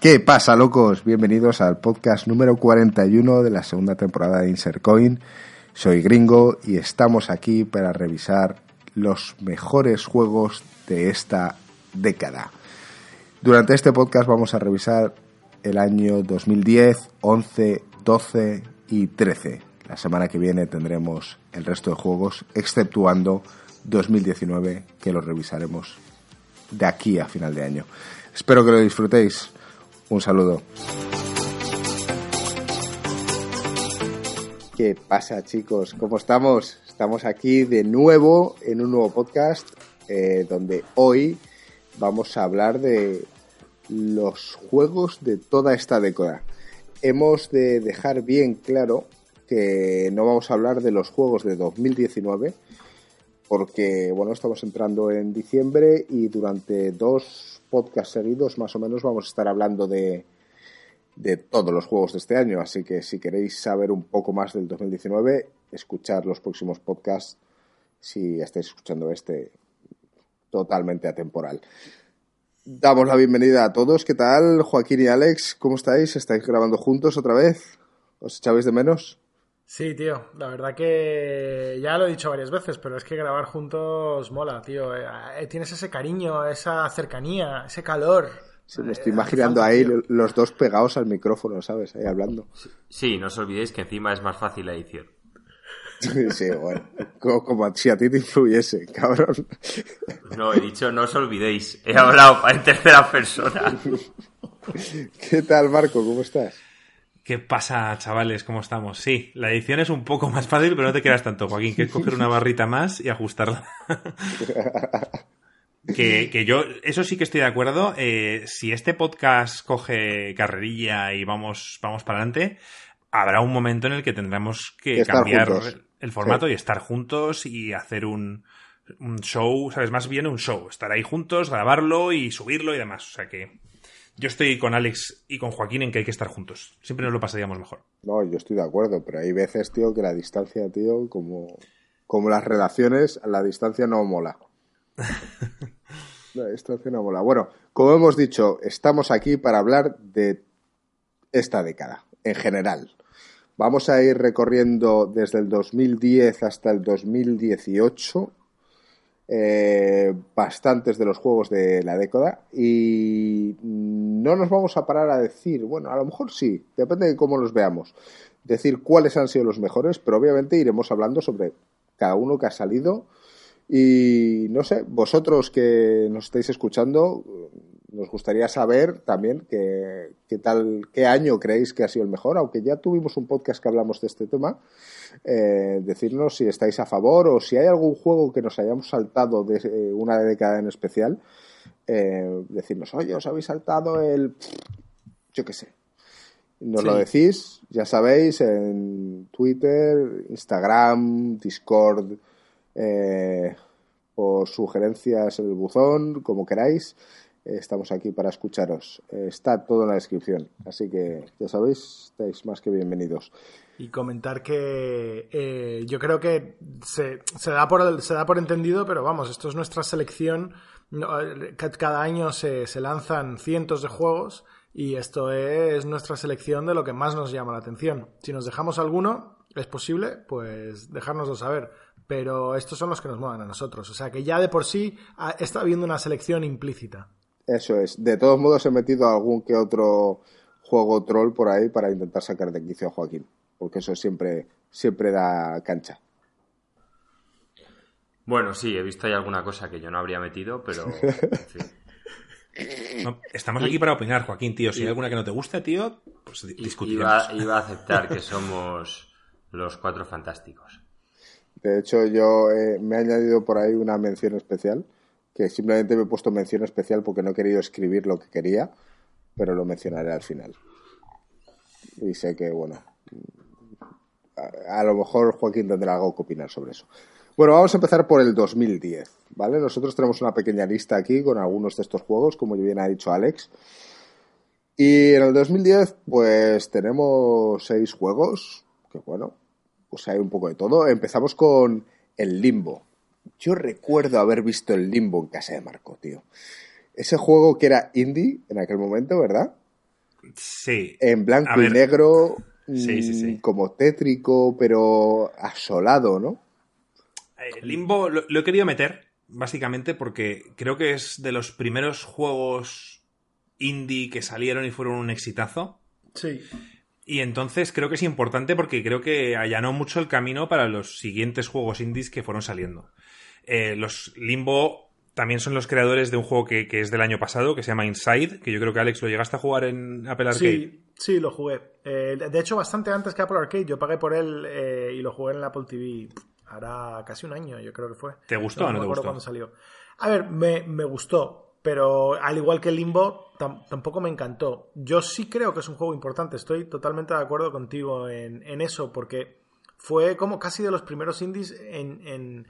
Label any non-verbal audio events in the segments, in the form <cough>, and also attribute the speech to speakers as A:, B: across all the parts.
A: ¿Qué pasa, locos? Bienvenidos al podcast número 41 de la segunda temporada de Insert Coin. Soy Gringo y estamos aquí para revisar los mejores juegos de esta década. Durante este podcast vamos a revisar el año 2010, 11, 12 y 13. La semana que viene tendremos el resto de juegos, exceptuando 2019, que lo revisaremos de aquí a final de año. Espero que lo disfrutéis. Un saludo. ¿Qué pasa chicos? ¿Cómo estamos? Estamos aquí de nuevo en un nuevo podcast eh, donde hoy vamos a hablar de los juegos de toda esta década. Hemos de dejar bien claro que no vamos a hablar de los juegos de 2019 porque bueno, estamos entrando en diciembre y durante dos podcasts seguidos más o menos vamos a estar hablando de, de todos los juegos de este año, así que si queréis saber un poco más del 2019, escuchar los próximos podcasts si estáis escuchando este totalmente atemporal. Damos la bienvenida a todos. ¿Qué tal, Joaquín y Alex? ¿Cómo estáis? ¿Estáis grabando juntos otra vez? ¿Os echabais de menos?
B: Sí, tío, la verdad que ya lo he dicho varias veces, pero es que grabar juntos mola, tío. Eh, tienes ese cariño, esa cercanía, ese calor.
A: Me estoy imaginando ahí los dos pegados al micrófono, ¿sabes? Ahí hablando.
C: Sí, no os olvidéis que encima es más fácil la edición.
A: Sí, <laughs> sí, bueno. Como, si a ti te influyese, cabrón.
C: No, he dicho no os olvidéis. He hablado en tercera persona. <laughs>
A: ¿Qué tal, Marco? ¿Cómo estás?
D: ¿Qué pasa, chavales? ¿Cómo estamos? Sí, la edición es un poco más fácil, pero no te quedas tanto, Joaquín, que es coger una barrita más y ajustarla. <laughs> que, yo, eso sí que estoy de acuerdo. Eh, si este podcast coge carrerilla y vamos, vamos para adelante, habrá un momento en el que tendremos que cambiar el formato y estar juntos y hacer un, un show, ¿sabes? Más bien un show. Estar ahí juntos, grabarlo y subirlo y demás. O sea que yo estoy con Alex y con Joaquín en que hay que estar juntos. Siempre nos lo pasaríamos mejor.
A: No, yo estoy de acuerdo, pero hay veces, tío, que la distancia, tío, como, como las relaciones, la distancia no mola. <laughs> la distancia no mola. Bueno, como hemos dicho, estamos aquí para hablar de esta década, en general. Vamos a ir recorriendo desde el 2010 hasta el 2018 eh, bastantes de los juegos de la década y no nos vamos a parar a decir, bueno, a lo mejor sí, depende de cómo los veamos, decir cuáles han sido los mejores, pero obviamente iremos hablando sobre cada uno que ha salido y no sé, vosotros que nos estáis escuchando, nos gustaría saber también qué, qué tal, qué año creéis que ha sido el mejor, aunque ya tuvimos un podcast que hablamos de este tema eh, decirnos si estáis a favor o si hay algún juego que nos hayamos saltado de eh, una década en especial. Eh, decirnos, oye, os habéis saltado el. Yo qué sé. Nos lo decís, ya sabéis, en Twitter, Instagram, Discord, eh, por sugerencias en el buzón, como queráis. Estamos aquí para escucharos. Está todo en la descripción. Así que ya sabéis, estáis más que bienvenidos.
B: Y comentar que eh, yo creo que se, da por, se da por entendido, pero vamos, esto es nuestra selección. Cada año se, se lanzan cientos de juegos y esto es nuestra selección de lo que más nos llama la atención. Si nos dejamos alguno, es posible, pues dejárnoslo saber. Pero estos son los que nos mueven a nosotros. O sea que ya de por sí está habiendo una selección implícita.
A: Eso es. De todos modos he metido algún que otro juego troll por ahí para intentar sacar de quicio a Joaquín porque eso siempre, siempre da cancha.
C: Bueno, sí, he visto ahí alguna cosa que yo no habría metido, pero. <laughs>
D: estamos aquí para opinar, Joaquín, tío. Si hay alguna que no te gusta, tío, pues discutiremos.
C: Iba, iba a aceptar que somos los cuatro fantásticos.
A: De hecho, yo eh, me he añadido por ahí una mención especial, que simplemente me he puesto mención especial porque no he querido escribir lo que quería, pero lo mencionaré al final. Y sé que, bueno, a, lo mejor Joaquín tendrá algo que opinar sobre eso. Bueno, vamos a empezar por el 2010, ¿vale? Nosotros tenemos una pequeña lista aquí con algunos de estos juegos, como bien ha dicho Alex. Y en el 2010, pues tenemos seis juegos, que bueno, pues hay un poco de todo. Empezamos con el Limbo. Yo recuerdo haber visto el Limbo en casa de Marco, tío. Ese juego que era indie en aquel momento, ¿verdad?
D: Sí.
A: En blanco y negro, mm, como tétrico, pero asolado, ¿no?
D: Eh, Limbo lo, he querido meter, básicamente, porque creo que es de los primeros juegos indie que salieron y fueron un exitazo.
B: Sí.
D: Y entonces creo que es importante porque creo que allanó mucho el camino para los siguientes juegos indies que fueron saliendo. Eh, los Limbo también son los creadores de un juego que, es del año pasado, que se llama Inside, que yo creo que Alex lo llegaste a jugar en Apple Arcade.
B: Sí, sí, lo jugué. Eh, de hecho, bastante antes que Apple Arcade. Yo pagué por él eh, y lo jugué en el Apple TV. Hará casi un año, yo creo que fue.
D: ¿Te gustó o no, te gustó?
B: cuando salió. A ver, me, gustó, pero al igual que Limbo, tampoco me encantó. Yo sí creo que es un juego importante. Estoy totalmente de acuerdo contigo en, eso, porque fue como casi de los primeros indies en en,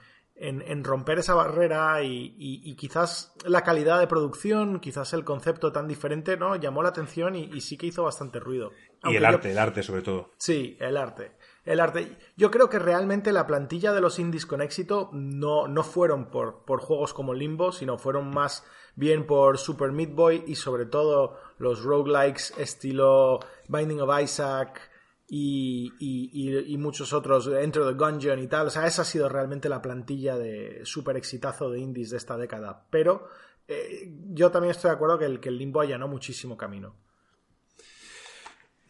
B: romper esa barrera y, quizás la calidad de producción, quizás el concepto tan diferente, ¿no? Llamó la atención y, sí que hizo bastante ruido.
D: y el arte, el arte sobre todo.
B: Sí, el arte. El arte. Yo creo que realmente la plantilla de los indies con éxito no, no fueron por, por juegos como Limbo, sino fueron más bien por Super Meat Boy y sobre todo los roguelikes estilo Binding of Isaac, y, muchos otros, Enter the Gungeon y tal. O sea, esa ha sido realmente la plantilla de súper exitazo de indies de esta década. Pero eh, yo también estoy de acuerdo que el, que el Limbo allanó muchísimo camino.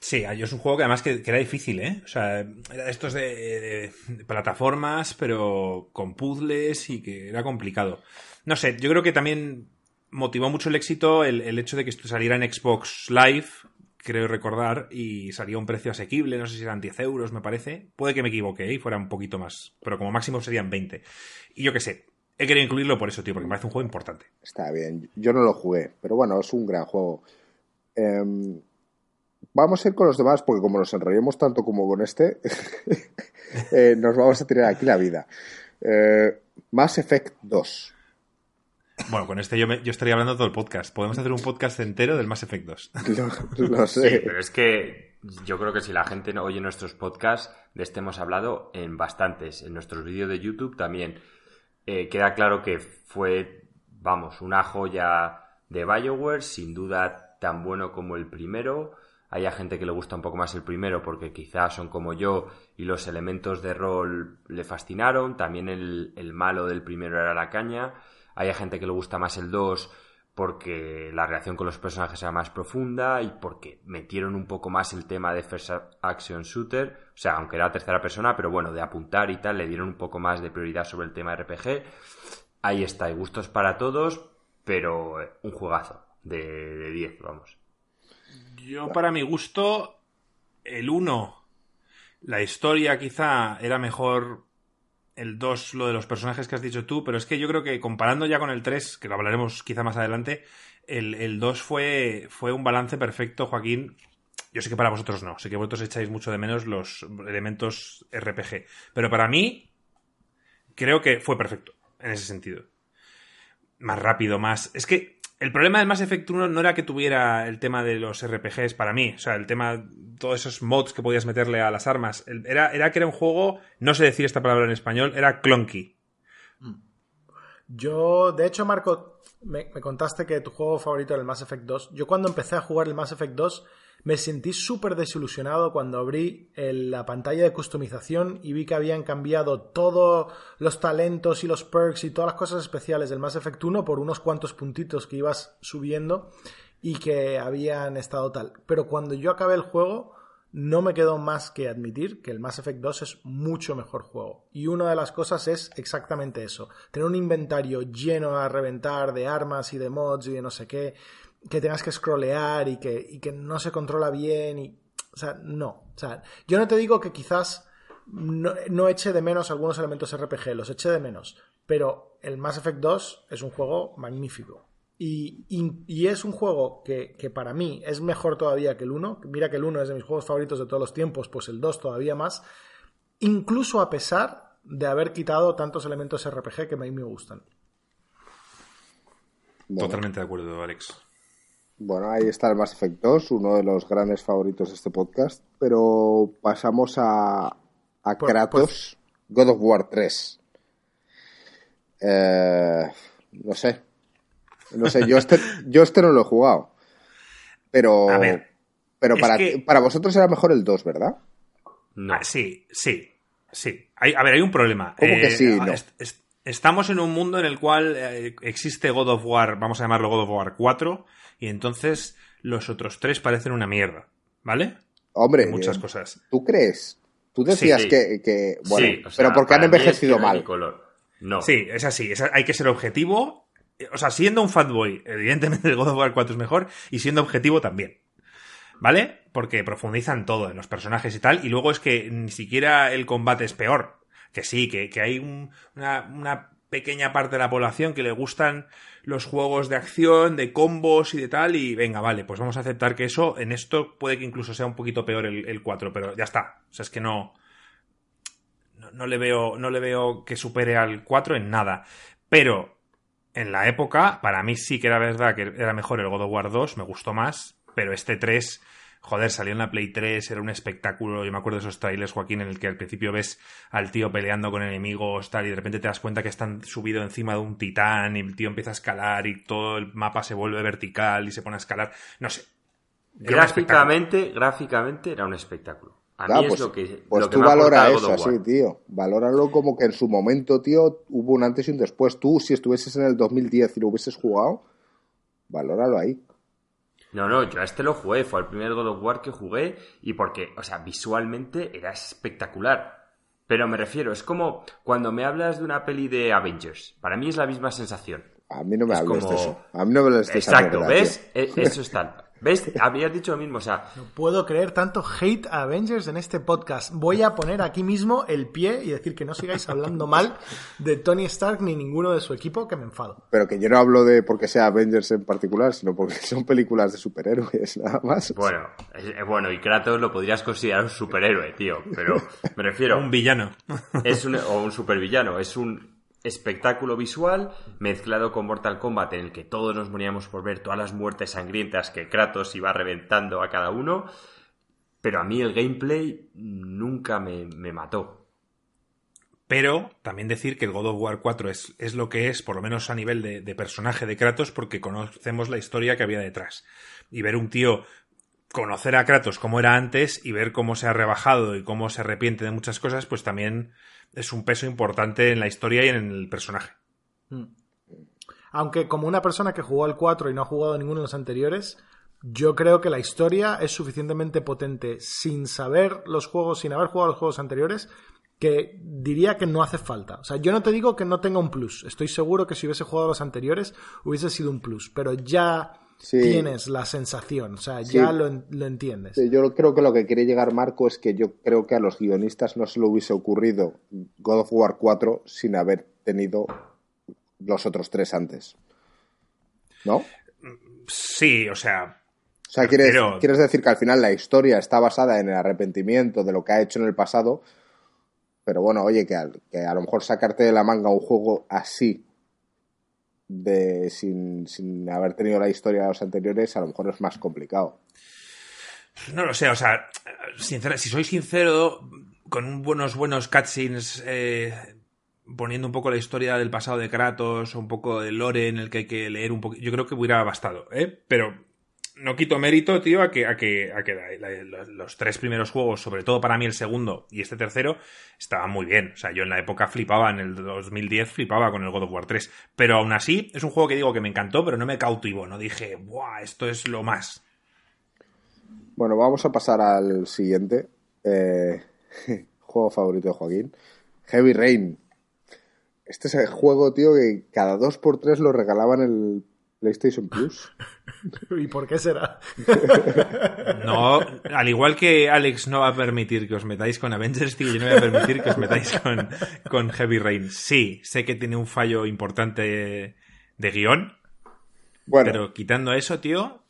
D: Sí, es un juego que además que, era difícil, ¿eh? O sea, estos de, de, plataformas, pero con puzzles y que era complicado. No sé, yo creo que también motivó mucho el éxito el, el hecho de que esto saliera en Xbox Live, creo recordar, y salía un precio asequible, no sé si eran 10 euros, me parece. Puede que me equivoque ¿eh? y fuera un poquito más, pero como máximo serían 20. Y yo qué sé, he querido incluirlo por eso, tío, porque me parece un juego importante.
A: Está bien, yo no lo jugué, pero bueno, es un gran juego. Em, vamos a ir con los demás, porque como nos enrollemos tanto como con este, <laughs> eh, nos vamos a tirar aquí la vida. Eh, Mass Effect 2.
D: Bueno, con este yo, yo, estaría hablando todo el podcast. Podemos hacer un podcast entero del Mass Effect 2.
A: Lo, <laughs> sé.
C: Sí, pero es que yo creo que si la gente no oye nuestros podcasts, de este hemos hablado en bastantes. En nuestros vídeos de YouTube también. Eh, queda claro que fue, vamos, una joya de Bioware, sin duda tan bueno como el primero. Hay gente que le gusta un poco más el primero porque quizás son como yo y los elementos de rol le fascinaron. También el, el malo del primero era la caña. Hay gente que le gusta más el 2 porque la relación con los personajes era más profunda y porque metieron un poco más el tema de First Action Shooter, o sea, aunque era tercera persona, pero bueno, de apuntar y tal, le dieron un poco más de prioridad sobre el tema RPG. Ahí está, hay gustos para todos, pero eh, un juegazo de 10, vamos.
D: Yo, para mi gusto, el 1, la historia quizá era mejor el 2 lo de los personajes que has dicho tú, pero es que yo creo que comparando ya con el 3, que lo hablaremos quizá más adelante, el, el 2 fue, fue un balance perfecto, Joaquín. Yo sé que para vosotros no, sé que vosotros echáis mucho de menos los elementos RPG, pero para mí creo que fue perfecto en ese sentido. Más rápido, más... Es que el problema del Mass Effect 1 no era que tuviera el tema de los RPGs para mí, o sea, el tema, todos esos mods que podías meterle a las armas, era, era que era un juego, no sé decir esta palabra en español, era clunky.
B: Yo, de hecho, Marco, me, me contaste que tu juego favorito era el Mass Effect 2. Yo cuando empecé a jugar el Mass Effect 2 me sentí súper desilusionado cuando abrí la pantalla de customización y vi que habían cambiado todos los talentos y los perks y todas las cosas especiales del Mass Effect 1 por unos cuantos puntitos que ibas subiendo y que habían estado tal. Pero cuando yo acabé el juego, no me quedó más que admitir que el Mass Effect 2 es mucho mejor juego. Y una de las cosas es exactamente eso. Tener un inventario lleno a reventar de armas y de mods y de no sé qué que tengas que scrollear y que, y que no se controla bien. Y, o sea, no. O sea, yo no te digo que quizás no, eche de menos algunos elementos RPG, los eche de menos. Pero el Mass Effect 2 es un juego magnífico. Y, y, es un juego que, que, para mí es mejor todavía que el 1. Mira que el 1 es de mis juegos favoritos de todos los tiempos, pues el 2 todavía más. Incluso a pesar de haber quitado tantos elementos RPG que a mí me gustan.
D: Totalmente de acuerdo, Alex.
A: Bueno, ahí está el Mass Effect 2, uno de los grandes favoritos de este podcast. Pero pasamos a, a Kratos, God of War 3. Eh, no sé. No sé, yo este, <laughs> yo este no lo he jugado. Pero.
D: A ver,
A: Pero para, para vosotros era mejor el 2, ¿verdad?
D: No. Ah, sí, sí, sí. a ver, hay un problema.
A: ¿Cómo que sí?
D: Ah, estamos en un mundo en el cual eh, existe God of War, vamos a llamarlo God of War 4, y entonces los otros tres parecen una mierda, ¿vale?
A: Hombre,
D: muchas eh, cosas.
A: ¿Tú crees? Tú decías Que, bueno, pero porque han envejecido mal.
D: No. Sí, es así, hay que ser objetivo. O sea, siendo un fanboy, evidentemente el God of War 4 es mejor, y siendo objetivo también. ¿Vale? Porque profundizan todo en los personajes y tal, y luego es que ni siquiera el combate es peor. Que sí, que, hay una, una pequeña parte de la población que le gustan los juegos de acción, de combos y de tal, y venga, vale, pues vamos a aceptar que eso, en esto puede que incluso sea un poquito peor el, 4, pero ya está. O sea, es que no, no, le veo, no le veo que supere al 4 en nada. Pero en la época, para mí sí que era verdad que era mejor el God of War 2, me gustó más, pero este 3 joder, salió en la Play 3, era un espectáculo. Yo me acuerdo de esos trailers, Joaquín, en el que al principio ves al tío peleando con enemigos, tal, y de repente te das cuenta que están subido encima de un titán y el tío empieza a escalar y todo el mapa se vuelve vertical y se pone a escalar. No sé.
C: Gráficamente, gráficamente era un espectáculo. A mí
A: pues,
C: es lo que.
A: Pues tú valora eso así, tío. Valóralo como que en su momento, tío, hubo un antes y un después. Tú, si estuvieses en el 2010 y lo hubieses jugado, valóralo ahí.
C: No, no, yo a este lo jugué, fue el primer God of War que jugué y porque, o sea, visualmente era espectacular. Pero me refiero, es como cuando me hablas de una peli de Avengers. Para mí es la misma sensación.
A: A mí no me hables de eso. A mí no me hables de
C: Exacto, ¿ves? E, eso es tal. ¿Ves? Habías dicho lo mismo, o sea...
B: No puedo creer tanto hate a Avengers en este podcast. Voy a poner aquí mismo el pie y decir que no sigáis hablando mal de Tony Stark ni ninguno de su equipo, que me enfado.
A: Pero que yo no hablo de porque sea Avengers en particular, sino porque son películas de superhéroes, <laughs> nada más.
C: Bueno, bueno, y Kratos lo podrías considerar un superhéroe, tío, pero me refiero...
D: un villano.
C: Es un, o un supervillano, es un espectáculo visual mezclado con Mortal Kombat en el que todos nos moríamos por ver todas las muertes sangrientas que Kratos iba reventando a cada uno, pero a mí el gameplay nunca me, mató.
D: Pero también decir que el God of War 4 es, es lo que es, por lo menos a nivel de, de, personaje de Kratos, porque conocemos la historia que había detrás. Y ver un tío conocer a Kratos como era antes y ver cómo se ha rebajado y cómo se arrepiente de muchas cosas, pues también es un peso importante en la historia y en el personaje. Hmm.
B: Aunque como una persona que jugó al 4 y no ha jugado ninguno de los anteriores, yo creo que la historia es suficientemente potente sin saber los juegos, sin haber jugado los juegos anteriores, que diría que no hace falta. O sea, yo no te digo que no tenga un plus. Estoy seguro que si hubiese jugado los anteriores hubiese sido un plus. Pero ya tienes la sensación, o sea, ya lo, entiendes.
A: yo creo que lo que quiere llegar Marco es que yo creo que a los guionistas no se le hubiese ocurrido God of War 4 sin haber tenido los otros tres antes. ¿No?
D: Sí, o sea.
A: O sea, quieres, quieres decir que al final la historia está basada en el arrepentimiento de lo que ha hecho en el pasado, pero bueno, oye, que que a lo mejor sacarte de la manga un juego así de sin, sin haber tenido la historia de los anteriores, a lo mejor es más complicado.
D: No lo sé, o sea, si soy sincero, con unos buenos cutscenes eh, poniendo un poco la historia del pasado de Kratos, un poco de lore en el que hay que leer un poco, yo creo que hubiera bastado, ¿eh? Pero no quito mérito, tío, a que, a que, a que los tres primeros juegos, sobre todo para mí el segundo y este tercero, estaban muy bien. O sea, yo en la época flipaba, en el 2010 flipaba con el God of War 3. Pero aún así, es un juego que digo que me encantó, pero no me cautivó. No dije, ¡buah! Esto es lo más.
A: Bueno, vamos a pasar al siguiente. Eh, <laughs> juego favorito de Joaquín. Heavy Rain. Este es el juego, tío, que cada dos por tres lo regalaban el PlayStation Plus. <laughs>
B: ¿Y por qué será? <laughs>
D: no, al igual que Alex no va a permitir que os metáis con Avengers, tío, yo no voy a permitir que os metáis con, con Heavy Rain. Sí, sé que tiene un fallo importante de guion. Bueno. Pero quitando eso, tío,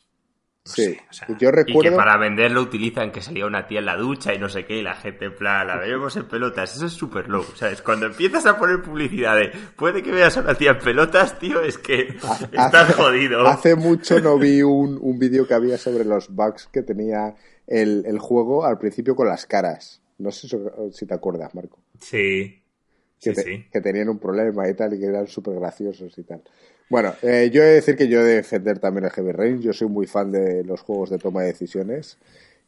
A: sí, yo recuerdo...
C: Y que para venderlo utilizan que salía una tía en la ducha y no sé qué, y la gente en plan, la vemos en pelotas. Eso es súper low, ¿sabes? Cuando empiezas a poner publicidad de puede que veas a una tía en pelotas, tío, es que <laughs> estás jodido.
A: Hace mucho no vi <laughs> un, un vídeo que había sobre los bugs que tenía el, juego al principio con las caras. No sé si te acuerdas, Marco.
D: Sí.
A: Que, tenían un problema y tal, y que eran súper graciosos y tal. Bueno, eh, yo he de decir que yo he de defender también el Heavy Rain. Yo soy muy fan de los juegos de toma de decisiones.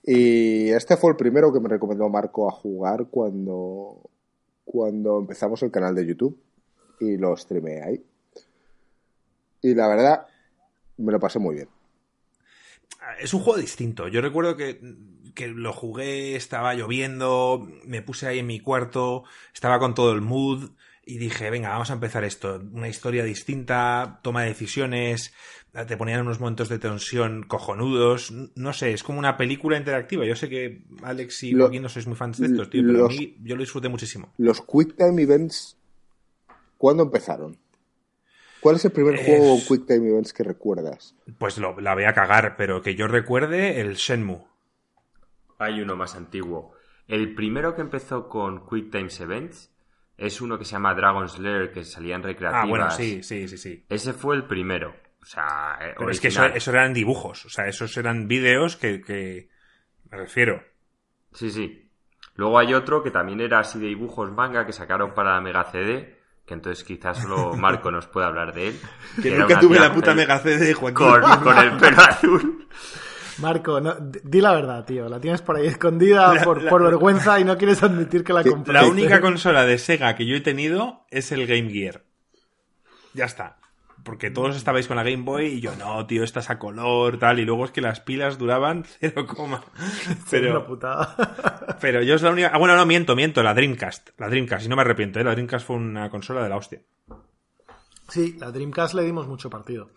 A: Y este fue el primero que me recomendó Marco a jugar cuando, cuando empezamos el canal de YouTube y lo streamé ahí. Y la verdad, me lo pasé muy bien.
D: Es un juego distinto. Yo recuerdo que, que, lo jugué, estaba lloviendo, me puse ahí en mi cuarto, estaba con todo el mood y dije, venga, vamos a empezar esto. Una historia distinta, toma de decisiones, te ponían unos momentos de tensión cojonudos. No sé, es como una película interactiva. Yo sé que Alex y Joaquín no sois muy fans de estos, tío, pero a mí yo lo disfruté muchísimo.
A: Los Quick Time Events, ¿cuándo empezaron? ¿Cuál es el primer juego Quick Time Events que recuerdas?
D: Pues lo, la voy a cagar, pero que yo recuerde el Shenmue.
C: Hay uno más antiguo. El primero que empezó con Quick Time Events es uno que se llama Dragon's Lair, que salía en recreativas.
D: Ah, bueno, sí, sí, sí, sí.
C: Ese fue el primero. O sea,
D: eh, Pero es que eso, eran dibujos. O sea, esos eran vídeos que, que... Me refiero.
C: Sí, sí. Luego hay otro que también era así de dibujos manga que sacaron para la Mega CD que entonces quizás solo <laughs> Marco nos pueda hablar de él.
D: Que, nunca tuve la puta mega CD.
C: Con, con el pelo azul. <laughs>
B: Marco, no, di la verdad, tío. La tienes por ahí escondida por, por, vergüenza y no quieres admitir que la compraste.
D: La única consola de Sega que yo he tenido es el Game Gear. Ya está porque todos estabais con la Game Boy y yo, no, tío, estás a color, tal, y luego es que las pilas duraban <laughs> 0, <laughs>
B: pero una putada. <laughs>
D: pero yo es la única... Ah, bueno, no, miento, miento, la Dreamcast, la Dreamcast, y no me arrepiento, ¿eh? la Dreamcast fue una consola de la hostia.
B: Sí, la Dreamcast le dimos mucho partido.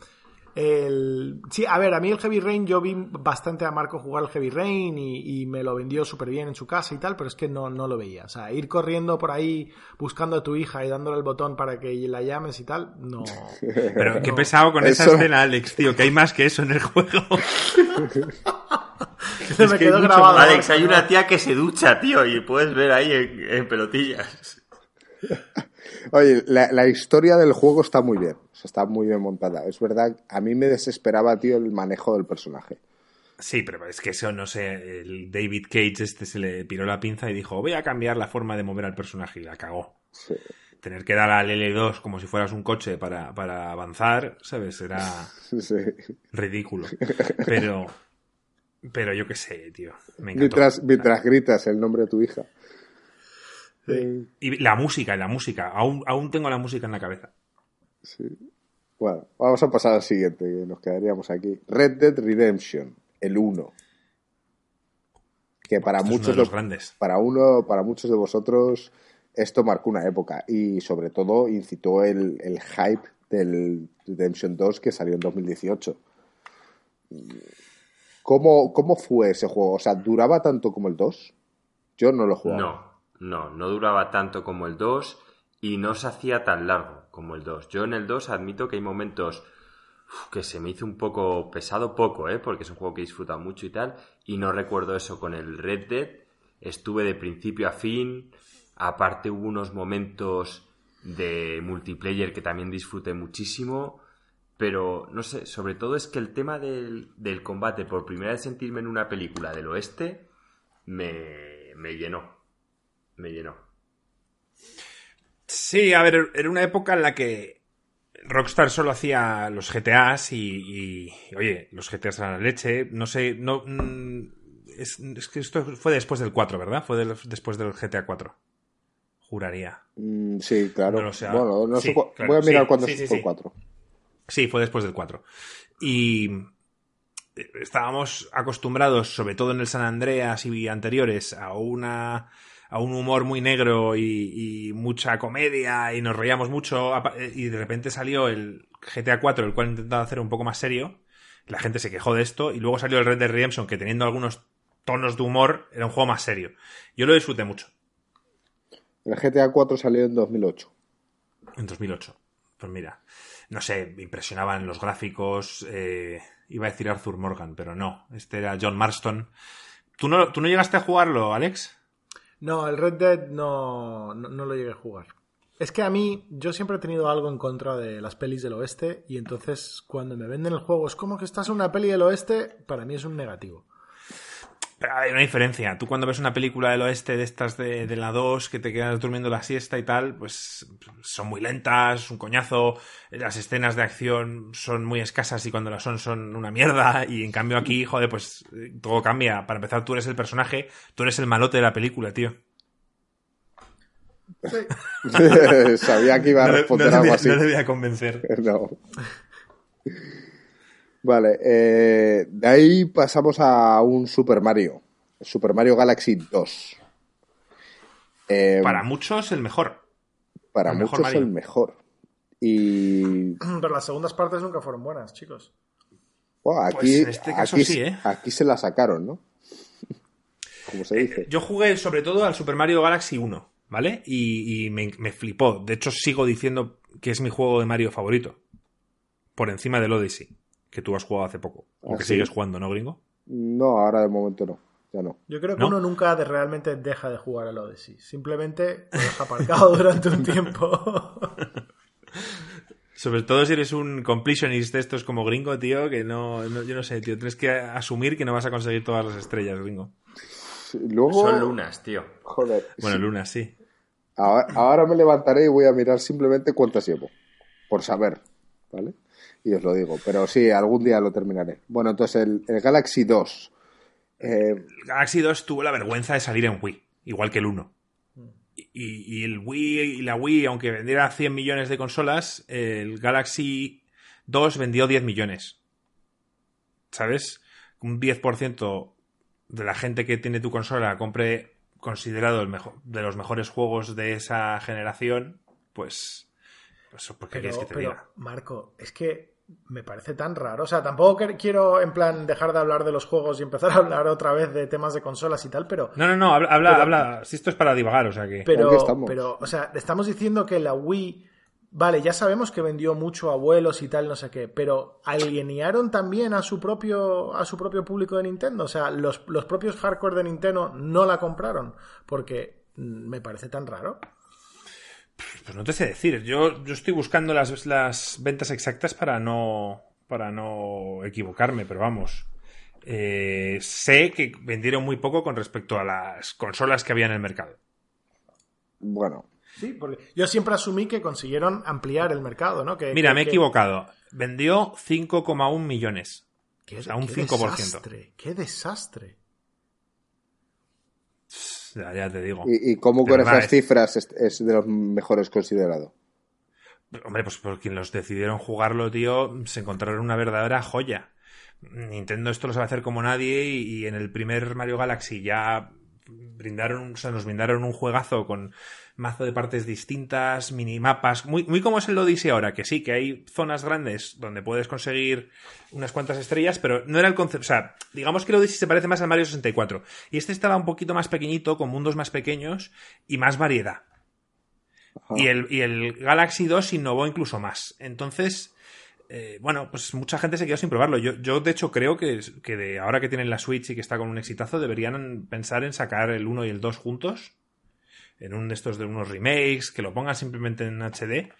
B: El... Sí, a ver, a mí el Heavy Rain, yo vi bastante a Marco jugar el Heavy Rain y, me lo vendió súper bien en su casa y tal, pero es que no, no lo veía. O sea, ir corriendo por ahí buscando a tu hija y dándole el botón para que la llames y tal, no. <laughs>
D: Pero qué pesado con esa escena, Alex, tío, que hay más que eso en el juego. <laughs>
B: Se me quedó grabado.
C: Alex, hay una tía que se ducha, tío, y puedes ver ahí en pelotillas. <laughs>
A: Oye, la, historia del juego está muy bien. está muy bien montada. Es verdad, a mí me desesperaba, tío, el manejo del personaje.
D: Sí, pero es que eso, no sé, el David Cage este se le piró la pinza y dijo, voy a cambiar la forma de mover al personaje y la cagó. Tener que dar al L2 como si fueras un coche para, avanzar, ¿sabes? Era <laughs> ridículo. Pero, pero yo qué sé, tío.
A: mientras, mientras gritas el nombre de tu hija.
D: Y la música, la música. Aún, aún tengo la música en la cabeza.
A: Sí. Bueno, vamos a pasar al siguiente, que nos quedaríamos aquí. Red Dead Redemption, el 1. Que para muchos
D: de los grandes.
A: Para uno, para muchos de vosotros, esto marcó una época y sobre todo incitó el, el hype del Redemption 2 que salió en 2018. ¿Cómo, ¿Cómo fue ese juego? O sea, ¿duraba tanto como el 2? Yo no lo jugaba.
C: No, no, no duraba tanto como el 2 y no se hacía tan largo como el 2. Yo en el 2 admito que hay momentos que se me hizo un poco pesado, poco, ¿eh? porque es un juego que he disfrutado mucho y tal, y no recuerdo eso con el Red Dead. Estuve de principio a fin, aparte hubo unos momentos de multiplayer que también disfruté muchísimo, pero no sé, sobre todo es que el tema del, del combate, por primera vez sentirme en una película del oeste, me, me llenó me llenó.
D: Sí, a ver, era una época en la que Rockstar solo hacía los GTAs y, oye, los GTAs eran la leche. No sé, no. Mm, es, que esto fue después del 4, ¿verdad? Fue después del GTA 4. Juraría.
A: Mm, sí, claro. bueno, no sé, voy a mirar cuándo fue el 4.
D: Sí, fue después del 4. Y estábamos acostumbrados, sobre todo en el San Andreas y anteriores, a una a un humor muy negro y, mucha comedia y nos reíamos mucho y de repente salió el GTA 4, el cual intentaba hacer un poco más serio. La gente se quejó de esto y luego salió el Red Dead Redemption que teniendo algunos tonos de humor era un juego más serio. Yo lo disfruté mucho.
A: El GTA 4 salió en 2008.
D: En 2008. Pues mira, no sé, impresionaban los gráficos. Eh, iba a decir Arthur Morgan, pero no. Este era John Marston. ¿Tú no, ¿Tú no llegaste a jugarlo, Alex?
B: No, el Red Dead no, no, lo llegué a jugar. Es que a mí, yo siempre he tenido algo en contra de las pelis del oeste y entonces cuando me venden el juego es como que estás en una peli del oeste, para mí es un negativo.
D: Hay una diferencia. Tú cuando ves una película del oeste de estas de, la 2 que te quedas durmiendo la siesta y tal, pues son muy lentas, un coñazo, las escenas de acción son muy escasas y cuando las son son una mierda y en cambio aquí, joder, pues todo cambia. Para empezar, tú eres el personaje, tú eres el malote de la película, tío. <laughs>
A: Sabía que iba a responder algo así.
D: No le voy a convencer. <laughs>
A: no. Vale, eh, de ahí pasamos a un Super Mario, Super Mario Galaxy 2.
D: Eh, para muchos el mejor.
A: Para muchos el mejor. Y... <clears throat>
B: Pero las segundas partes nunca fueron buenas, chicos.
A: aquí, pues en este caso sí, ¿eh? aquí se la sacaron, ¿no? <laughs> Como se dice.
D: yo jugué sobre todo al Super Mario Galaxy 1, ¿vale? Y, me, me, flipó. De hecho, sigo diciendo que es mi juego de Mario favorito. Por encima del Odyssey que tú has jugado hace poco. O ¿Ah, que sigues jugando, ¿no, gringo?
A: No, ahora de momento no. Ya no.
B: Yo creo que uno nunca realmente deja de jugar al Odyssey. Simplemente lo has aparcado <laughs> durante un tiempo. <laughs>
D: Sobre todo si eres un completionist de estos como gringo, tío, que no, yo no sé, tío, tienes que asumir que no vas a conseguir todas las estrellas, gringo.
A: Luego...
C: Son lunas, tío.
A: Joder.
D: Bueno, lunas, sí.
A: ahora, me levantaré y voy a mirar simplemente cuántas llevo. Por saber, ¿vale? Y os lo digo. Pero sí, algún día lo terminaré. Bueno, entonces el, Galaxy 2.
D: Eh, el Galaxy 2 tuvo la vergüenza de salir en Wii, igual que el 1. Y, y, el Wii y la Wii, aunque vendiera 100 millones de consolas, el Galaxy 2 vendió 10 millones. ¿Sabes? Un 10% de la gente que tiene tu consola compre considerado el mejor, de los mejores juegos de esa generación, pues, pues ¿por qué quieres que te diga?
B: Marco, es que me parece tan raro. O sea, tampoco quiero, en plan, dejar de hablar de los juegos y empezar a hablar otra vez de temas de consolas y tal, pero.
D: No, no, no, habla, habla. Si esto es para divagar, o sea que.
B: Pero, pero, o sea, estamos diciendo que la Wii. Vale, ya sabemos que vendió mucho a abuelos y tal, no sé qué, pero alienaron también a su propio, a su propio público de Nintendo. O sea, los, los propios hardcore de Nintendo no la compraron, porque me parece tan raro.
D: Pues no te sé decir. Yo, yo estoy buscando las, las ventas exactas para no, para no equivocarme, pero vamos. Eh, sé que vendieron muy poco con respecto a las consolas que había en el mercado.
A: Bueno.
B: Sí, porque yo siempre asumí que consiguieron ampliar el mercado, ¿no? Que,
D: Mira, me he equivocado. Vendió 5,1 millones. ¿Qué, o sea, un 5%.
B: Desastre, ¡Qué desastre!
D: Ya, te digo.
A: ¿Y, cómo con esas cifras es, de los mejores considerado?
D: Hombre, pues por quien los decidieron jugarlo, tío, se encontraron una verdadera joya. Nintendo esto lo sabe hacer como nadie y, en el primer Mario Galaxy ya brindaron, o sea, nos brindaron un juegazo con mazo de partes distintas, minimapas, muy, muy como es el Odyssey ahora, que sí, que hay zonas grandes donde puedes conseguir unas cuantas estrellas, pero no era el concepto, o sea, digamos que el Odyssey se parece más al Mario 64, y este estaba un poquito más pequeñito, con mundos más pequeños y más variedad. Y el, y el Galaxy 2 innovó incluso más. Entonces, eh, bueno, pues mucha gente se quedó sin probarlo. Yo, yo de hecho, creo que, que de ahora que tienen la Switch y que está con un exitazo, deberían pensar en sacar el 1 y el 2 juntos en un de estos de unos remakes, que lo pongan simplemente en HD.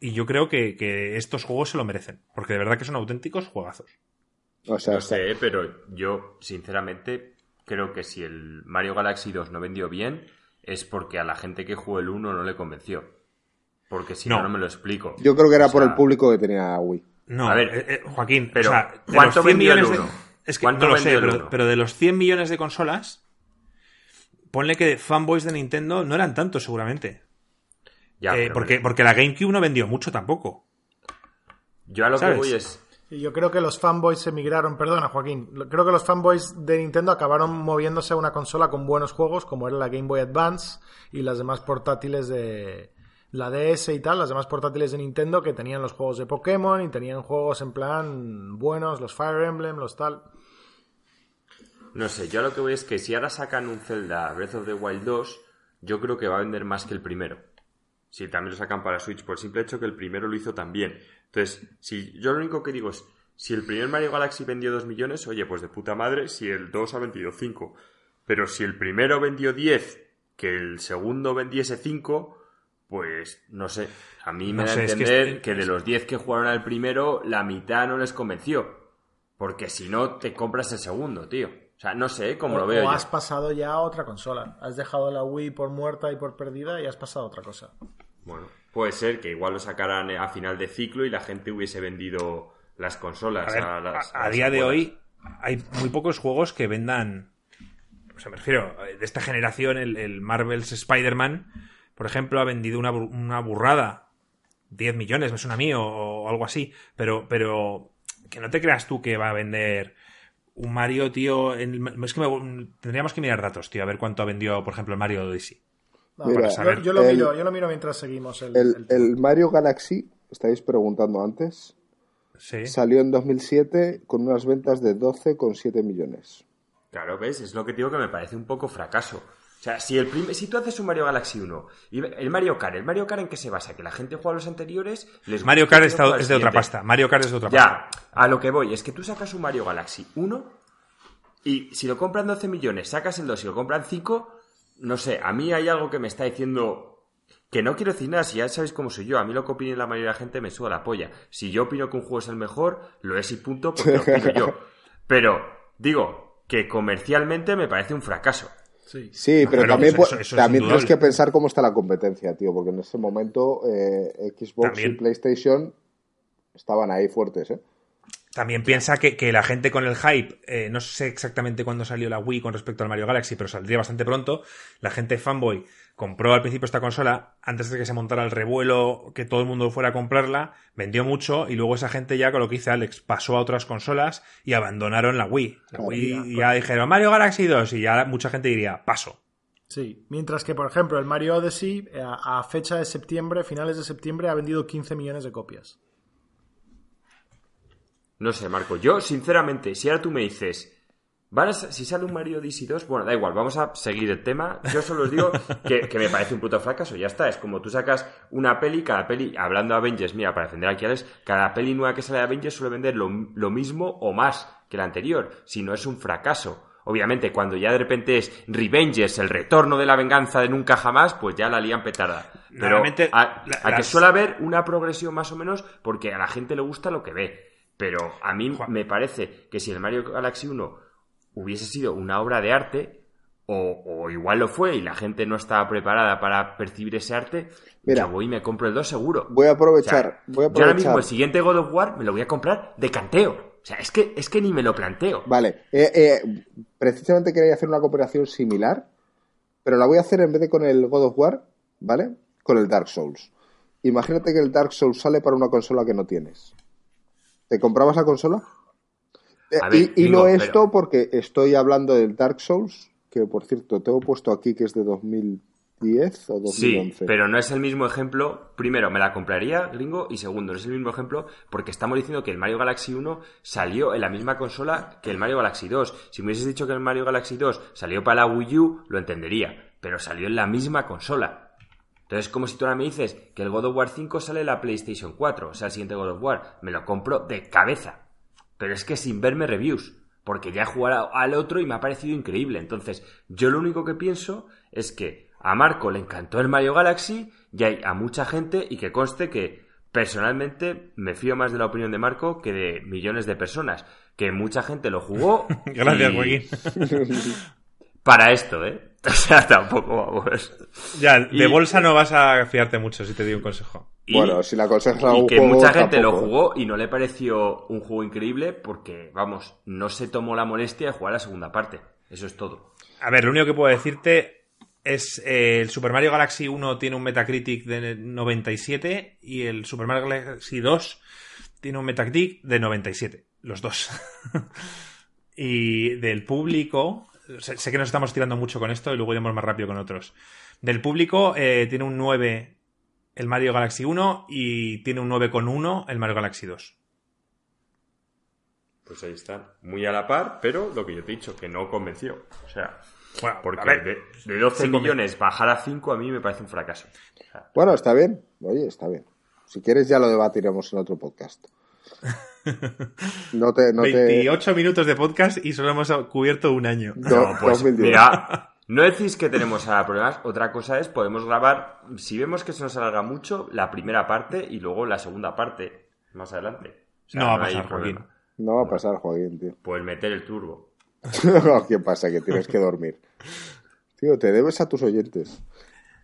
D: Y yo creo que, estos juegos se lo merecen, porque de verdad que son auténticos juegazos.
C: O sea, no sé, pero yo sinceramente creo que si el Mario Galaxy 2 no vendió bien, es porque a la gente que jugó el 1 no le convenció. Porque si no, no, me lo explico.
A: Yo creo que era por el público que tenía Wii.
D: No, a ver, eh, eh, Joaquín, pero ¿cuánto vendió el 1? Es que no lo sé, pero, de los 100 millones de consolas, ponle que fanboys de Nintendo no eran tantos seguramente. Ya, eh, porque, porque la GameCube no vendió mucho tampoco.
C: Yo a lo que voy es...
B: Yo creo que los fanboys emigraron, perdona Joaquín, creo que los fanboys de Nintendo acabaron moviéndose a una consola con buenos juegos como era la Game Boy Advance y las demás portátiles de la DS y tal, las demás portátiles de Nintendo que tenían los juegos de Pokémon y tenían juegos en plan buenos, los Fire Emblem, los tal.
C: No sé, yo lo que voy es que si ahora sacan un Zelda Breath of the Wild 2, yo creo que va a vender más que el primero. Si también lo sacan para Switch, por el simple hecho que el primero lo hizo también. Entonces, si yo lo único que digo es, si el primer Mario Galaxy vendió 2 millones, oye, pues de puta madre, si el 2 ha vendido 5. Pero si el primero vendió 10, que el segundo vendiese 5, pues no sé. A mí me da a entender que, de los 10 que jugaron al primero, la mitad no les convenció. Porque si no, te compras el segundo, tío. O sea, no sé cómo lo veo.
B: O has pasado ya a otra consola. Has dejado la Wii por muerta y por perdida y has pasado a otra cosa.
C: Bueno, puede ser que igual lo sacaran a final de ciclo y la gente hubiese vendido las consolas.
D: A, día de hoy hay muy pocos juegos que vendan. O sea, me refiero, de esta generación, el, Marvel's Spider-Man, por ejemplo, ha vendido una, una burrada. 10 millones, me suena a mí, o, algo así. Pero, pero que no te creas tú que va a vender un Mario, tío. es que tendríamos que mirar datos, tío, a ver cuánto ha vendido, por ejemplo, el Mario Odyssey.
B: yo, lo miro, yo, lo miro, mientras seguimos.
A: El, el, Mario Galaxy, estáis preguntando antes, ¿Sí? salió en 2007 con unas ventas de 12,7 millones.
C: Claro, ¿ves? Es lo que digo que me parece un poco fracaso. O sea, si, el si tú haces un Mario Galaxy 1 y el Mario Kart, ¿el Mario Kart en qué se basa? Que la gente juega a los anteriores, les
D: Mario Kart es de otra pasta. Mario Kart es de otra
C: pasta. Ya, a lo que voy es que tú sacas un Mario Galaxy 1 y si lo compran 12 millones, sacas el 2 y lo compran 5, no sé, a mí hay algo que me está diciendo que no quiero decir nada, si ya sabéis cómo soy yo, a mí lo que opine la mayoría de la gente me suda la polla. Si yo opino que un juego es el mejor, lo es y punto, porque lo opino yo. <laughs> Pero, digo, que comercialmente me parece un fracaso.
A: Sí, pero, también, también tienes que pensar cómo está la competencia, tío, porque en ese momento eh, Xbox y PlayStation estaban ahí fuertes, ¿eh?
D: También piensa que, la gente con el hype, eh, no sé exactamente cuándo salió la Wii con respecto al Mario Galaxy, pero saldría bastante pronto. La gente fanboy compró al principio esta consola antes de que se montara el revuelo, que todo el mundo fuera a comprarla, vendió mucho y luego esa gente ya, con lo que dice Alex, pasó a otras consolas y abandonaron la Wii. La Wii ya dijeron Mario Galaxy 2 y ya mucha gente diría paso.
B: Sí, mientras que, por ejemplo, el Mario Odyssey eh, a fecha de septiembre, finales de septiembre, ha vendido 15 millones de copias.
C: No sé, Marco. Yo, sinceramente, si ahora tú me dices, si sale un Mario Odyssey 2, bueno, da igual, vamos a seguir el tema. Yo solo os digo que, me parece un puto fracaso, ya está. Es como tú sacas una peli, cada peli, hablando de Avengers, mira, para defender aquí a Alex, cada peli nueva que sale de Avengers suele vender lo, mismo o más que la anterior, si no es un fracaso. Obviamente, cuando ya de repente es Revengers, el retorno de la venganza de nunca jamás, pues ya la lían petarda. Pero a, que suele haber una progresión más o menos porque a la gente le gusta lo que ve. Pero a mí me parece que si el Mario Galaxy 1 hubiese sido una obra de arte, o, igual lo fue y la gente no estaba preparada para percibir ese arte, Mira, voy y me compro el 2 seguro.
A: Voy a aprovechar. voy a aprovechar.
C: Yo ahora mismo el siguiente God of War me lo voy a comprar de canteo. O sea, es que, es que ni me lo planteo.
A: Vale. Eh, eh, precisamente quería hacer una cooperación similar, pero la voy a hacer en vez de con el God of War, ¿vale? Con el Dark Souls. Imagínate que el Dark Souls sale para una consola que no tienes. ¿Te comprabas la consola? Eh, y, no esto porque estoy hablando del Dark Souls, que por cierto tengo puesto aquí que es de 2010 o 2011.
C: Sí, pero no es el mismo ejemplo. Primero, me la compraría, gringo, y segundo, no es el mismo ejemplo porque estamos diciendo que el Mario Galaxy 1 salió en la misma consola que el Mario Galaxy 2. Si me hubieses dicho que el Mario Galaxy 2 salió para la Wii U, lo entendería, pero salió en la misma consola. Entonces, como si tú ahora me dices que el God of War 5 sale en la PlayStation 4, o sea, el siguiente God of War, me lo compro de cabeza. Pero es que sin verme reviews, porque ya he jugado al otro y me ha parecido increíble. Entonces, yo lo único que pienso es que a Marco le encantó el Mario Galaxy y hay a mucha gente y que conste que personalmente me fío más de la opinión de Marco que de millones de personas. Que mucha gente lo jugó. <laughs>
D: Gracias, Joaquín. <laughs>
C: Para esto, ¿eh? <laughs> O sea, tampoco vamos.
D: Ya, de bolsa no vas a fiarte mucho si te doy un consejo.
A: bueno, si la aconsejas a un
C: Y que mucha gente lo jugó y no le pareció un juego increíble porque, vamos, no se tomó la molestia de jugar la segunda parte. Eso es todo.
D: A ver, lo único que puedo decirte es eh, el Super Mario Galaxy 1 tiene un Metacritic de 97 y el Super Mario Galaxy 2 tiene un Metacritic de 97. Los dos. <laughs> y del público, sé, que nos estamos tirando mucho con esto y luego iremos más rápido con otros. Del público eh, tiene un 9 el Mario Galaxy 1 y tiene un 9,1 el Mario Galaxy 2.
C: Pues ahí está. Muy a la par, pero lo que yo te he dicho, que no convenció. O sea, porque de, 12 millones bajar a 5 a mí me parece un fracaso.
A: bueno, está bien. Oye, está bien. Si quieres ya lo debatiremos en otro podcast.
D: No te, 28 minutos de podcast y solo hemos cubierto un año.
C: No, pues mira, no decís que tenemos problemas. Otra cosa es, podemos grabar, si vemos que se nos alarga mucho, la primera parte y luego la segunda parte más adelante.
D: no va a pasar, Joaquín.
A: No va a pasar, Joaquín, tío.
C: Pues meter el turbo. <laughs>
A: ¿Qué pasa? Que tienes que dormir. Tío, te debes a tus oyentes.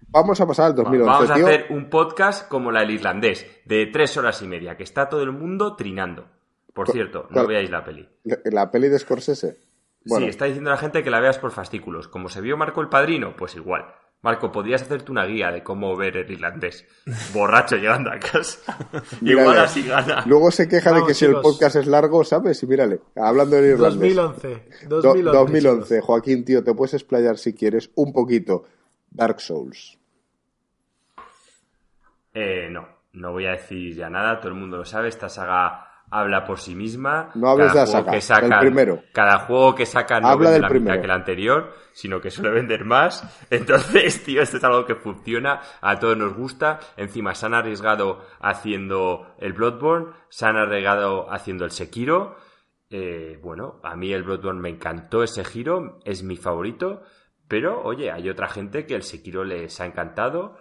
A: Vamos a pasar al 2011.
C: Vamos a
A: tío.
C: hacer un podcast como la del irlandés, de tres horas y media, que está todo el mundo trinando. Por cierto, no veáis la peli.
A: La peli de Scorsese.
C: Sí, está diciendo la gente que la veas por fascículos. Como se vio Marco el Padrino, pues igual. Marco, podrías hacerte una guía de cómo ver el irlandés. Borracho llegando a casa. <laughs> igual así gana.
A: Luego se queja de que si el podcast es largo, ¿sabes? Y mírale, hablando del irlandés.
B: 2011.
A: 2011, 2011. Joaquín, tío, te puedes explayar si quieres un poquito. Dark Souls.
C: Eh, no, no voy a decir ya nada. Todo el mundo lo sabe. Esta saga habla por sí misma.
A: No hables de la saga, que sacan, primero.
C: Cada juego que sacan no Habla vende la primero. que el anterior, sino que suele vender más. <laughs> Entonces, tío, esto es algo que funciona, a todos nos gusta. Encima, se han arriesgado haciendo el Bloodborne, se han arriesgado haciendo el Sekiro. Eh, bueno, a mí el Bloodborne me encantó ese giro, es mi favorito. Pero, oye, hay otra gente que el Sekiro les ha encantado.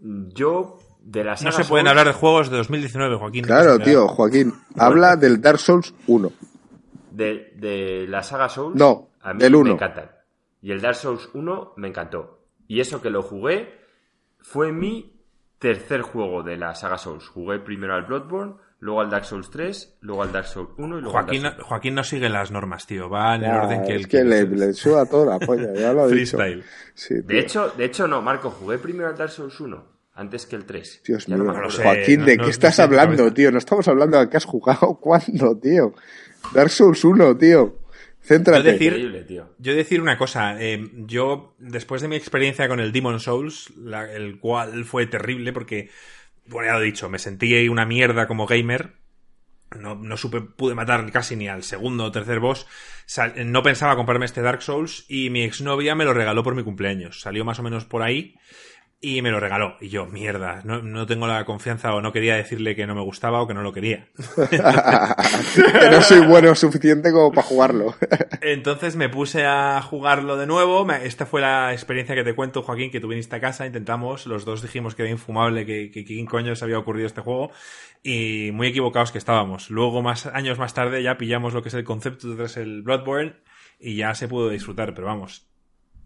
C: Yo
D: no se pueden hablar de juegos de 2019, Joaquín.
A: Claro, tío, Joaquín. habla del Dark Souls 1.
C: De, la saga Souls.
A: No,
C: a mí
A: del 1.
C: Me encantan. Y el Dark Souls 1 me encantó. Y eso que lo jugué fue mi tercer juego de la saga Souls. Jugué primero al Bloodborne, luego al Dark Souls 3, luego al Dark Souls 1 y luego
D: Joaquín,
C: al Dark Souls
D: Joaquín no sigue las normas, tío. Va en el orden que
A: él quiere. Es que le, suda toda la polla, ya lo he
D: Freestyle.
A: dicho. Sí,
C: de, hecho, de hecho, no, Marco, jugué primero al Dark Souls 1 antes que el 3.
A: Dios mío, Joaquín, ¿de qué estás hablando, tío? No estamos hablando de qué has jugado. <laughs> ¿Cuándo, tío? Dark Souls 1, tío. Céntrate.
D: Yo decir, yo decir una cosa. Eh, yo, después de mi experiencia con el Demon Souls, el cual fue terrible porque, bueno, ya lo he dicho, me sentí una mierda como gamer. No, no supe, pude matar casi ni al segundo o tercer boss. no pensaba comprarme este Dark Souls y mi exnovia me lo regaló por mi cumpleaños. Salió más o menos por ahí y me lo regaló. Y yo, mierda, no, tengo la confianza o no quería decirle que no me gustaba o que no lo quería. <laughs>
A: que no soy bueno suficiente como para jugarlo. <laughs>
D: Entonces me puse a jugarlo de nuevo. Esta fue la experiencia que te cuento, Joaquín, que tú viniste a casa, intentamos, los dos dijimos que era infumable, que, que quién coño se había ocurrido este juego. Y muy equivocados que estábamos. Luego, más años más tarde, ya pillamos lo que es el concepto tras el Bloodborne y ya se pudo disfrutar. Pero vamos,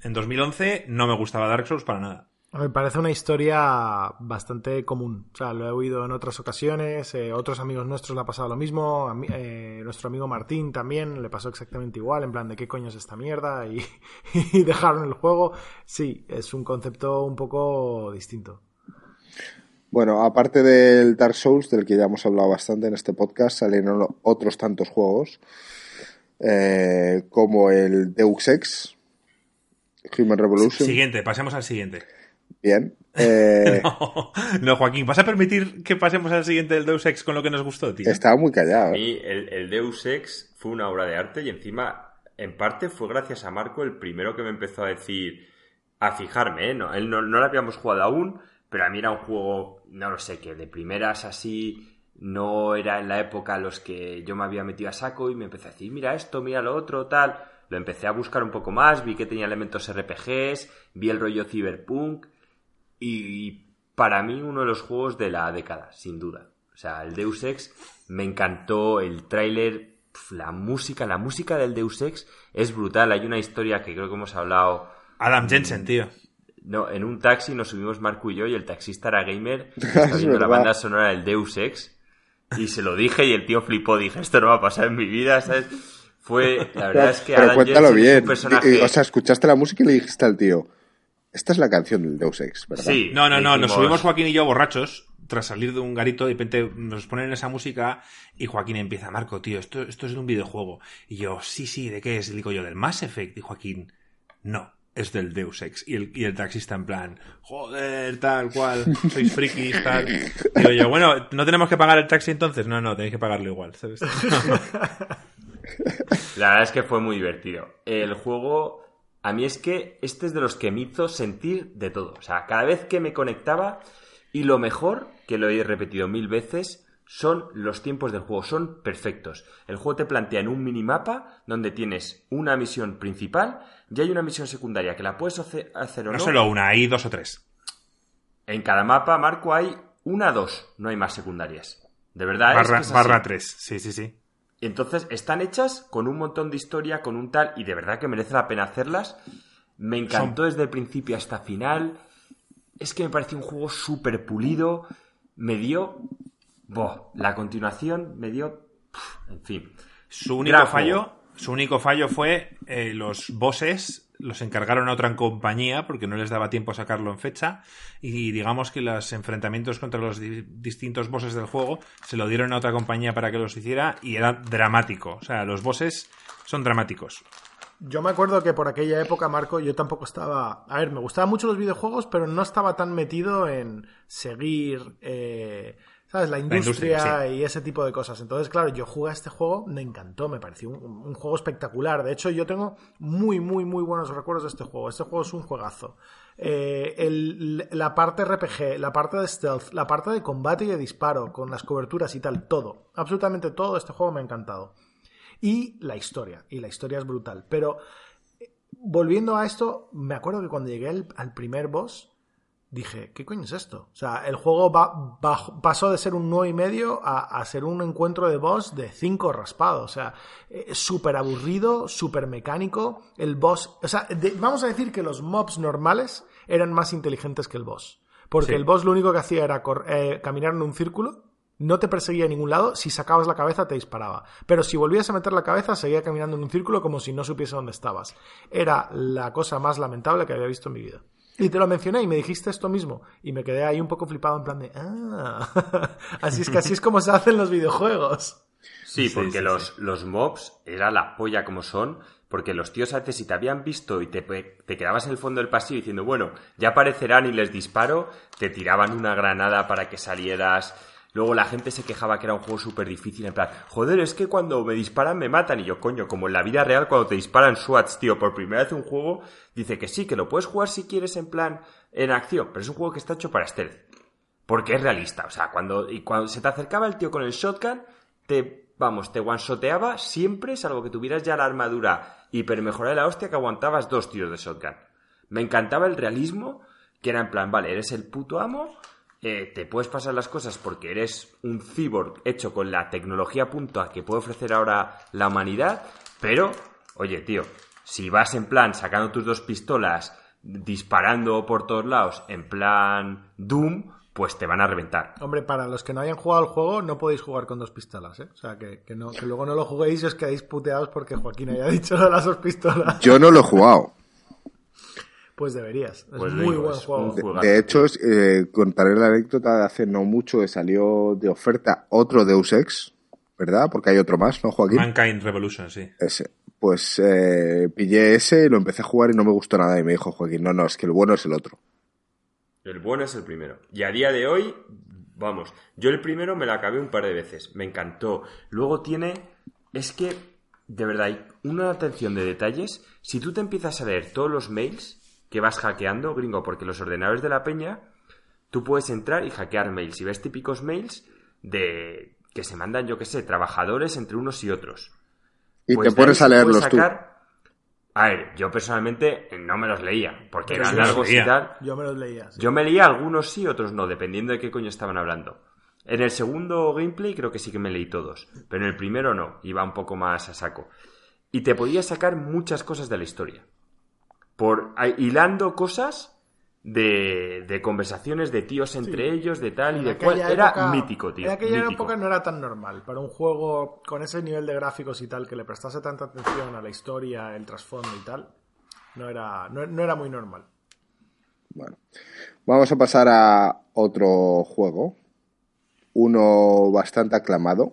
D: en 2011 no me gustaba Dark Souls para nada.
B: Me parece una historia bastante común. O sea, lo he oído en otras ocasiones. Eh, otros amigos nuestros le ha pasado lo mismo. eh, nuestro amigo Martín también le pasó exactamente igual. En plan, ¿de qué coño es esta mierda? Y, <laughs> y dejaron el juego. Sí, es un concepto un poco distinto.
A: Bueno, aparte del Dark Souls, del que ya hemos hablado bastante en este podcast, salieron otros tantos juegos. Eh, como el Deus Ex, Human Revolution.
D: Siguiente, pasemos al siguiente.
A: Bien. Eh, <laughs>
D: no, Joaquín, ¿vas a permitir que pasemos al siguiente del Deus Ex con lo que nos gustó, tío?
A: Estaba muy callado.
C: A el, Deus Ex fue una obra de arte y encima, en parte, fue gracias a Marco el primero que me empezó a decir, a fijarme, ¿eh? No, él no, no lo habíamos jugado aún, pero a mí era un juego, no lo sé, que de primeras así no era en la época los que yo me había metido a saco y me empecé a decir, mira esto, mira lo otro, tal. Lo empecé a buscar un poco más, vi que tenía elementos RPGs, vi el rollo cyberpunk y para mí uno de los juegos de la década, sin duda. O sea, el Deus Ex me encantó, el tráiler, la música, la música del Deus Ex es brutal. Hay una historia que creo que hemos hablado.
D: Adam Jensen, tío.
C: No, en un taxi nos subimos Marco y yo y el taxista era gamer, <laughs> viendo la banda sonora del Deus Ex y se lo dije y el tío flipó, dije, esto no va a pasar en mi vida, ¿sabes? Fue, la verdad es que
A: Adam cuéntalo Jensen bien. un personaje... O sea, escuchaste la música y le dijiste al tío, esta es la canción del Deus Ex, ¿verdad?
D: Sí. No, no, no. Nos subimos Joaquín y yo borrachos tras salir de un garito, de repente nos ponen esa música y Joaquín empieza, Marco, tío, esto, esto es de un videojuego. Y yo, sí, sí, ¿de qué es? Y digo yo, del Mass Effect. Y Joaquín, no, es del Deus Ex. Y el, y el taxista en plan, joder, tal cual, sois frikis, tal. Digo yo, bueno, ¿no tenemos que pagar el taxi entonces? No, no, tenéis que pagarlo igual, ¿sabes? <laughs>
C: La verdad es que fue muy divertido. El juego a mí es que este es de los que me hizo sentir de todo. O sea, cada vez que me conectaba, y lo mejor, que lo he repetido mil veces, son los tiempos del juego, son perfectos. El juego te plantea en un minimapa donde tienes una misión principal y hay una misión secundaria que la puedes hacer o no.
D: No solo una, hay dos o tres.
C: En cada mapa, Marco, hay una o dos, no hay más secundarias. De verdad.
D: Barra,
C: es
D: barra tres, sí, sí, sí.
C: Entonces, están hechas con un montón de historia, con un tal, y de verdad que merece la pena hacerlas. Me encantó desde el principio hasta final. Es que me pareció un juego súper pulido. Me dio. Boh, la continuación me dio. en fin.
D: Su único fallo. Su único fallo fue eh, los bosses los encargaron a otra compañía porque no les daba tiempo a sacarlo en fecha y digamos que los enfrentamientos contra los distintos bosses del juego se lo dieron a otra compañía para que los hiciera y era dramático. O sea, los bosses son dramáticos.
B: Yo me acuerdo que por aquella época, Marco, yo tampoco estaba... A ver, me gustaban mucho los videojuegos, pero no estaba tan metido en seguir... Eh ¿sabes? La industria, y ese tipo de cosas. Entonces, claro, yo jugué a este juego, me encantó, me pareció un, juego espectacular. De hecho, yo tengo muy, muy, muy buenos recuerdos de este juego. Este juego es un juegazo. Eh, la parte RPG, la parte de stealth, la parte de combate y de disparo, con las coberturas y tal, todo, absolutamente todo este juego me ha encantado. Y la historia, y la historia es brutal. Pero, eh, volviendo a esto, me acuerdo que cuando llegué al primer boss, dije, ¿qué coño es esto? O sea, el juego va, pasó de ser un 9 y medio a, ser un encuentro de boss de 5 raspado. O sea, es súper aburrido, súper mecánico. El boss, o sea, vamos a decir que los mobs normales eran más inteligentes que el boss. Porque el boss lo único que hacía era eh, caminar en un círculo, no te perseguía a ningún lado, si sacabas la cabeza te disparaba. Pero si volvías a meter la cabeza, seguía caminando en un círculo como si no supiese dónde estabas. Era la cosa más lamentable que había visto en mi vida. Y te lo mencioné y me dijiste esto mismo. Y me quedé ahí un poco flipado en plan de, ah, <laughs> así es que así es como se hacen los videojuegos.
C: Sí, porque los, los mobs era la polla como son, porque los tíos antes si te habían visto y te, te quedabas en el fondo del pasillo diciendo, bueno, ya aparecerán y les disparo, te tiraban una granada para que salieras Luego la gente se quejaba que era un juego súper difícil, en plan, joder, es que cuando me disparan me matan. Y yo, coño, como en la vida real cuando te disparan SWATs, tío, por primera vez un juego, dice que sí, que lo puedes jugar si quieres en plan, en acción, pero es un juego que está hecho para stealth. Porque es realista, o sea, cuando, y cuando se te acercaba el tío con el shotgun, te, vamos, te one-shoteaba siempre, salvo que tuvieras ya la armadura hiper mejorada de la hostia que aguantabas dos tiros de shotgun. Me encantaba el realismo, que era en plan, vale, eres el puto amo, eh, te puedes pasar las cosas porque eres un cyborg hecho con la tecnología punta que puede ofrecer ahora la humanidad, pero, oye, tío, si vas en plan sacando tus dos pistolas, disparando por todos lados, en plan Doom, pues te van a reventar.
B: Hombre, para los que no hayan jugado el juego, no podéis jugar con dos pistolas, ¿eh? O sea, que, no, que luego no lo juguéis y os quedéis puteados porque Joaquín haya dicho de las dos pistolas.
A: Yo no lo he jugado.
B: Pues deberías. Es pues muy buen juego.
A: De, hecho, eh, contaré la anécdota de hace no mucho que salió de oferta otro Deus Ex, ¿verdad? Porque hay otro más, ¿no, Joaquín?
D: Mankind Revolution, sí.
A: Ese. Pues eh, pillé ese, y lo empecé a jugar y no me gustó nada. Y me dijo Joaquín, no, no, es que el bueno es el otro.
C: El bueno es el primero. Y a día de hoy, vamos, yo el primero me lo acabé un par de veces. Me encantó. Luego tiene. Es que, de verdad, hay una atención de detalles. Si tú te empiezas a leer todos los mails que vas hackeando, gringo, porque los ordenadores de la peña, tú puedes entrar y hackear mails. Y ves típicos mails de que se mandan, yo qué sé, trabajadores entre unos y otros.
A: Y pues te pones a leerlos tú.
C: A ver, yo personalmente no me los leía, porque eran largos y tal.
B: Yo me los leía.
C: Yo me leía algunos sí, otros no, dependiendo de qué coño estaban hablando. En el segundo gameplay creo que sí que me leí todos, pero en el primero no, iba un poco más a saco. Y te podías sacar muchas cosas de la historia por hilando cosas de, de conversaciones de tíos entre ellos, de tal y de cual. Era mítico, tío.
B: En aquella época no era tan normal. Para un juego con ese nivel de gráficos y tal, que le prestase tanta atención a la historia, el trasfondo y tal, no era, no, era muy normal.
A: Bueno, vamos a pasar a otro juego. Uno bastante aclamado.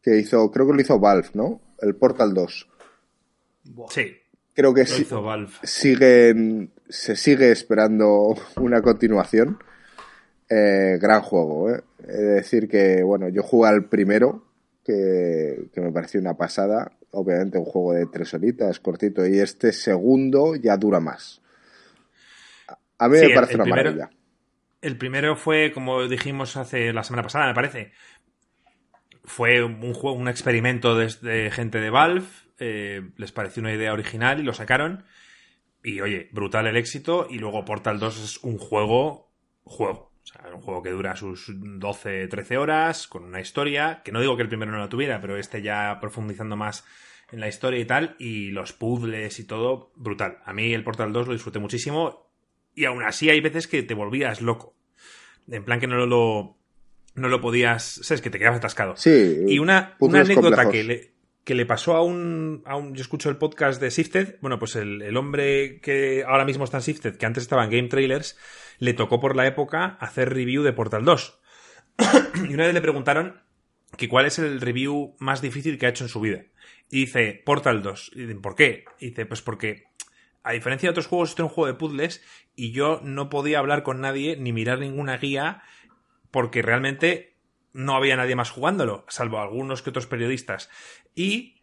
A: Que hizo, creo que lo hizo Valve, ¿no? El Portal 2.
D: Sí.
A: Creo que sí, siguen, se sigue esperando una continuación. Eh, gran juego, ¿eh? Es decir que, bueno, yo jugué al primero, que, me pareció una pasada. Obviamente un juego de tres horitas, cortito, y este segundo ya dura más. A mí me parece una maravilla.
D: El primero fue, como dijimos hace la semana pasada, me parece, fue un juego, un experimento de gente de Valve eh, les pareció una idea original y lo sacaron. Y oye, brutal el éxito. Y luego Portal 2 es un juego, juego. O sea, un juego que dura sus 12, 13 horas, con una historia, que no digo que el primero no la tuviera, pero este ya profundizando más en la historia y tal, y los puzzles y todo, brutal. A mí el Portal 2 lo disfruté muchísimo, y aún así hay veces que te volvías loco. En plan que no lo, no lo podías, sabes, que te quedabas atascado.
A: Sí.
D: Y una, una anécdota que le, que le pasó a un, a un, Yo escucho el podcast de Sifted. Bueno, pues el, el, hombre que ahora mismo está en Sifted, que antes estaba en Game Trailers, le tocó por la época hacer review de Portal 2. <coughs> y una vez le preguntaron que cuál es el review más difícil que ha hecho en su vida. Y dice, Portal 2. Y dicen, ¿por qué? Y dice, pues porque, a diferencia de otros juegos, este es un juego de puzzles y yo no podía hablar con nadie ni mirar ninguna guía porque realmente no había nadie más jugándolo, salvo algunos que otros periodistas. Y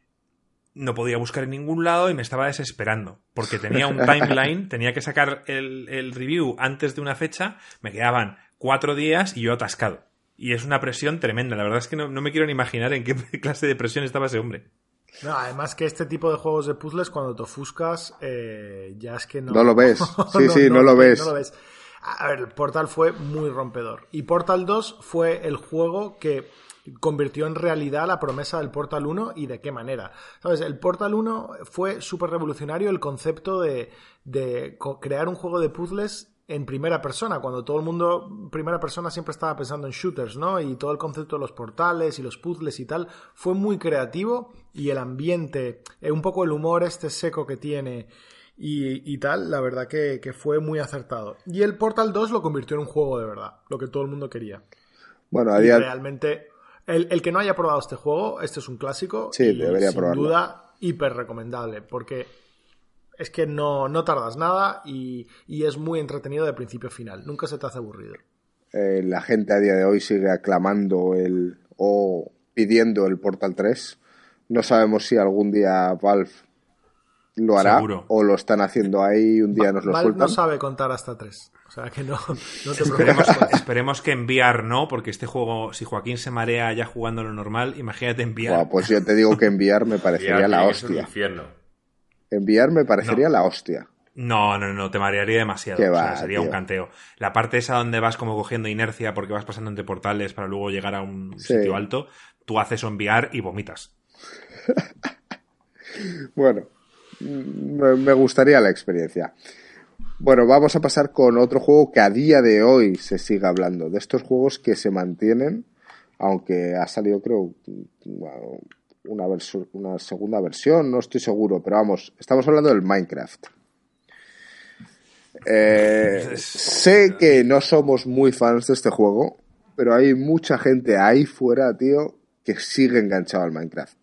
D: no podía buscar en ningún lado y me estaba desesperando, porque tenía un <laughs> timeline, tenía que sacar el, el, review antes de una fecha, me quedaban cuatro días y yo atascado. Y es una presión tremenda, la verdad es que no, no me quiero ni imaginar en qué <laughs> clase de presión estaba ese hombre.
B: No, además que este tipo de juegos de puzzles, cuando te ofuscas, eh, ya es que no...
A: No lo ves, <laughs> sí, sí, no, no, lo ves.
B: No lo ves. A ver, Portal fue muy rompedor. Y Portal 2 fue el juego que convirtió en realidad la promesa del Portal 1 y de qué manera. ¿Sabes? El Portal 1 fue súper revolucionario el concepto de, de, crear un juego de puzzles en primera persona, cuando todo el mundo, primera persona, siempre estaba pensando en shooters, ¿no? Y todo el concepto de los portales y los puzzles y tal, fue muy creativo y el ambiente, eh, un poco el humor este seco que tiene y, y tal, la verdad que, que, fue muy acertado. Y el Portal 2 lo convirtió en un juego de verdad, lo que todo el mundo quería.
A: Bueno, a día...
B: realmente, el, el, que no haya probado este juego, este es un clásico.
A: Sí,
B: y,
A: debería
B: sin
A: probarlo.
B: duda, hiper recomendable, porque es que no, no tardas nada y, y, es muy entretenido de principio a final. Nunca se te hace aburrido.
A: Eh, la gente a día de hoy sigue aclamando el o pidiendo el Portal 3. No sabemos si algún día Valve lo hará
D: Seguro.
A: o lo están haciendo ahí y un día nos lo
B: Valve
A: sueltan.
B: no sabe contar hasta 3. O sea que no, no te
D: Esperemos,
B: preocupes.
D: esperemos que enviar no, porque este juego, si Joaquín se marea ya jugando lo normal, imagínate enviar.
A: Pues yo te digo que enviar me parecería la hostia. Enviar me parecería
D: No.
A: la hostia.
D: No, no, no, te marearía demasiado.
A: Qué
D: O sea,
A: va,
D: sería
A: tío.
D: un canteo. La parte esa donde vas como cogiendo inercia porque vas pasando entre portales para luego llegar a un
A: Sí.
D: sitio alto, tú haces enviar y vomitas. <laughs>
A: Bueno, me gustaría la experiencia. Bueno, vamos a pasar con otro juego que a día de hoy se sigue hablando. De estos juegos que se mantienen, aunque ha salido, creo, una, una segunda versión, no estoy seguro, pero vamos, estamos hablando del Minecraft. Eh, sé que no somos muy fans de este juego, pero hay mucha gente ahí fuera, tío, que sigue enganchado al Minecraft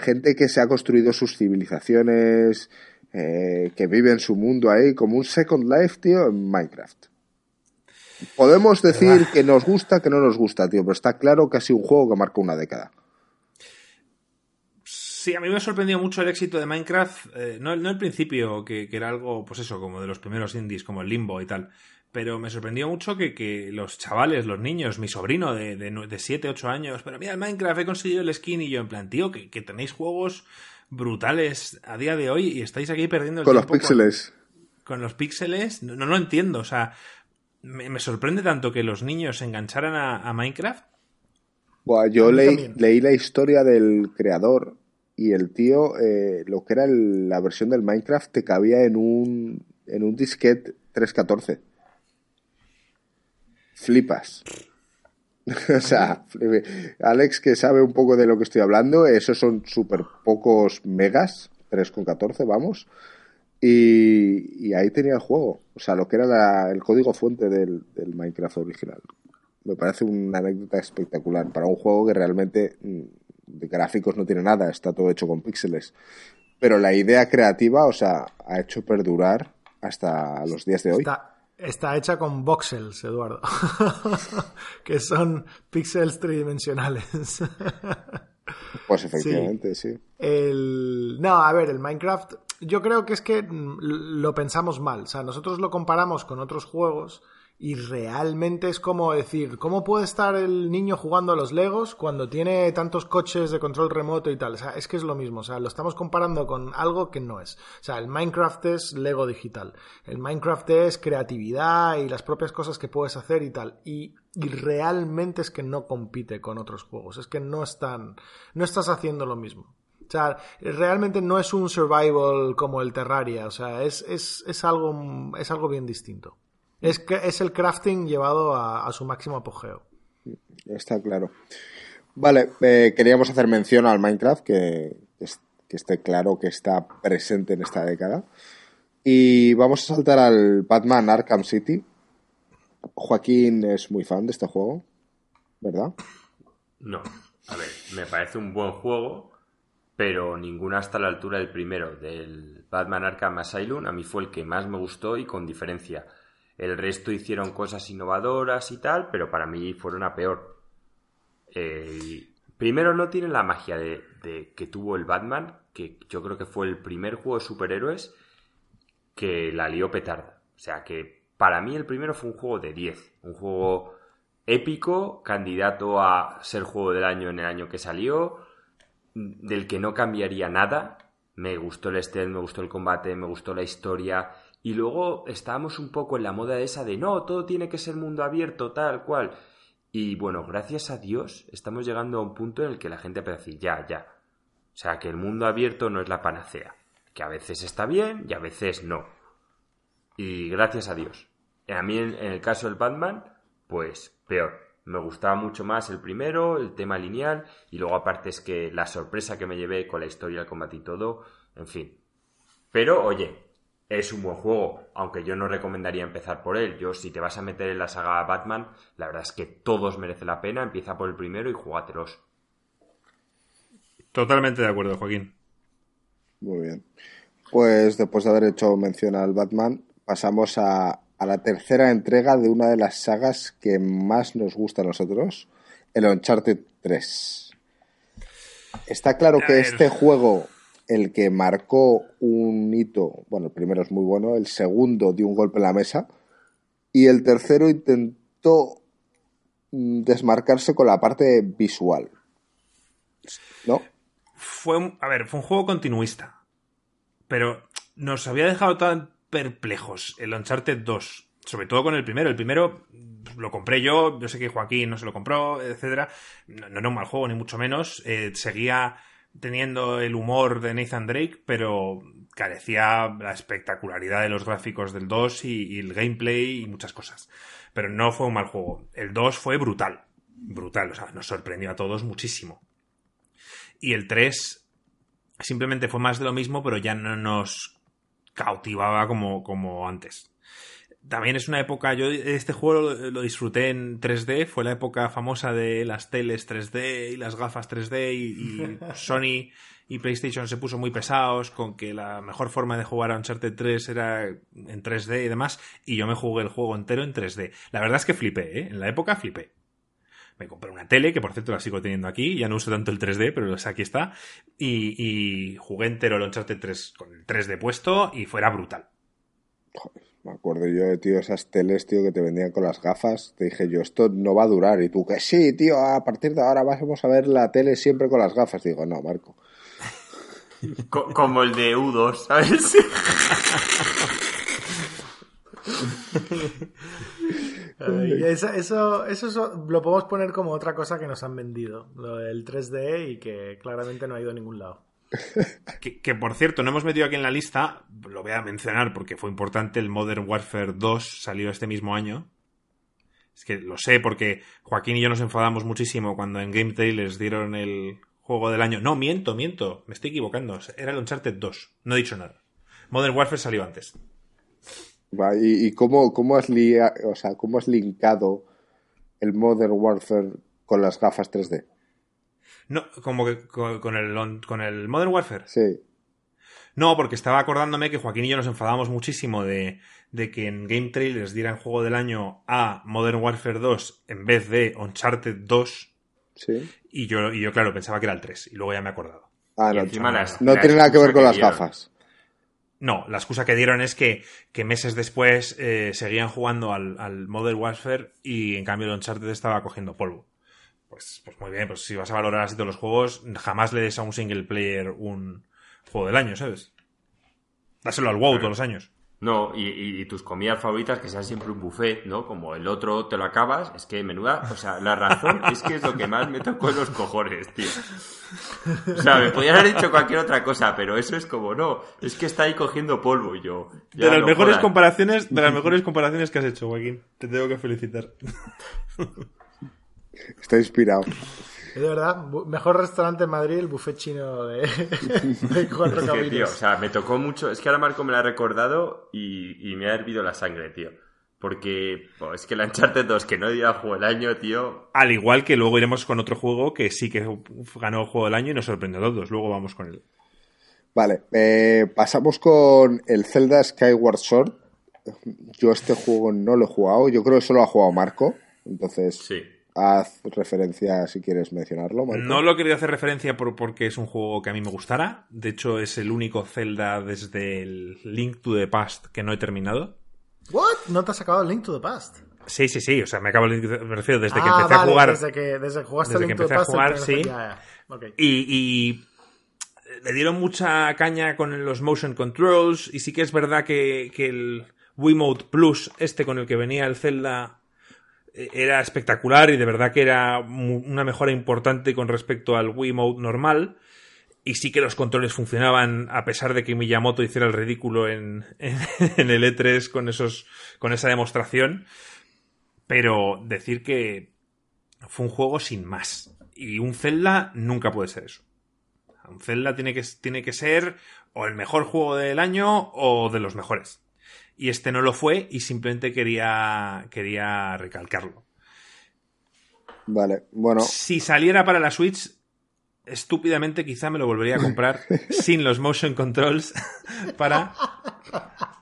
A: gente que se ha construido sus civilizaciones, eh, que vive en su mundo ahí, como un Second Life, tío, en Minecraft. Podemos decir que nos gusta, que no nos gusta, tío, pero está claro que ha sido un juego que marcó una década.
D: Sí, a mí me ha sorprendido mucho el éxito de Minecraft. eh, no, no el principio, que, que era algo, pues eso, como de los primeros indies, como el Limbo y tal. Pero me sorprendió mucho que, que los chavales, los niños, mi sobrino de, de, de 7, 8 años, pero mira, el Minecraft he conseguido el skin y yo en plan, tío, que, que tenéis juegos brutales a día de hoy y estáis aquí perdiendo el
A: Con los píxeles.
D: con los píxeles, no, no lo entiendo. O sea, me, me sorprende tanto que los niños se engancharan a, a Minecraft.
A: Buah, yo leí, leí la historia del creador y el tío, eh, lo que era el- la versión del Minecraft, te cabía en un, en un disquete 314. Flipas. <laughs> o sea. Alex, que sabe un poco de lo que estoy hablando, esos son súper pocos megas, 3,14, vamos. Y, ahí tenía el juego, o sea, lo que era la- el código fuente del, Minecraft original. Me parece una anécdota espectacular para un juego que realmente mm, de gráficos no tiene nada, está todo hecho con píxeles. Pero la idea creativa, o sea, ha hecho perdurar hasta los días de hoy.
B: Está hecha con voxels, Eduardo. <laughs> que son píxeles tridimensionales. <laughs>
A: Pues efectivamente, sí.
B: El... No, a ver, el Minecraft, yo creo que es que lo pensamos mal. O sea, nosotros lo comparamos con otros juegos Y realmente es como decir, ¿cómo puede estar el niño jugando a los Legos cuando tiene tantos coches de control remoto y tal? O sea, es que es lo mismo. O sea, lo estamos comparando con algo que no es. O sea, el Minecraft es Lego digital. El Minecraft es creatividad y las propias cosas que puedes hacer y tal. Y, realmente es que no compite con otros juegos. Es que no están, no estás haciendo lo mismo. O sea, realmente no es un survival como el Terraria. O sea, es, es, es algo, es algo bien distinto. Es, es el crafting llevado a, su máximo apogeo.
A: Está claro. Vale, eh, queríamos hacer mención al Minecraft, que, que esté claro que está presente en esta década. Y vamos a saltar al Batman Arkham City. Joaquín es muy fan de este juego, ¿verdad?
C: No, a ver, me parece un buen juego, pero ninguno hasta la altura del primero, del Batman Arkham Asylum. A mí fue el que más me gustó y con diferencia. El resto hicieron cosas innovadoras y tal, pero para mí fueron a peor. Eh, primero no tiene la magia de, que tuvo el Batman, que yo creo que fue el primer juego de superhéroes que la lió petarda. O sea que para mí el primero fue un juego de 10, un juego épico, candidato a ser juego del año en el año que salió, del que no cambiaría nada. Me gustó el stealth, me gustó el combate, me gustó la historia y luego estábamos un poco en la moda esa de no, todo tiene que ser mundo abierto, tal cual. Y bueno, gracias a Dios estamos llegando a un punto en el que la gente puede decir, ya, ya. O sea, que el mundo abierto no es la panacea. Que a veces está bien y a veces no. Y gracias a Dios. A mí, en, el caso del Batman, pues peor. Me gustaba mucho más el primero, el tema lineal, y luego aparte es que la sorpresa que me llevé con la historia, el combate y todo, en fin. Pero, oye, es un buen juego, aunque yo no recomendaría empezar por él. Yo, si te vas a meter en la saga Batman, la verdad es que todos merecen la pena. Empieza por el primero y jugatelos.
D: Totalmente de acuerdo, Joaquín.
A: Muy bien. Pues después de haber hecho mención al Batman, pasamos a, la tercera entrega de una de las sagas que más nos gusta a nosotros, el Uncharted 3. Está claro que este juego el que marcó un hito, bueno, el primero es muy bueno, el segundo dio un golpe en la mesa y el tercero intentó mm, desmarcarse con la parte visual. ¿No?
D: Fue a ver, fue un juego continuista, pero nos había dejado tan perplejos el Uncharted 2, sobre todo con el primero. El primero lo compré yo, yo sé que Joaquín no se lo compró, etcétera. No, era un mal juego, ni mucho menos. Eh, seguía teniendo el humor de Nathan Drake, pero carecía la espectacularidad de los gráficos del 2 y, el gameplay y muchas cosas. Pero no fue un mal juego. El 2 fue brutal. Brutal, o sea, nos sorprendió a todos muchísimo. Y el 3 simplemente fue más de lo mismo, pero ya no nos cautivaba como, como antes también es una época, yo este juego lo, disfruté en 3D, fue la época famosa de las teles 3D y las gafas 3D y, <laughs> Sony y PlayStation se puso muy pesados con que la mejor forma de jugar a Uncharted 3 era en 3D y demás, y yo me jugué el juego entero en 3D. La verdad es que flipé, ¿eh? En la época flipé. Me compré una tele, que por cierto la sigo teniendo aquí, ya no uso tanto el 3D, pero aquí está, y, y jugué entero el Uncharted 3 con el 3D puesto y fuera brutal.
A: Me acuerdo yo, tío, esas teles, tío, que te vendían con las gafas. Te dije yo, esto no va a durar. Y tú, que sí, tío, a partir de ahora vamos a ver la tele siempre con las gafas. Digo, no, Marco. <laughs>
C: Como el de U2, ¿sabes? <laughs>
B: eso, eso, lo podemos poner como otra cosa que nos han vendido, lo del 3D y que claramente no ha ido a ningún lado.
D: Que, por cierto, no hemos metido aquí en la lista, lo voy a mencionar porque fue importante, el Modern Warfare 2 salió este mismo año. Es que lo sé porque Joaquín y yo nos enfadamos muchísimo cuando en Game les dieron el juego del año. No, miento, miento, me estoy equivocando. Era el Uncharted 2, no he dicho nada. Modern Warfare salió antes.
A: ¿Y, cómo, cómo, has o sea, cómo has linkado el Modern Warfare con las gafas 3D?
D: No, como que con, el, con el Modern Warfare.
A: Sí.
D: No, porque estaba acordándome que Joaquín y yo nos enfadamos muchísimo de, que en Game Trailers dieran juego del año a Modern Warfare 2 en vez de Uncharted 2.
A: Sí.
D: Y yo, y yo claro, pensaba que era el 3. Y luego ya me he acordado.
A: Ah, no, no tiene nada que ver con las gafas.
D: No, la excusa que dieron es que, que meses después eh, seguían jugando al, al, Modern Warfare y en cambio el Uncharted estaba cogiendo polvo. Pues, pues muy bien, pues si vas a valorar así todos los juegos, jamás le des a un single player un juego del año, ¿sabes? Dáselo al WoW todos los años.
C: No, y, tus comidas favoritas que sean siempre un buffet, ¿no? Como el otro te lo acabas, es que menuda, o sea, la razón <laughs> es que es lo que más me tocó en los cojones, tío. O sea, me podían haber dicho cualquier otra cosa, pero eso es como, no, es que está ahí cogiendo polvo y yo.
D: De las mejores comparaciones, de las mejores comparaciones que has hecho, Joaquín. Te tengo que felicitar. <laughs>
A: Está inspirado.
B: De verdad, mejor restaurante en Madrid, el buffet chino de, <laughs> cuatro
C: o sea, me tocó mucho. Es que ahora Marco me lo ha recordado y, me ha hervido la sangre, tío. Porque es que la Uncharted 2, que no dio juego del año, tío.
D: Al igual que luego iremos con otro juego que sí que ganó juego del año y nos sorprendió a todos. Luego vamos con él.
A: Vale, eh, pasamos con el Zelda Skyward Sword. Yo este juego no lo he jugado, yo creo que solo ha jugado Marco. Entonces,
C: sí.
A: Haz referencia si quieres mencionarlo.
D: No lo quería hacer referencia por, porque es un juego que a mí me gustara. De hecho, es el único Zelda desde el Link to the Past que no he terminado.
B: ¿What? ¿No te has acabado el Link to the Past?
D: Sí, sí, sí. O sea, me acabo me refiero desde que ah, empecé a jugar.
B: Desde que, desde que jugaste desde Link que empecé a jugar,
D: sí. Y, y le dieron mucha caña con los motion controls. Y sí que es verdad que, que el Wiimote Plus, este con el que venía el Zelda era espectacular y de verdad que era una mejora importante con respecto al Wii Mode normal. Y sí que los controles funcionaban a pesar de que Miyamoto hiciera el ridículo en, en, <laughs> el E3 con, esos, con esa demostración. Pero decir que fue un juego sin más. Y un Zelda nunca puede ser eso. Un Zelda tiene que, tiene que ser o el mejor juego del año o de los mejores y este no lo fue y simplemente quería, quería recalcarlo.
A: Vale, bueno.
D: Si saliera para la Switch, estúpidamente quizá me lo volvería a comprar <laughs> sin los motion controls <laughs> para,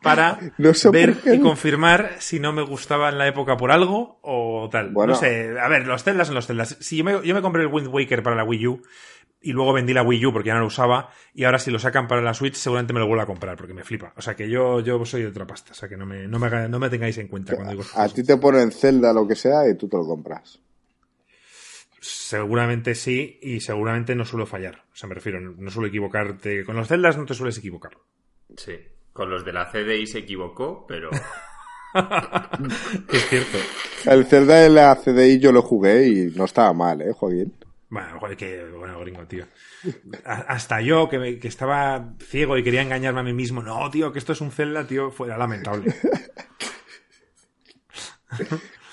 D: para <laughs> ver y confirmar si no me gustaba en la época por algo o tal. No sé, a ver, los Zeldas son los Zeldas. Si yo me, yo me compré el Wind Waker para la Wii U y luego vendí la Wii U porque ya no lo usaba y ahora si lo sacan para la Switch seguramente me lo vuelvo a comprar porque me flipa. O sea que yo, yo soy de otra pasta, o sea que no me, no me, no me tengáis en cuenta cuando digo...
A: A ti te ponen Zelda lo que sea y tú te lo compras.
D: Seguramente sí y seguramente no suelo fallar. O sea, me refiero, no suelo equivocarte. Con los Zeldas no te sueles equivocar.
C: Sí, con los de la CDI se equivocó, pero... <laughs>
D: es cierto.
A: El Zelda de la CDI yo lo jugué y no estaba mal, ¿eh, Joaquín?
D: Bueno, joder, que bueno, gringo, tío. Hasta yo, que, que, estaba ciego y quería engañarme a mí mismo. No, tío, que esto es un Zelda, tío, fue lamentable. <laughs>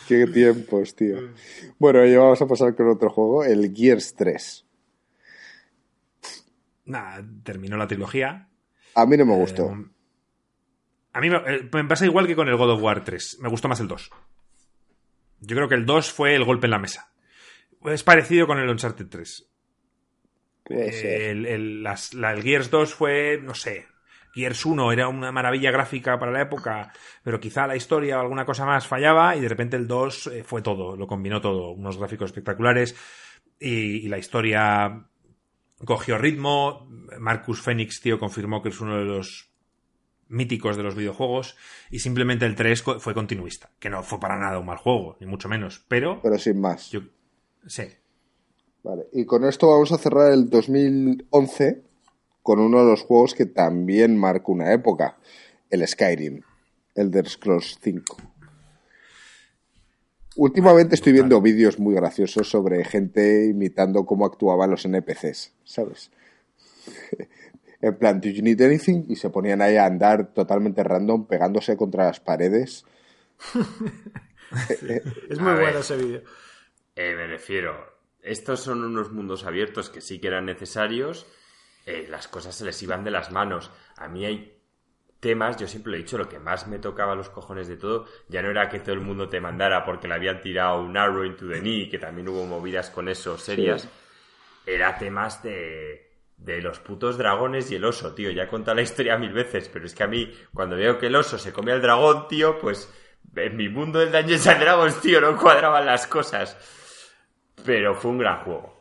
A: Qué tiempos, tío. Bueno, ya vamos a pasar con otro juego, el Gears 3.
D: Nada, terminó la trilogía.
A: A mí no me gustó.
D: Eh, a mí eh, me, pasa igual que con el God of War 3. Me gustó más el 2. Yo creo que el 2 fue el golpe en la mesa. Es parecido con el Uncharted 3. El, el, el, Gears 2 fue, no sé, Gears 1 era una maravilla gráfica para la época, pero quizá la historia o alguna cosa más fallaba y de repente el 2 eh, fue todo, lo combinó todo, unos gráficos espectaculares y, la historia cogió ritmo. Marcus Phoenix, tío, confirmó que es uno de los míticos de los videojuegos y simplemente el 3 fue continuista, que no fue para nada un mal juego, ni mucho menos, pero...
A: Pero sin más.
D: Sí.
A: Vale, y con esto vamos a cerrar el 2011 con uno de los juegos que también marcó una época, el Skyrim, Elder Scrolls 5. Últimamente estoy viendo vídeos muy graciosos sobre gente imitando cómo actuaban los NPCs, ¿sabes? <laughs> en plan, ¿do you need anything? Y se ponían ahí a andar totalmente random, pegándose contra las paredes. <laughs>
B: es muy bueno ese vídeo.
C: Eh, me refiero, estos son unos mundos abiertos que sí que eran necesarios, eh, las cosas se les iban de las manos. A mí hay temas, yo siempre lo he dicho, lo que más me tocaba los cojones de todo, ya no era que todo el mundo te mandara porque le habían tirado un arrow into the knee, que también hubo movidas con eso serias, era temas de, de los putos dragones y el oso, tío. Ya he contado la historia mil veces, pero es que a mí, cuando veo que el oso se come al dragón, tío, pues en mi mundo del Dungeons and Dragons, tío, no cuadraban las cosas. Pero fue un gran juego.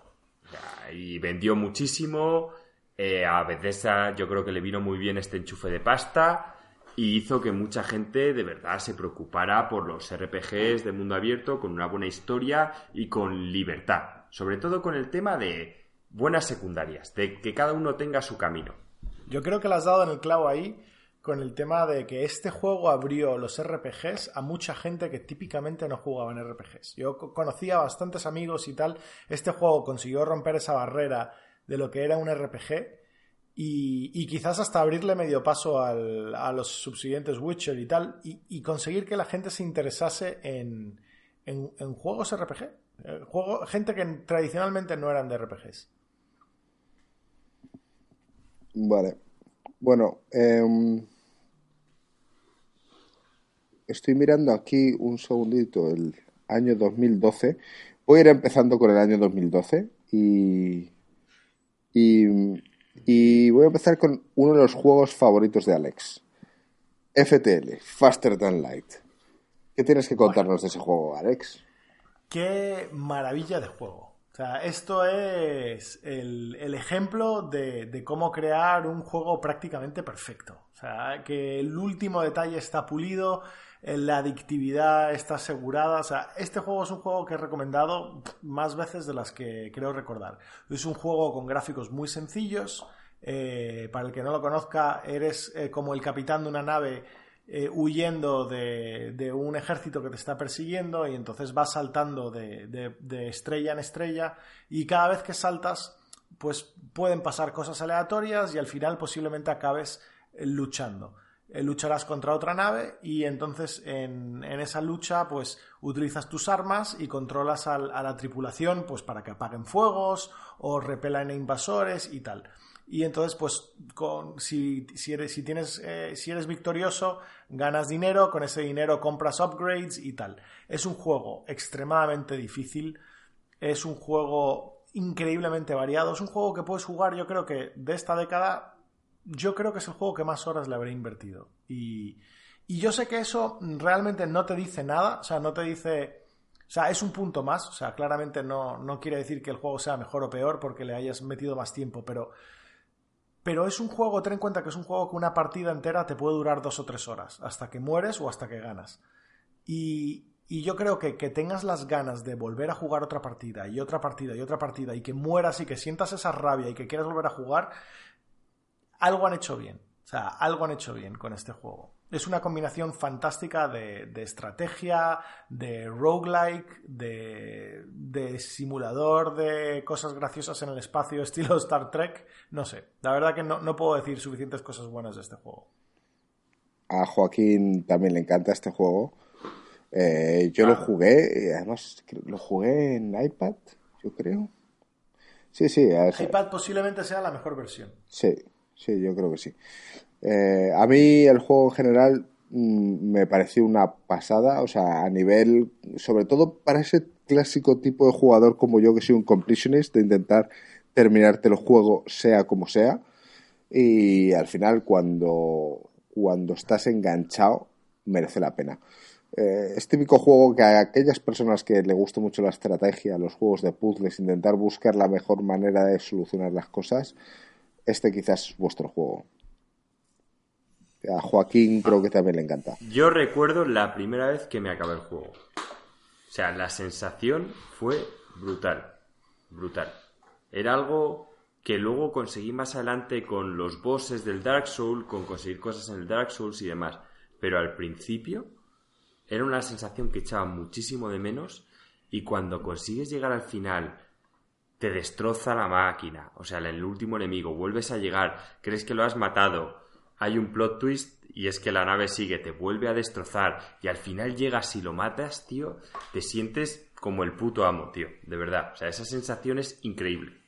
C: y vendió muchísimo. Eh, a Bethesda yo creo que le vino muy bien este enchufe de pasta y hizo que mucha gente de verdad se preocupara por los RPGs de mundo abierto con una buena historia y con libertad. Sobre todo con el tema de buenas secundarias, de que cada uno tenga su camino.
B: Yo creo que le has dado en el clavo ahí con el tema de que este juego abrió los RPGs a mucha gente que típicamente no jugaba en RPGs. Yo conocía bastantes amigos y tal. Este juego consiguió romper esa barrera de lo que era un RPG y, quizás hasta abrirle medio paso a los subsiguientes Witcher y tal y, conseguir que la gente se interesase en, juegos RPG. Eh, gente que tradicionalmente no eran de RPGs.
A: Vale. Bueno, em, estoy mirando aquí un segundito el año 2012. Voy a ir empezando con el año 2012 y, y, voy a empezar con uno de los juegos favoritos de Alex. FTL, Faster Than Light. ¿Qué tienes que contarnos de ese juego, Alex?
B: Qué maravilla de juego. O sea, esto es el, ejemplo de, de, cómo crear un juego prácticamente perfecto. O sea, que el último detalle está pulido, la adictividad está asegurada. O sea, este juego es un juego que he recomendado más veces de las que creo recordar. Es un juego con gráficos muy sencillos. Eh, para el que no lo conozca, eres eh, como el capitán de una nave eh, huyendo de, un ejército que te está persiguiendo y entonces vas saltando de, de, estrella en estrella y cada vez que saltas pues pueden pasar cosas aleatorias y al final posiblemente acabes luchando. Eh, lucharás contra otra nave y entonces en, esa lucha pues utilizas tus armas y controlas a, la tripulación pues para que apaguen fuegos o repelan invasores y tal. Y entonces, pues, si, eres, si, tienes, eh, si eres victorioso, ganas dinero, con ese dinero compras upgrades y tal. Es un juego extremadamente difícil, es un juego increíblemente variado, es un juego que puedes jugar, yo creo que de esta década yo creo que es el juego que más horas le habré invertido. Y, yo sé que eso realmente no te dice nada, o sea, no te dice... O sea, es un punto más, o sea, claramente no, no quiere decir que el juego sea mejor o peor porque le hayas metido más tiempo, pero... Pero es un juego, ten en cuenta que es un juego que una partida entera te puede durar dos o tres horas, hasta que mueres o hasta que ganas. Y, y yo creo que que tengas las ganas de volver a jugar otra partida y otra partida y otra partida y que mueras y que sientas esa rabia y que quieras volver a jugar, algo han hecho bien. O sea, algo han hecho bien con este juego. Es una combinación fantástica de, estrategia, de roguelike, de, de, simulador de cosas graciosas en el espacio, <laughs> estilo Star Trek. No sé, la verdad que no, puedo decir suficientes cosas buenas de este juego.
A: A Joaquín también le encanta este juego. Eh, yo lo jugué, además lo jugué en iPad, yo creo. Sí, sí.
B: iPad posiblemente sea la mejor versión.
A: Sí, sí, yo creo que sí. Eh, a mí el juego en general mm, me pareció una pasada, o sea, a nivel, sobre todo para ese clásico tipo de jugador como yo que soy un completionist, de intentar terminarte el juego sea como sea. Y al final cuando, cuando estás enganchado merece la pena. Eh, es típico juego que a aquellas personas que le gusta mucho la estrategia, los juegos de puzzles, intentar buscar la mejor manera de solucionar las cosas, este quizás es vuestro juego. A Joaquín creo que también le encanta.
C: Yo recuerdo la primera vez que me acabé el juego. O sea, la sensación fue brutal. Brutal. Era algo que luego conseguí más adelante con los bosses del Dark Souls, con conseguir cosas en el Dark Souls y demás. Pero al principio era una sensación que echaba muchísimo de menos y cuando consigues llegar al final te destroza la máquina. O sea, el último enemigo, vuelves a llegar, crees que lo has matado, hay un plot twist y es que la nave sigue, te vuelve a destrozar y al final llegas y lo matas, tío, te sientes como el puto amo, tío, de verdad. O sea, esa sensación es increíble.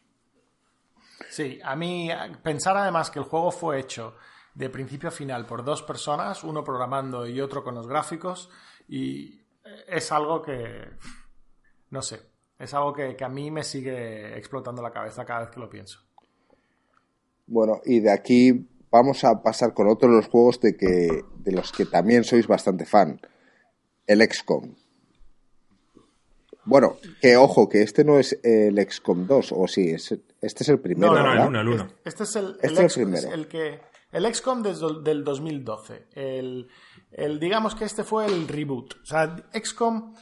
B: Sí, a mí pensar además que el juego fue hecho de principio a final por dos personas, uno programando y otro con los gráficos, y es algo que, no sé, es algo que, a mí me sigue explotando la cabeza cada vez que lo pienso.
A: Bueno, y de aquí vamos a pasar con otro de los juegos de, que, de los que también sois bastante fan, el XCOM. Bueno, que ojo, que este no es el XCOM 2, o sí, es, Este es el primero.
D: No, no, el 1, el 1.
B: Este es el, este el, primero. el que. El XCOM desde del 2012. El, el, digamos que este fue el reboot. O sea, XCOM,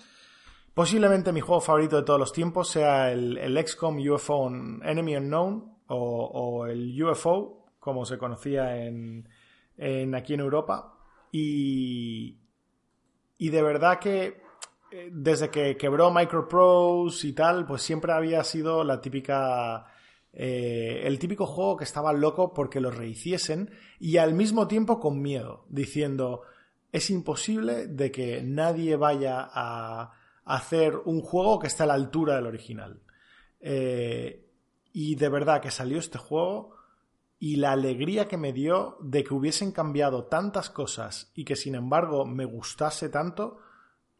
B: posiblemente mi juego favorito de todos los tiempos, sea el, el XCOM UFO Enemy Unknown o, el UFO, como se conocía en, en aquí en Europa. Y, y de verdad que eh, desde que quebró Microprose y tal, pues siempre había sido la típica. Eh, el típico juego que estaba loco porque lo rehiciesen y al mismo tiempo con miedo, diciendo es imposible de que nadie vaya a hacer un juego que esté a la altura del original. Eh, y de verdad que salió este juego y la alegría que me dio de que hubiesen cambiado tantas cosas y que sin embargo me gustase tanto,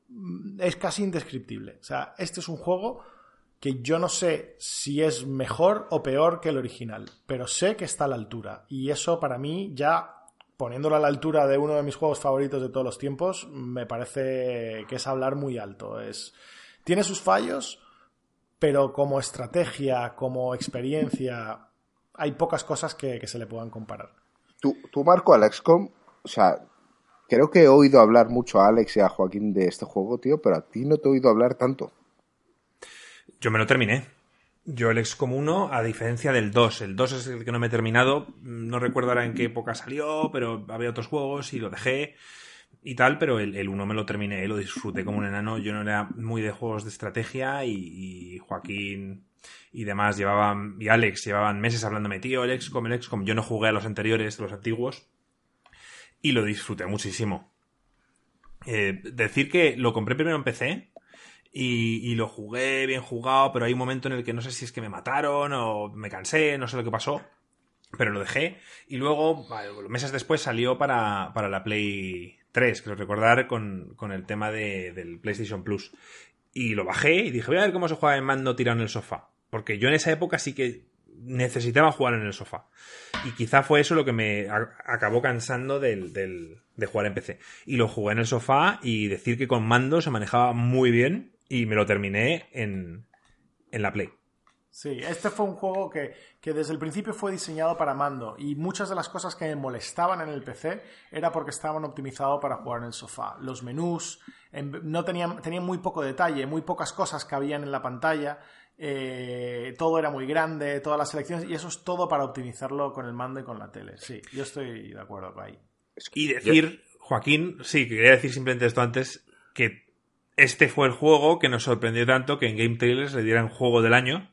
B: Mm, es casi indescriptible. O sea, este es un juego que yo no sé si es mejor o peor que el original, pero sé que está a la altura. Y eso para mí, ya poniéndolo a la altura de uno de mis juegos favoritos de todos los tiempos, me parece que es hablar muy alto. Es, tiene sus fallos, pero como estrategia, como experiencia, hay pocas cosas que, se le puedan comparar.
A: Tú, tú Marco, al XCOM, o sea, Creo que he oído hablar mucho a Alex y a Joaquín de este juego, tío, pero a ti no te he oído hablar tanto.
D: Yo me lo terminé. Yo el XCOM 1, a diferencia del 2. El 2 es el que no me he terminado. No recuerdo ahora en qué época salió, pero había otros juegos y lo dejé y tal, pero el, el 1 me lo terminé, lo disfruté como un enano. Yo no era muy de juegos de estrategia y, Joaquín y demás llevaban, y Alex llevaban meses hablándome, tío, el XCOM, el XCOM. Yo no jugué a los anteriores, los antiguos y lo disfruté muchísimo. Eh, decir que lo compré primero en PC y, lo jugué bien jugado, pero hay un momento en el que no sé si es que me mataron o me cansé, no sé lo que pasó, pero lo dejé. Y luego, meses después, salió para, la Play 3, creo recordar, con, con el tema del PlayStation Plus. Y lo bajé y dije, voy a ver cómo se juega en mando tirado en el sofá. Porque yo en esa época sí que necesitaba jugar en el sofá. Y quizá fue eso lo que me acabó cansando del, de jugar en PC. Y lo jugué en el sofá y decir que con mando se manejaba muy bien y me lo terminé en, en la Play.
B: Sí, este fue un juego que, que, desde el principio fue diseñado para mando y muchas de las cosas que me molestaban en el PC era porque estaban optimizados para jugar en el sofá. Los menús no tenían, tenían muy poco detalle, muy pocas cosas que habían en la pantalla eh, todo era muy grande, todas las selecciones, y eso es todo para optimizarlo con el mando y con la tele. Sí, yo estoy de acuerdo con ahí.
D: Y decir, Joaquín, sí, quería decir simplemente esto antes, que este fue el juego que nos sorprendió tanto que en Game Trailers le dieran juego del año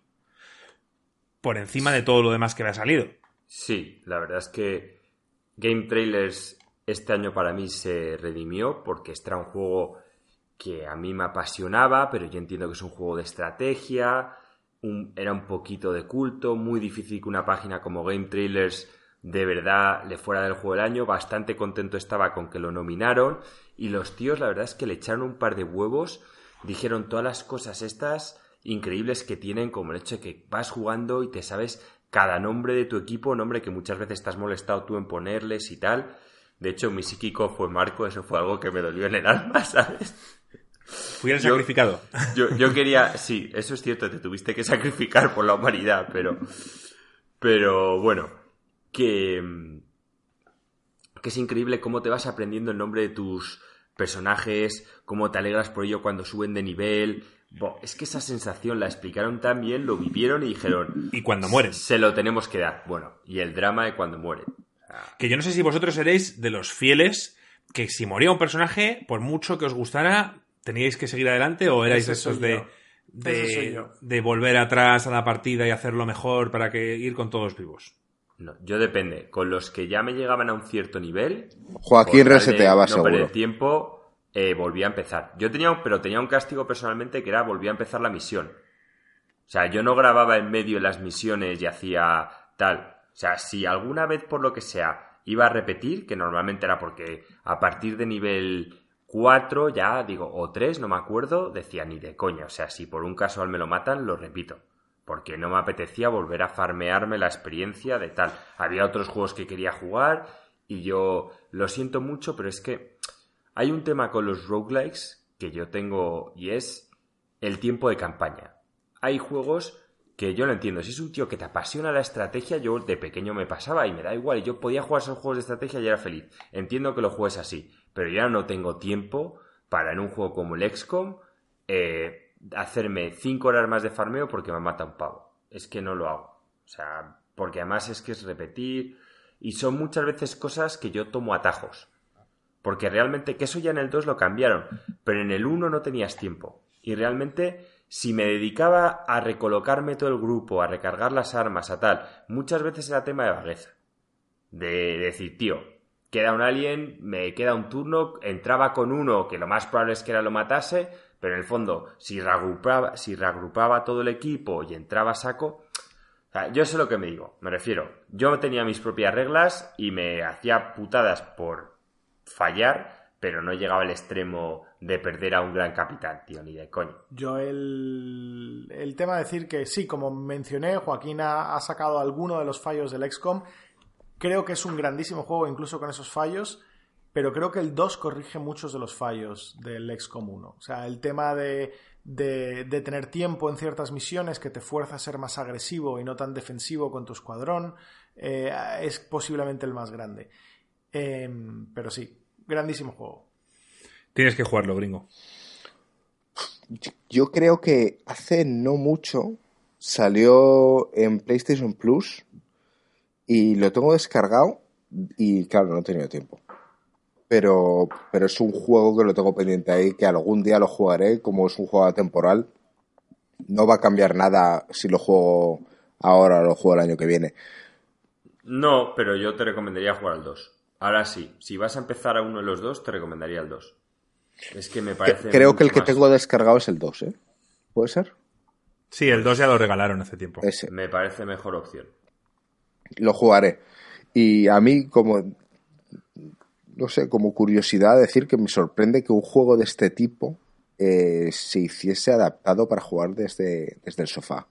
D: por encima de todo lo demás que había salido.
C: Sí, la verdad es que Game Trailers este año para mí se redimió porque este era un juego que a mí me apasionaba, pero yo entiendo que es un juego de estrategia, era un poquito de culto, muy difícil que una página como Game Trailers de verdad le fuera del juego del año, bastante contento estaba con que lo nominaron y los tíos la verdad es que le echaron un par de huevos, dijeron todas las cosas estas increíbles que tienen, como el hecho de que vas jugando y te sabes cada nombre de tu equipo, nombre que muchas veces estás molestado tú en ponerles y tal. De hecho, mi psíquico fue Marco, eso fue algo que me dolió en el alma, <laughs> ¿sabes?
D: Fui el sacrificado.
C: Yo, <laughs> quería, sí, eso es cierto, te tuviste que sacrificar por la humanidad, pero, pero bueno, que, que es increíble cómo te vas aprendiendo el nombre de tus personajes, cómo te alegras por ello cuando suben de nivel. es que esa sensación la explicaron tan bien, lo vivieron y dijeron.
D: Y cuando mueren.
C: Se lo tenemos que dar. Bueno, y el drama de cuando mueren.
D: Que yo no sé si vosotros seréis de los fieles que si moría un personaje, por mucho que os gustara, ¿Teníais que seguir adelante o erais esos de, de, volver atrás a la partida y hacerlo mejor para que ir con todos vivos?
C: No, yo depende. Con los que ya me llegaban a un cierto nivel.
A: Joaquín reseteaba,
C: no seguro. tiempo, eh, volvía a empezar. Yo tenía, pero tenía un castigo personalmente que era volvía a empezar la misión. O sea, yo no grababa en medio de las misiones y hacía tal. O sea, si alguna vez por lo que sea iba a repetir, que normalmente era porque a partir de nivel cuatro ya, digo, o tres, no me acuerdo, decía ni de coña. O sea, si por un casual me lo matan, lo repito. Porque no me apetecía volver a farmearme la experiencia de tal. Había otros juegos que quería jugar y yo lo siento mucho, pero es que hay un tema con los roguelikes que yo tengo y es el tiempo de campaña. Hay juegos que yo lo entiendo. Si es un tío que te apasiona la estrategia, yo de pequeño me pasaba y me da igual. Y yo podía jugar esos juegos de estrategia y era feliz. Entiendo que lo juegues así, pero ya no tengo tiempo para en un juego como el XCOM eh, hacerme 5 horas más de farmeo porque me mata un pavo. Es que no lo hago. O sea, porque además es que es repetir. Y son muchas veces cosas que yo tomo atajos. Porque realmente, que eso ya en el 2 lo cambiaron, pero en el 1 no tenías tiempo. Y realmente si me dedicaba a recolocarme todo el grupo, a recargar las armas, a tal, muchas veces era tema de vagueza. De decir, tío, queda un alien, me queda un turno, entraba con uno que lo más probable es que era lo matase, pero en el fondo, si reagrupaba, si todo el equipo y entraba saco, yo sé lo que me digo, me refiero. Yo tenía mis propias reglas y me hacía putadas por fallar, pero no llegaba al extremo de perder a un gran capitán, tío, ni de coño.
B: Yo el, el tema de decir que sí, como mencioné, Joaquín ha, sacado alguno de los fallos del XCOM. Creo que es un grandísimo juego, incluso con esos fallos, pero creo que el 2 corrige muchos de los fallos del XCOM 1. O sea, el tema de, de, tener tiempo en ciertas misiones que te fuerza a ser más agresivo y no tan defensivo con tu escuadrón, eh, es posiblemente el más grande. Em, pero sí, grandísimo juego.
D: Tienes que jugarlo, gringo.
A: Yo creo que hace no mucho salió en PlayStation Plus y lo tengo descargado y claro, no he tenido tiempo. Pero, pero es un juego que lo tengo pendiente ahí, que algún día lo jugaré, como es un juego temporal. No va a cambiar nada si lo juego ahora o lo juego el año que viene.
C: No, pero yo te recomendaría jugar al 2. Ahora sí, si vas a empezar a uno de los dos, te recomendaría el 2. Es que me parece.
A: Creo que el que tengo descargado es el 2, ¿eh? ¿Puede ser?
D: Sí, el 2 ya lo regalaron hace tiempo.
C: Ese. Me parece mejor opción.
A: Lo jugaré. Y a mí, como. No sé, como curiosidad, decir que me sorprende que un juego de este tipo eh, se hiciese adaptado para jugar desde, desde el sofá.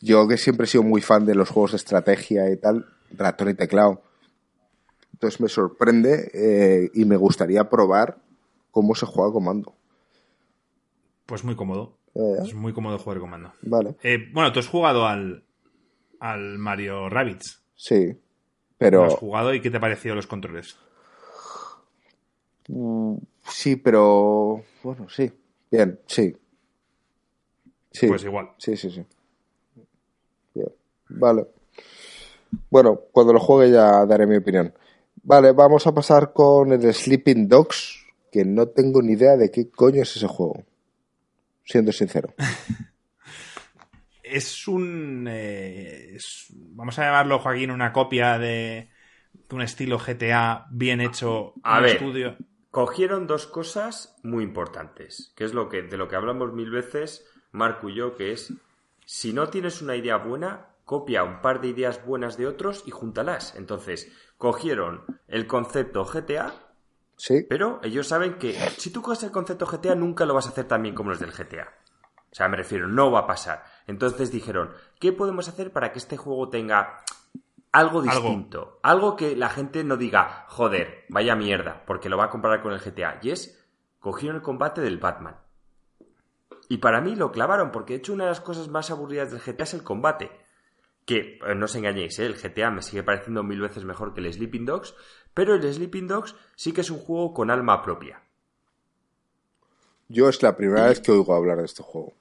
A: Yo que siempre he sido muy fan de los juegos de estrategia y tal, ratón y teclado. Entonces me sorprende eh, y me gustaría probar cómo se juega comando.
D: Pues muy cómodo. Eh. Es muy cómodo jugar comando.
A: Vale.
D: Eh, bueno, tú has jugado al, al Mario Rabbids.
A: Sí, pero...
D: has jugado y qué te ha parecido los controles?
A: Mm, sí, pero... Bueno, sí. Bien, sí.
D: Sí. Pues igual.
A: Sí, sí, sí. Bien. Vale. Bueno, cuando lo juegue ya daré mi opinión. Vale, vamos a pasar con el Sleeping Dogs, que no tengo ni idea de qué coño es ese juego. Siendo sincero. <laughs>
D: es un. Eh, vamos a llamarlo, Joaquín, una copia de, un estilo GTA bien hecho
C: a ver, estudio. Cogieron dos cosas muy importantes, que es lo que, de lo que hablamos mil veces, Marco y yo, que es si no tienes una idea buena, copia un par de ideas buenas de otros y júntalas. Entonces, cogieron el concepto GTA pero ellos saben que si tú coges el concepto GTA nunca lo vas a hacer tan bien como los del GTA. O sea, me refiero, no va a pasar. Entonces dijeron, ¿qué podemos hacer para que este juego tenga algo distinto? Algo, que la gente no diga, joder, vaya mierda, porque lo va a comparar con el GTA. Y es, cogieron el combate del Batman. Y para mí lo clavaron, porque de hecho una de las cosas más aburridas del GTA es el combate. Que, eh, no os engañéis, ¿eh? el GTA me sigue pareciendo mil veces mejor que el Sleeping Dogs, pero el Sleeping Dogs sí que es un juego con alma propia.
A: Yo es la primera vez que oigo hablar de este juego.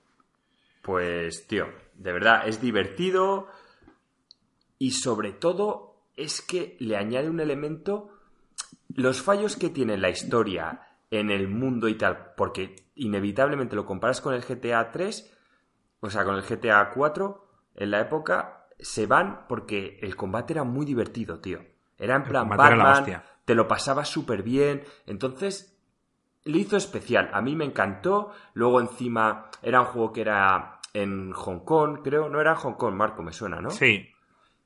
C: Pues, tío, de verdad, es divertido y sobre todo es que le añade un elemento, los fallos que tiene la historia en el mundo y tal, porque inevitablemente lo comparas con el GTA 3, o sea, con el GTA 4, en la época, se van porque el combate era muy divertido, tío. Era en plan Batman, te lo pasaba súper bien. Entonces, lo hizo especial. A mí me encantó. Luego encima era un juego que era en Hong Kong, creo. No era en Hong Kong, Marco, me suena, ¿no?
D: Sí.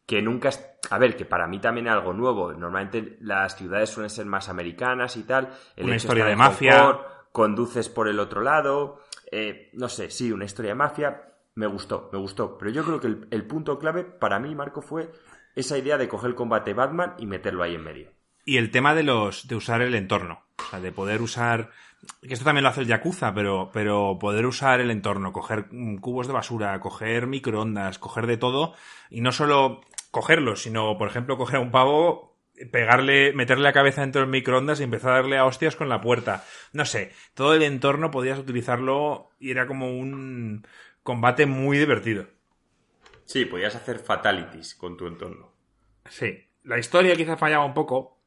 C: Que nunca... A ver, que para mí también es algo nuevo. Normalmente las ciudades suelen ser más americanas y tal.
D: una historia de mafia.
C: conduces por el otro lado. Eh, no sé, sí, una historia de mafia. Me gustó, me gustó. Pero yo creo que el punto clave para mí, Marco, fue esa idea de coger el combate Batman y meterlo ahí en medio.
D: Y el tema de los de usar el entorno. O sea, de poder usar. Que esto también lo hace el Yakuza, pero, pero poder usar el entorno, coger cubos de basura, coger microondas, coger de todo. Y no solo cogerlos, sino, por ejemplo, coger a un pavo, pegarle, meterle la cabeza dentro del microondas y empezar a darle a hostias con la puerta. No sé, todo el entorno podías utilizarlo y era como un combate muy divertido.
C: Sí, podías hacer fatalities con tu entorno.
D: Sí, la historia quizás fallaba un poco.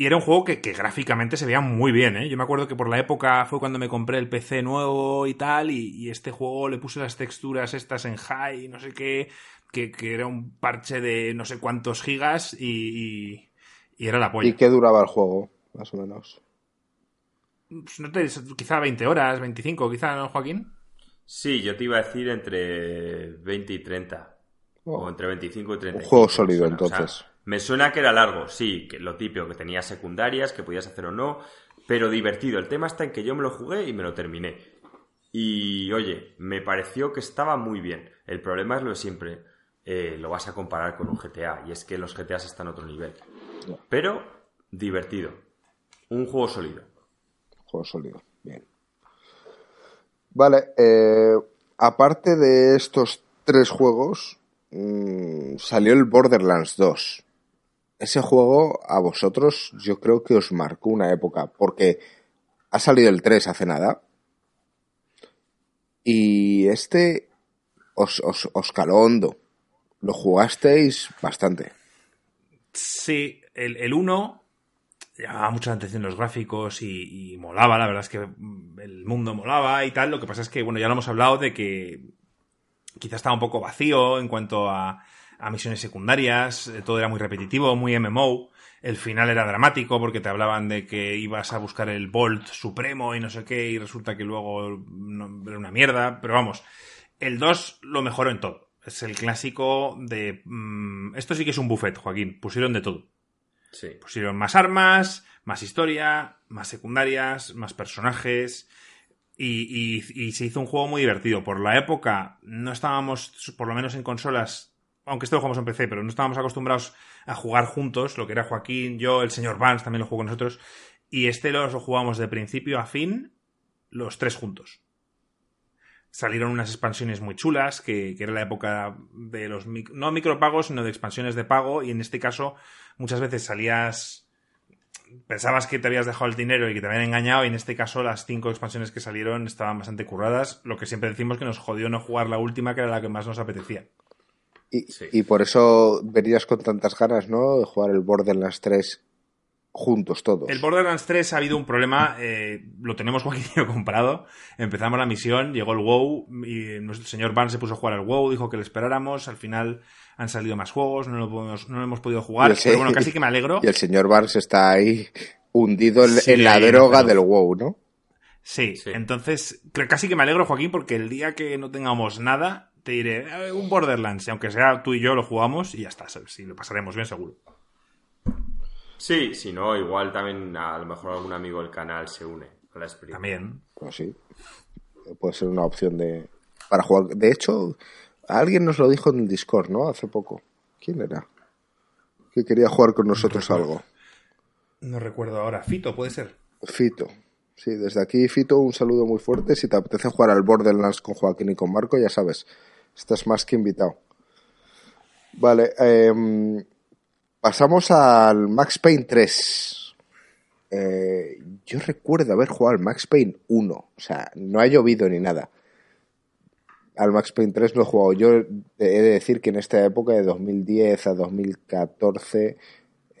D: Y era un juego que, gráficamente se veía muy bien, ¿eh? Yo me acuerdo que por la época fue cuando me compré el PC nuevo y tal, y, este juego le puse las texturas estas en high y no sé qué, que, era un parche de no sé cuántos gigas y, y, era la polla.
A: ¿Y qué duraba el juego, más o menos?
D: Pues no te, quizá 20 horas, 25, quizá, ¿no, Joaquín?
C: Sí, yo te iba a decir entre 20 y 30. O entre 25 y 30.
A: Un juego sólido, entonces.
C: me suena que era largo, sí, que lo típico, que tenía secundarias, que podías hacer o no, pero divertido. El tema está en que yo me lo jugué y me lo terminé. Y oye, me pareció que estaba muy bien. El problema es lo de siempre. Eh, lo vas a comparar con un GTA, y es que los GTAs están a otro nivel. Pero divertido. Un juego sólido.
A: Juego sólido, bien. Vale, eh, aparte de estos tres juegos, mm, salió el Borderlands 2. Ese juego a vosotros yo creo que os marcó una época, porque ha salido el 3 hace nada. Y este os, os, caló hondo. Lo jugasteis bastante.
D: Sí, el, el 1 llamaba mucha atención los gráficos y, molaba, la verdad es que el mundo molaba y tal. Lo que pasa es que, bueno, ya lo hemos hablado de que quizás estaba un poco vacío en cuanto a, misiones secundarias, eh, todo era muy repetitivo, muy MMO. El final era dramático porque te hablaban de que ibas a buscar el Bolt supremo y no sé qué, y resulta que luego era una mierda. Pero vamos, el 2 lo mejoró en todo. Es el clásico de. Mm, esto sí que es un buffet, Joaquín. Pusieron de todo.
C: Sí.
D: Pusieron más armas, más historia, más secundarias, más personajes. Y, se hizo un juego muy divertido. Por la época no estábamos, por lo menos en consolas, aunque esto lo jugamos en PC, pero no estábamos acostumbrados a jugar juntos, lo que era Joaquín, yo, el señor Vance también lo jugó con nosotros. Y este lo jugamos de principio a fin, los tres juntos salieron unas expansiones muy chulas, que, era la época de los, no micropagos, sino de expansiones de pago, y en este caso muchas veces salías, pensabas que te habías dejado el dinero y que te habían engañado, y en este caso las cinco expansiones que salieron estaban bastante curradas, lo que siempre decimos que nos jodió no jugar la última, que era la que más nos apetecía.
A: Y, y por eso venías con tantas ganas, ¿no? De jugar el Borderlands 3 juntos todos.
D: El Borderlands 3 ha habido un problema, eh, lo tenemos <laughs> Joaquín comprado, empezamos la misión, llegó el WoW y nuestro señor Barnes se puso a jugar al WoW, dijo que le esperáramos, al final han salido más juegos, no lo, no hemos podido jugar, pero bueno, casi que me alegro.
A: Y el señor Barnes está ahí hundido en, la droga del WoW, ¿no?
D: Sí, entonces casi que me alegro, Joaquín, porque el día que no tengamos nada, te diré, eh, un Borderlands, y aunque sea tú y yo lo jugamos y ya está, si lo pasaremos bien seguro.
C: Sí, si no, igual también a lo mejor algún amigo del canal se une a la experiencia.
D: También.
A: Pues sí. Puede ser una opción de para jugar. De hecho, alguien nos lo dijo en el Discord, ¿no? Hace poco. ¿Quién era? Que quería jugar con nosotros algo.
D: No recuerdo ahora. Fito, puede ser.
A: Fito. Sí, desde aquí, Fito, un saludo muy fuerte. Si te apetece jugar al Borderlands con Joaquín y con Marco, ya sabes, estás más que invitado. Vale, eh, Pasamos al Max Payne 3. Eh, yo recuerdo haber jugado al Max Payne 1. O sea, no ha llovido ni nada. Al Max Payne 3 no he jugado. Yo he de decir que en esta época de 2010 a 2014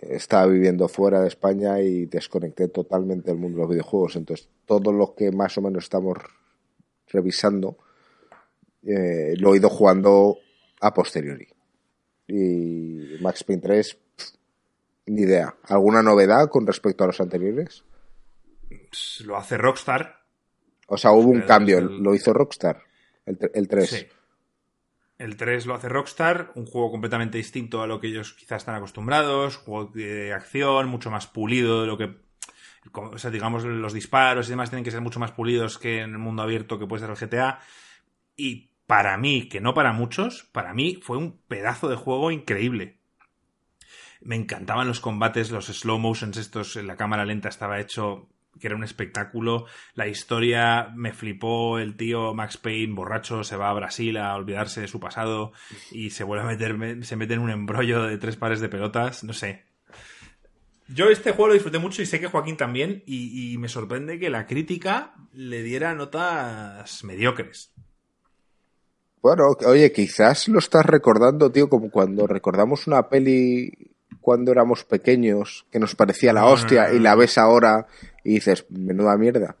A: estaba viviendo fuera de España y desconecté totalmente del mundo de los videojuegos. Entonces, todo lo que más o menos estamos revisando eh, lo he ido jugando a posteriori. Y Max Payne 3 ni idea. ¿Alguna novedad con respecto a los anteriores?
D: Pues lo hace Rockstar.
A: O sea, hubo un cambio. Lo hizo Rockstar. El, el 3. Sí.
D: El 3 lo hace Rockstar, un juego completamente distinto a lo que ellos quizás están acostumbrados, juego de acción, mucho más pulido de lo que. O sea, digamos, los disparos y demás tienen que ser mucho más pulidos que en el mundo abierto que puede ser el GTA. Y para mí, que no para muchos, para mí fue un pedazo de juego increíble. Me encantaban los combates, los slow motions estos en la cámara lenta estaba hecho que era un espectáculo. La historia me flipó. El tío Max Payne, borracho, se va a Brasil a olvidarse de su pasado y se vuelve a meter, se mete en un embrollo de tres pares de pelotas. No sé. Yo este juego lo disfruté mucho y sé que Joaquín también. Y, me sorprende que la crítica le diera notas mediocres.
A: Bueno, oye, quizás lo estás recordando, tío, como cuando recordamos una peli cuando éramos pequeños que nos parecía la hostia y la ves ahora y dices, menuda mierda.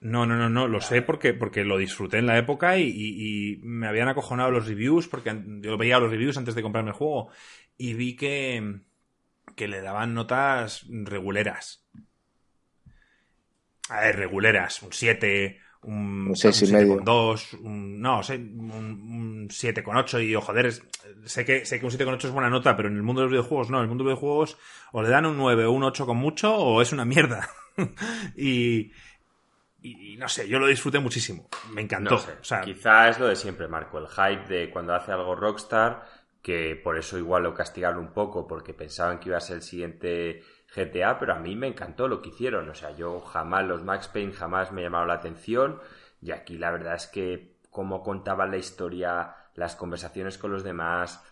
D: No, no, no, no, lo sé porque, porque lo disfruté en la época y, me habían acojonado los reviews, porque yo veía los reviews antes de comprarme el juego y vi que, que le daban notas reguleras. A ver, reguleras, un 7, un, 6 y medio. Con 2, no, un, 7 con 8 y, oh, joder, sé, que, sé que un 7 con 8 es buena nota, pero en el mundo de los videojuegos no, en el mundo de los videojuegos o le dan un 9 o un 8 con mucho o es una mierda. <laughs> y, y, no sé, yo lo disfruté muchísimo. Me encantó.
C: Quizá es lo de siempre, Marco. El hype de cuando hace algo Rockstar, que por eso igual lo castigaron un poco, porque pensaban que iba a ser el siguiente GTA, pero a mí me encantó lo que hicieron. O sea, yo jamás, los Max Payne jamás me llamaron la atención. Y aquí la verdad es que, como contaban la historia, las conversaciones con los demás,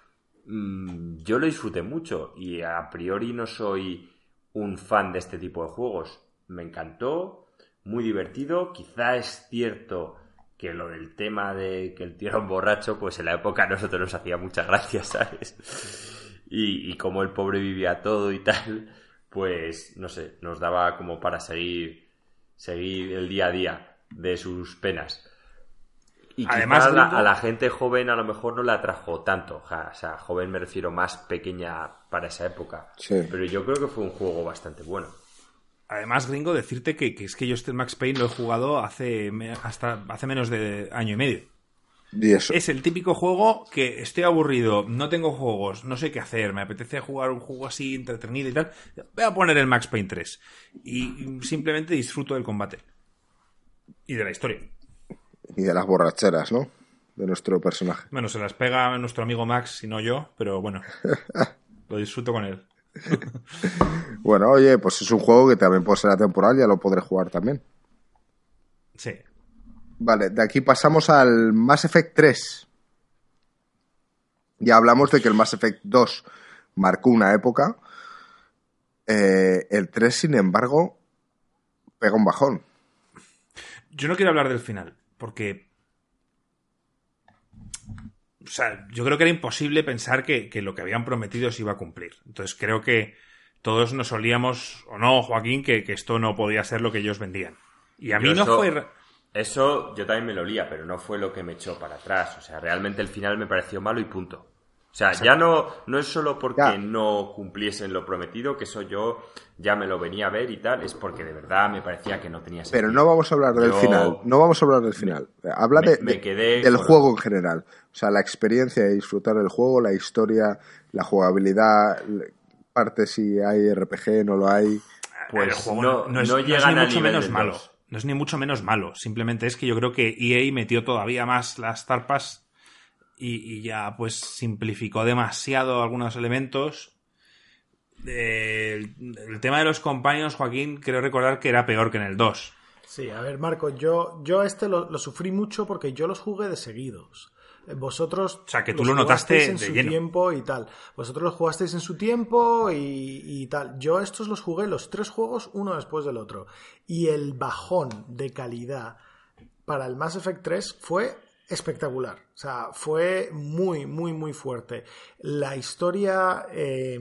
C: mm, yo lo disfruté mucho. Y a priori no soy un fan de este tipo de juegos me encantó, muy divertido. Quizá es cierto que lo del tema de que el tío era un borracho, pues en la época a nosotros nos hacía muchas gracias, <laughs> ¿sabes? Y, y como el pobre vivía todo y tal, pues no sé, nos daba como para seguir, seguir el día a día de sus penas. Y Además, a la, gente joven a lo mejor no la atrajo tanto. O sea, joven me refiero más pequeña para esa época. Pero yo creo que fue un juego bastante bueno.
D: Además, gringo, decirte que, es que yo este Max Payne lo he jugado hace, hasta hace menos de año y medio. Es el típico juego que estoy aburrido, no tengo juegos, no sé qué hacer, me apetece jugar un juego así entretenido y tal. Voy a poner el Max Payne 3 y simplemente disfruto del combate y de la historia.
A: Y de las borracheras, ¿no? De nuestro personaje.
D: Bueno, se las pega nuestro amigo Max y no yo, pero bueno, <laughs> lo disfruto con él.
A: bueno, oye, pues es un juego que también puede ser atemporal, ya lo podré jugar también.
D: Sí.
A: Vale, de aquí pasamos al Mass Effect 3. Ya hablamos de que el Mass Effect 2 marcó una época. Eh, el 3, sin embargo, pega un bajón.
D: Yo no quiero hablar del final, porque o sea, yo creo que era imposible pensar que, lo que habían prometido se iba a cumplir. Entonces creo que todos nos solíamos, o no, Joaquín, que, esto no podía ser lo que ellos vendían. Y a mí no fue...
C: Eso yo también me lo olía, pero no fue lo que me echó para atrás. O sea, realmente el final me pareció malo y punto. O sea, ya no, no es solo porque no cumpliesen lo prometido, que eso yo ya me lo venía a ver y tal, es porque de verdad me parecía que no tenía
A: sentido. Pero no vamos a hablar del final, no vamos a hablar del final. Habla de, del juego en general. O sea, la experiencia de disfrutar del juego, la historia, la jugabilidad, parte si hay RPG, no lo hay.
D: Pues no, no, es, ni mucho menos malo. No es ni mucho menos malo. Simplemente es que yo creo que EA metió todavía más las tarpas y, ya pues simplificó demasiado algunos elementos. el, tema de los compañeros, Joaquín, creo recordar que era peor que en el 2.
B: Sí, a ver, Marco, yo, yo este lo, sufrí mucho porque yo los jugué de seguidos. Vosotros.
D: O sea, que tú lo notaste
B: en su tiempo y tal. Vosotros los jugasteis en su tiempo y, y, tal. Yo estos los jugué los tres juegos uno después del otro. Y el bajón de calidad para el Mass Effect 3 fue espectacular. O sea, fue muy, muy, muy fuerte. La historia eh,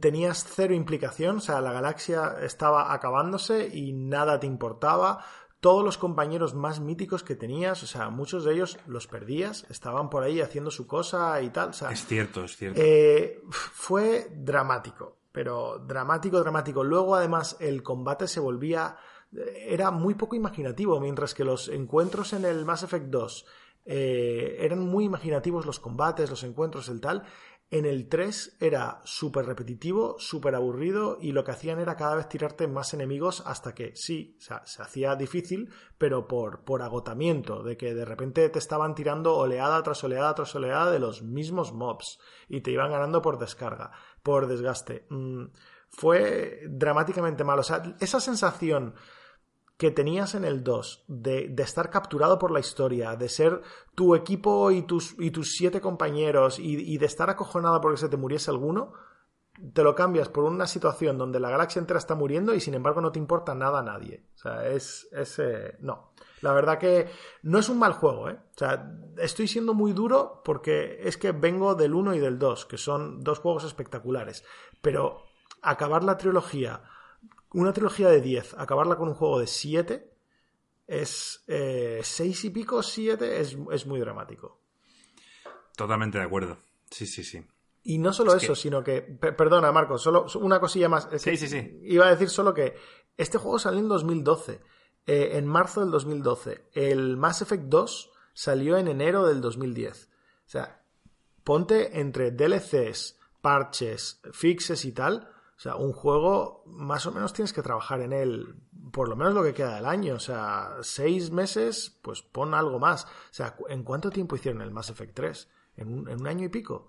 B: tenías cero implicación, o sea, la galaxia estaba acabándose y nada te importaba. Todos los compañeros más míticos que tenías, o sea, muchos de ellos los perdías, estaban por ahí haciendo su cosa y tal.
D: es cierto, es cierto.
B: Eh, fue dramático, pero dramático, dramático. Luego, además, el combate se volvía era muy poco imaginativo, mientras que los encuentros en el Mass Effect 2 eh, eran muy imaginativos los combates, los encuentros, el tal. En el 3 era súper repetitivo, súper aburrido y lo que hacían era cada vez tirarte más enemigos hasta que sí, se hacía difícil, pero por, por agotamiento, de que de repente te estaban tirando oleada tras oleada tras oleada de los mismos mobs y te iban ganando por descarga, por desgaste. Mm, fue dramáticamente malo. O sea, esa sensación que tenías en el 2 de, estar capturado por la historia, de ser tu equipo y tus, y tus siete compañeros y, de estar acojonado porque se te muriese alguno, te lo cambias por una situación donde la galaxia entera está muriendo y sin embargo no te importa nada a nadie. O sea, es... es eh, no. La verdad que no es un mal juego, ¿eh? O sea, estoy siendo muy duro porque es que vengo del 1 y del 2, que son dos juegos espectaculares. Pero acabar la trilogía una trilogía de 10, acabarla con un juego de 7, es 6 eh, y pico, 7, es, muy dramático.
D: Totalmente de acuerdo. Sí, sí, sí.
B: Y no solo eso, sino que, perdona Marco, solo una cosilla más.
D: sí, sí, sí.
B: Iba a decir solo que este juego salió en 2012, eh, en marzo del 2012. El Mass Effect 2 salió en enero del 2010. O sea, ponte entre DLCs, parches, fixes y tal, o sea, un juego más o menos tienes que trabajar en él por lo menos lo que queda del año. O sea, seis meses, pues pon algo más. O sea, ¿en cuánto tiempo hicieron el Mass Effect 3? ¿En un, año y pico?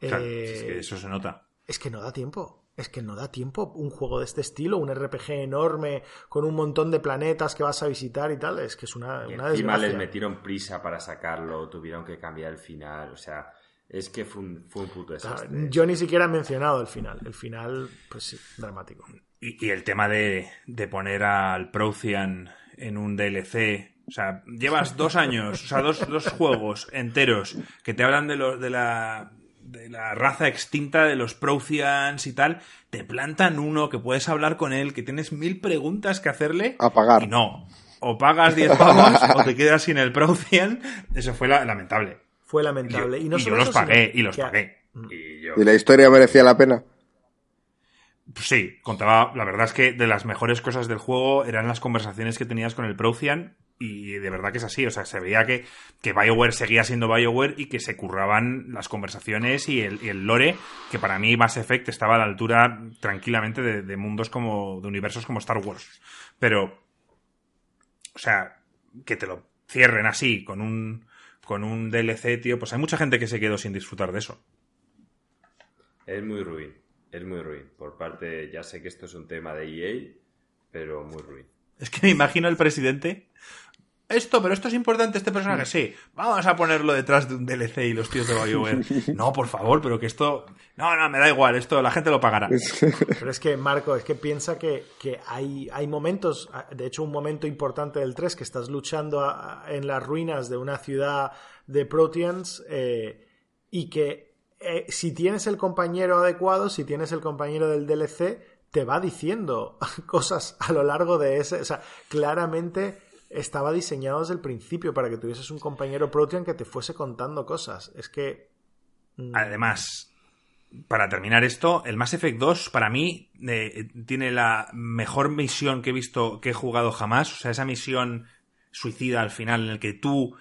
D: Claro, es que eh, eso se nota.
B: Es que no da tiempo. Es que no da tiempo un juego de este estilo, un RPG enorme con un montón de planetas que vas a visitar y tal. Es que es una,
C: y
B: una
C: encima les metieron prisa para sacarlo, tuvieron que cambiar el final. O sea, es que fue un, fue un puto desastre.
B: yo ni siquiera he mencionado el final. El final, pues sí, dramático.
D: Y, el tema de, poner al Prothean en un DLC. O sea, llevas dos años, o sea, dos, juegos enteros que te hablan de, los de, la, de la raza extinta de los Protheans y tal. Te plantan uno que puedes hablar con él, que tienes mil preguntas que hacerle.
A: A pagar.
D: Y no. O pagas 10 pavos o te quedas sin el Prothean. Eso fue lamentable
B: fue lamentable. Y, no
D: yo los pagué, y los pagué.
A: Mm. Y, la historia merecía la pena?
D: Pues sí, contaba, la verdad es que de las mejores cosas del juego eran las conversaciones que tenías con el Prothean y de verdad que es así, o sea, se veía que, que BioWare seguía siendo BioWare y que se curraban las conversaciones y el, el lore, que para mí Mass Effect estaba a la altura tranquilamente de, de mundos como, de universos como Star Wars. Pero, o sea, que te lo cierren así, con un, con un DLC, tío, pues hay mucha gente que se quedó sin disfrutar de eso.
C: Es muy ruin, es muy ruin. Por parte, ya sé que esto es un tema de EA, pero muy ruin.
D: Es que me imagino el presidente esto, pero esto es importante, este personaje, sí, vamos a ponerlo detrás de un DLC y los tíos de BioWare. <laughs> No, por favor, pero que esto... No, no, me da igual, esto la gente lo pagará.
B: Pero es que, Marco, es que piensa que, hay, hay momentos, de hecho un momento importante del 3, que estás luchando en las ruinas de una ciudad de Proteans eh, y que eh, si tienes el compañero adecuado, si tienes el compañero del DLC, te va diciendo <laughs> cosas a lo largo de ese... O sea, claramente estaba diseñado desde el principio para que tuvieses un compañero Protean que te fuese contando cosas. Es que.
D: Mm, Además, para terminar esto, el Mass Effect 2 para mí eh, tiene la mejor misión que he visto que he jugado jamás. O sea, esa misión suicida al final en el que tú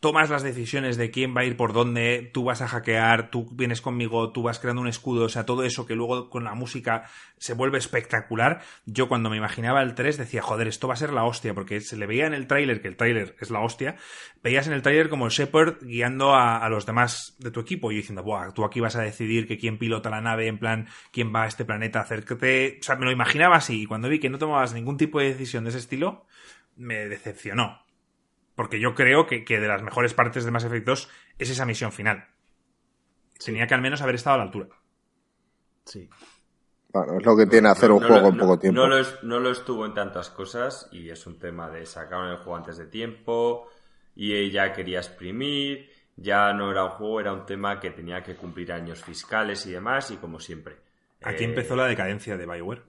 D: tomas las decisiones de quién va a ir por dónde, tú vas a hackear, tú vienes conmigo, tú vas creando un escudo, o sea, todo eso que luego con la música se vuelve espectacular. Yo cuando me imaginaba el 3 decía, joder, esto va a ser la hostia, porque se le veía en el tráiler, que el tráiler es la hostia, veías en el tráiler como el Shepard guiando a, los demás de tu equipo y diciendo, Buah, tú aquí vas a decidir que quién pilota la nave, en plan, quién va a este planeta, acércate. O sea, me lo imaginaba así y cuando vi que no tomabas ningún tipo de decisión de ese estilo, me decepcionó. Porque yo creo que, de las mejores partes de Mass Effect 2 es esa misión final. Tenía que al menos haber estado a la altura.
B: Sí.
A: Bueno, es lo que tiene hacer un juego en poco tiempo.
C: No lo, estuvo en tantas cosas y es un tema de sacar el juego antes de tiempo y ella quería exprimir, ya no era un juego, era un tema que tenía que cumplir años fiscales y demás y como siempre.
D: Aquí empezó la decadencia de Bioware.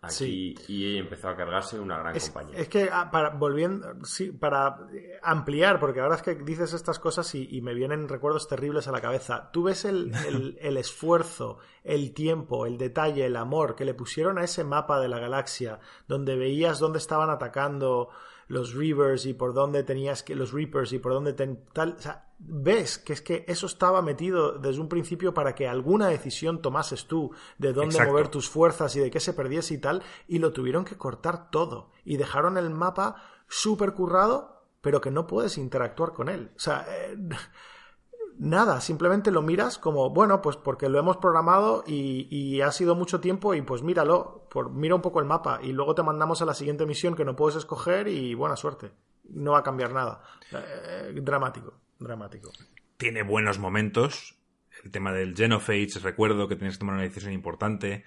C: Aquí sí. EA empezó a cargarse una gran compañía.
B: Es que, ah, para, volviendo, sí, para ampliar, porque ahora es que dices estas cosas y, me vienen recuerdos terribles a la cabeza. Tú ves <laughs> el, el, esfuerzo, el tiempo, el detalle, el amor que le pusieron a ese mapa de la galaxia, donde veías dónde estaban atacando los Reavers y por dónde tenías que, los Reapers y por dónde tal, o sea, ves que es que eso estaba metido desde un principio para que alguna decisión tomases tú de dónde mover tus fuerzas y de qué se perdiese y tal, y lo tuvieron que cortar todo y dejaron el mapa súper currado, pero que no puedes interactuar con él. O sea, eh, <laughs> nada, simplemente lo miras como, bueno, pues porque lo hemos programado y, ha sido mucho tiempo y pues míralo, por, mira un poco el mapa y luego te mandamos a la siguiente misión que no puedes escoger y buena suerte. No va a cambiar nada. Eh, dramático, dramático.
D: Tiene buenos momentos. El tema del Genophage, recuerdo que tienes que tomar una decisión importante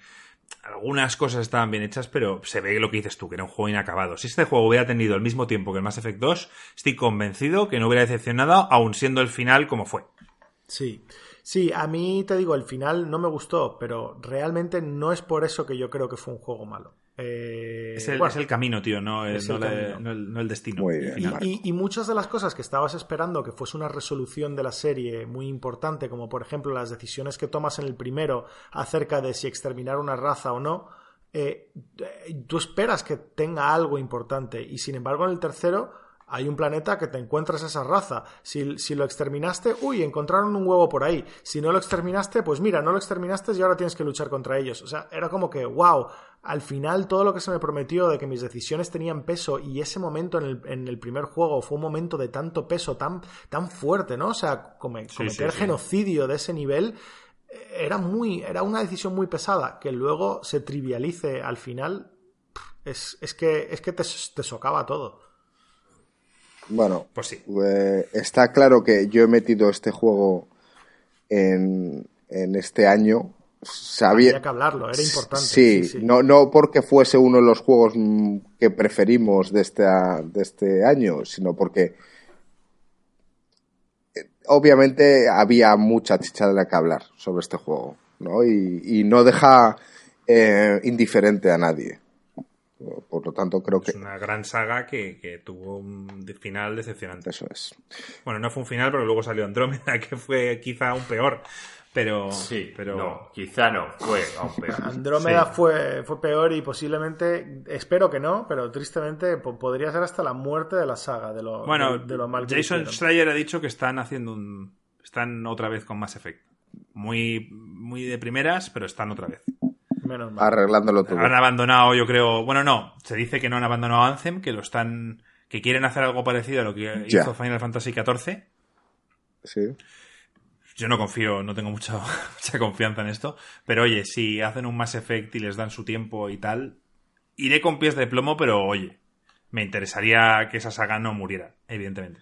D: algunas cosas estaban bien hechas, pero se ve lo que dices tú, que era un juego inacabado. Si este juego hubiera tenido el mismo tiempo que el Mass Effect 2, estoy convencido que no hubiera decepcionado, aun siendo el final como fue.
B: Sí. Sí, a mí te digo, el final no me gustó, pero realmente no es por eso que yo creo que fue un juego malo.
D: Eh, es, el, camino, tío, no, el, destino.
B: y, muchas de las cosas que estabas esperando que fuese una resolución de la serie muy importante, como por ejemplo las decisiones que tomas en el primero acerca de si exterminar una raza o no, eh, tú esperas que tenga algo importante. Y sin embargo en el tercero hay un planeta que te encuentras esa raza. Si, si, lo exterminaste, uy, encontraron un huevo por ahí. Si no lo exterminaste, pues mira, no lo exterminaste y ahora tienes que luchar contra ellos. O sea, era como que, wow, al final todo lo que se me prometió de que mis decisiones tenían peso y ese momento en el, en el primer juego fue un momento de tanto peso, tan, tan fuerte, ¿no? O sea, cometer genocidio de ese nivel era muy, era una decisión muy pesada. Que luego se trivialice al final, es, es que, es que te, te socava todo.
A: Bueno, pues sí. Eh, está claro que yo he metido este juego en, este año. Sabía
B: Había que hablarlo, era importante.
A: Sí, No, no porque fuese uno de los juegos que preferimos de este, de este año, sino porque eh, obviamente había mucha chicha de la que hablar sobre este juego, ¿no? Y, no deja eh, indiferente a nadie. Por lo tanto, creo que.
D: Es una gran saga que, tuvo un final decepcionante.
A: Eso es.
D: Bueno, no fue un final, pero luego salió Andrómeda, <laughs> que fue quizá aún peor. Pero.
C: Sí,
D: pero.
C: No, quizá no, fue aún peor. <laughs>
B: Andrómeda fue, fue peor y posiblemente. Espero que no, pero tristemente podría ser hasta la muerte de la saga, de lo,
D: bueno,
B: de, lo mal
D: Jason Schreier ha dicho que están haciendo un. Están otra vez con Mass Effect. Muy, muy de primeras, pero están otra vez.
A: Arreglándolo todo.
D: Han abandonado, yo creo. Bueno, no. Se dice que no han abandonado Anthem, que lo están. que quieren hacer algo parecido a lo que hizo Final Fantasy XIV.
A: Sí.
D: Yo no confío, no tengo mucha, <laughs> mucha confianza en esto. Pero oye, si hacen un Mass Effect y les dan su tiempo y tal, iré con pies de plomo, pero oye, me interesaría que esa saga no muriera, evidentemente.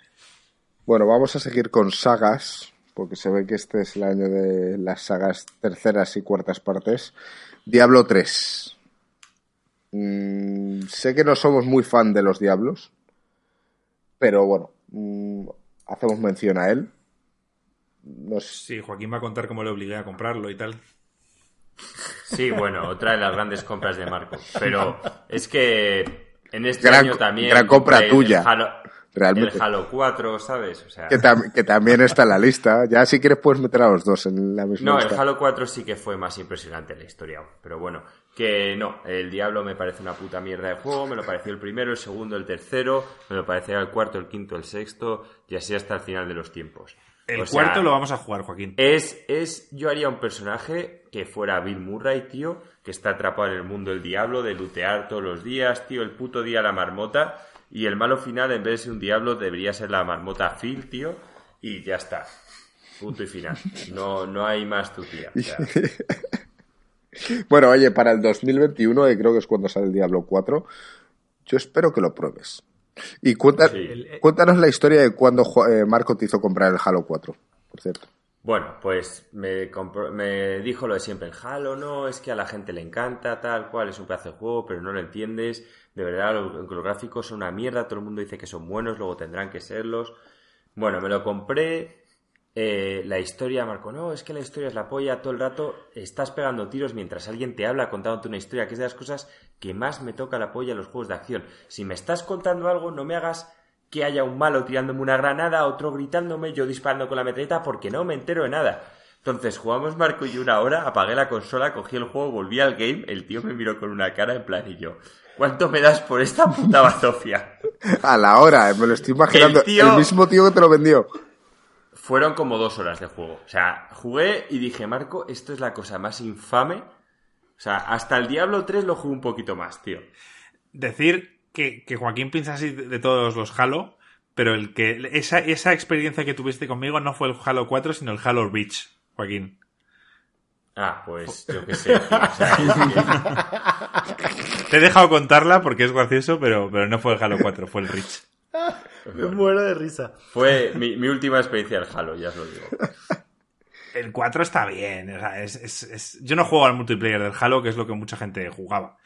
A: Bueno, vamos a seguir con sagas, porque se ve que este es el año de las sagas terceras y cuartas partes. Diablo 3. Mm, sé que no somos muy fan de los Diablos, pero bueno, mm, hacemos mención a él.
D: Sí, Joaquín va a contar cómo le obligué a comprarlo y tal.
C: Sí, bueno, otra de las grandes compras de Marco. Pero es que en este año también.
A: Gran compra tuya.
C: Realmente. El Halo 4, ¿sabes? <laughs>
A: que, también está en la lista. Ya si quieres puedes meter a los dos en la misma
C: No,
A: el
C: Halo 4 sí que fue más impresionante en la historia. Pero bueno, que no, el Diablo me parece una puta mierda de juego. Me lo pareció el primero, el segundo, el tercero. Me lo parecía el cuarto, el quinto, el sexto. Y así hasta el final de los tiempos.
D: El cuarto lo vamos a jugar, Joaquín.
C: Es, es, yo haría un personaje que fuera Bill Murray, tío, que está atrapado en el mundo del diablo, de lutear todos los días, tío, el puto día la marmota y el malo final, en vez de ser un diablo, debería ser la marmota Phil, tío. Y ya está. Punto y final. No, no hay más tu tía. <laughs>
A: bueno, oye, para el 2021, que creo que es cuando sale el Diablo 4, yo espero que lo pruebes. Y cuéntanos la historia de cuando eh, Marco te hizo comprar el Halo 4, por cierto.
C: Bueno, pues me, me dijo lo de siempre, el Halo no, es que a la gente le encanta, tal cual, es un pedazo de juego, pero no lo entiendes, de verdad, los, gráficos son una mierda, todo el mundo dice que son buenos, luego tendrán que serlos. Bueno, me lo compré, eh, la historia, Marco, no, es que la historia es la polla, todo el rato estás pegando tiros mientras alguien te habla contándote una historia, que es de las cosas que más me toca la polla en los juegos de acción. Si me estás contando algo, no me hagas que haya un malo tirándome una granada, otro gritándome, yo disparando con la metralleta, porque no me entero de nada. Entonces jugamos Marco y una hora, apagué la consola, cogí el juego, volví al game, el tío me miró con una cara en plan y yo, ¿cuánto me das por esta puta bazofia?
A: A la hora, me lo estoy imaginando. El, mismo tío que te lo vendió.
C: Fueron como dos horas de juego. O sea, jugué y dije, Marco, esto es la cosa más infame. O sea, hasta el Diablo 3 lo jugué un poquito más, tío.
D: Decir que, Joaquín piensa así de todos los Halo, pero el que esa, esa experiencia que tuviste conmigo no fue el Halo 4, sino el Halo Reach. Joaquín.
C: Ah, pues <laughs> yo qué sé.
D: Te he dejado contarla porque es gracioso, pero, pero no fue el Halo 4, fue el Rich.
B: Me <laughs> muero de risa.
C: Fue mi, última experiencia del Halo, ya os lo digo.
D: El 4 está bien. Yo no juego al multiplayer del Halo, que es lo que mucha gente jugaba.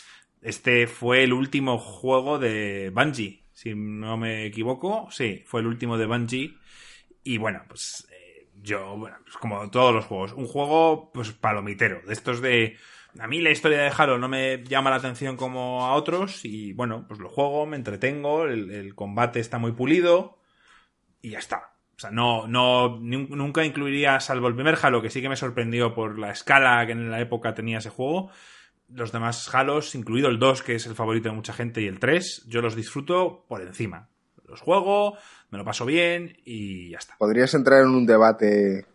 D: Este fue el último juego de Bungie, si no me equivoco. Sí, fue el último de Bungie. Y bueno, pues yo, bueno, pues como todos los juegos, un juego pues palomitero, de estos de... A mí la historia de Halo no me llama la atención como a otros y bueno, pues lo juego, me entretengo, el, combate está muy pulido y ya está. O sea, no, no, nunca incluiría, salvo el primer Halo, que sí que me sorprendió por la escala que en la época tenía ese juego. Los demás Halos, incluido el 2, que es el favorito de mucha gente, y el 3, yo los disfruto por encima. Los juego, me lo paso bien y ya está.
A: ¿Podrías entrar en un debate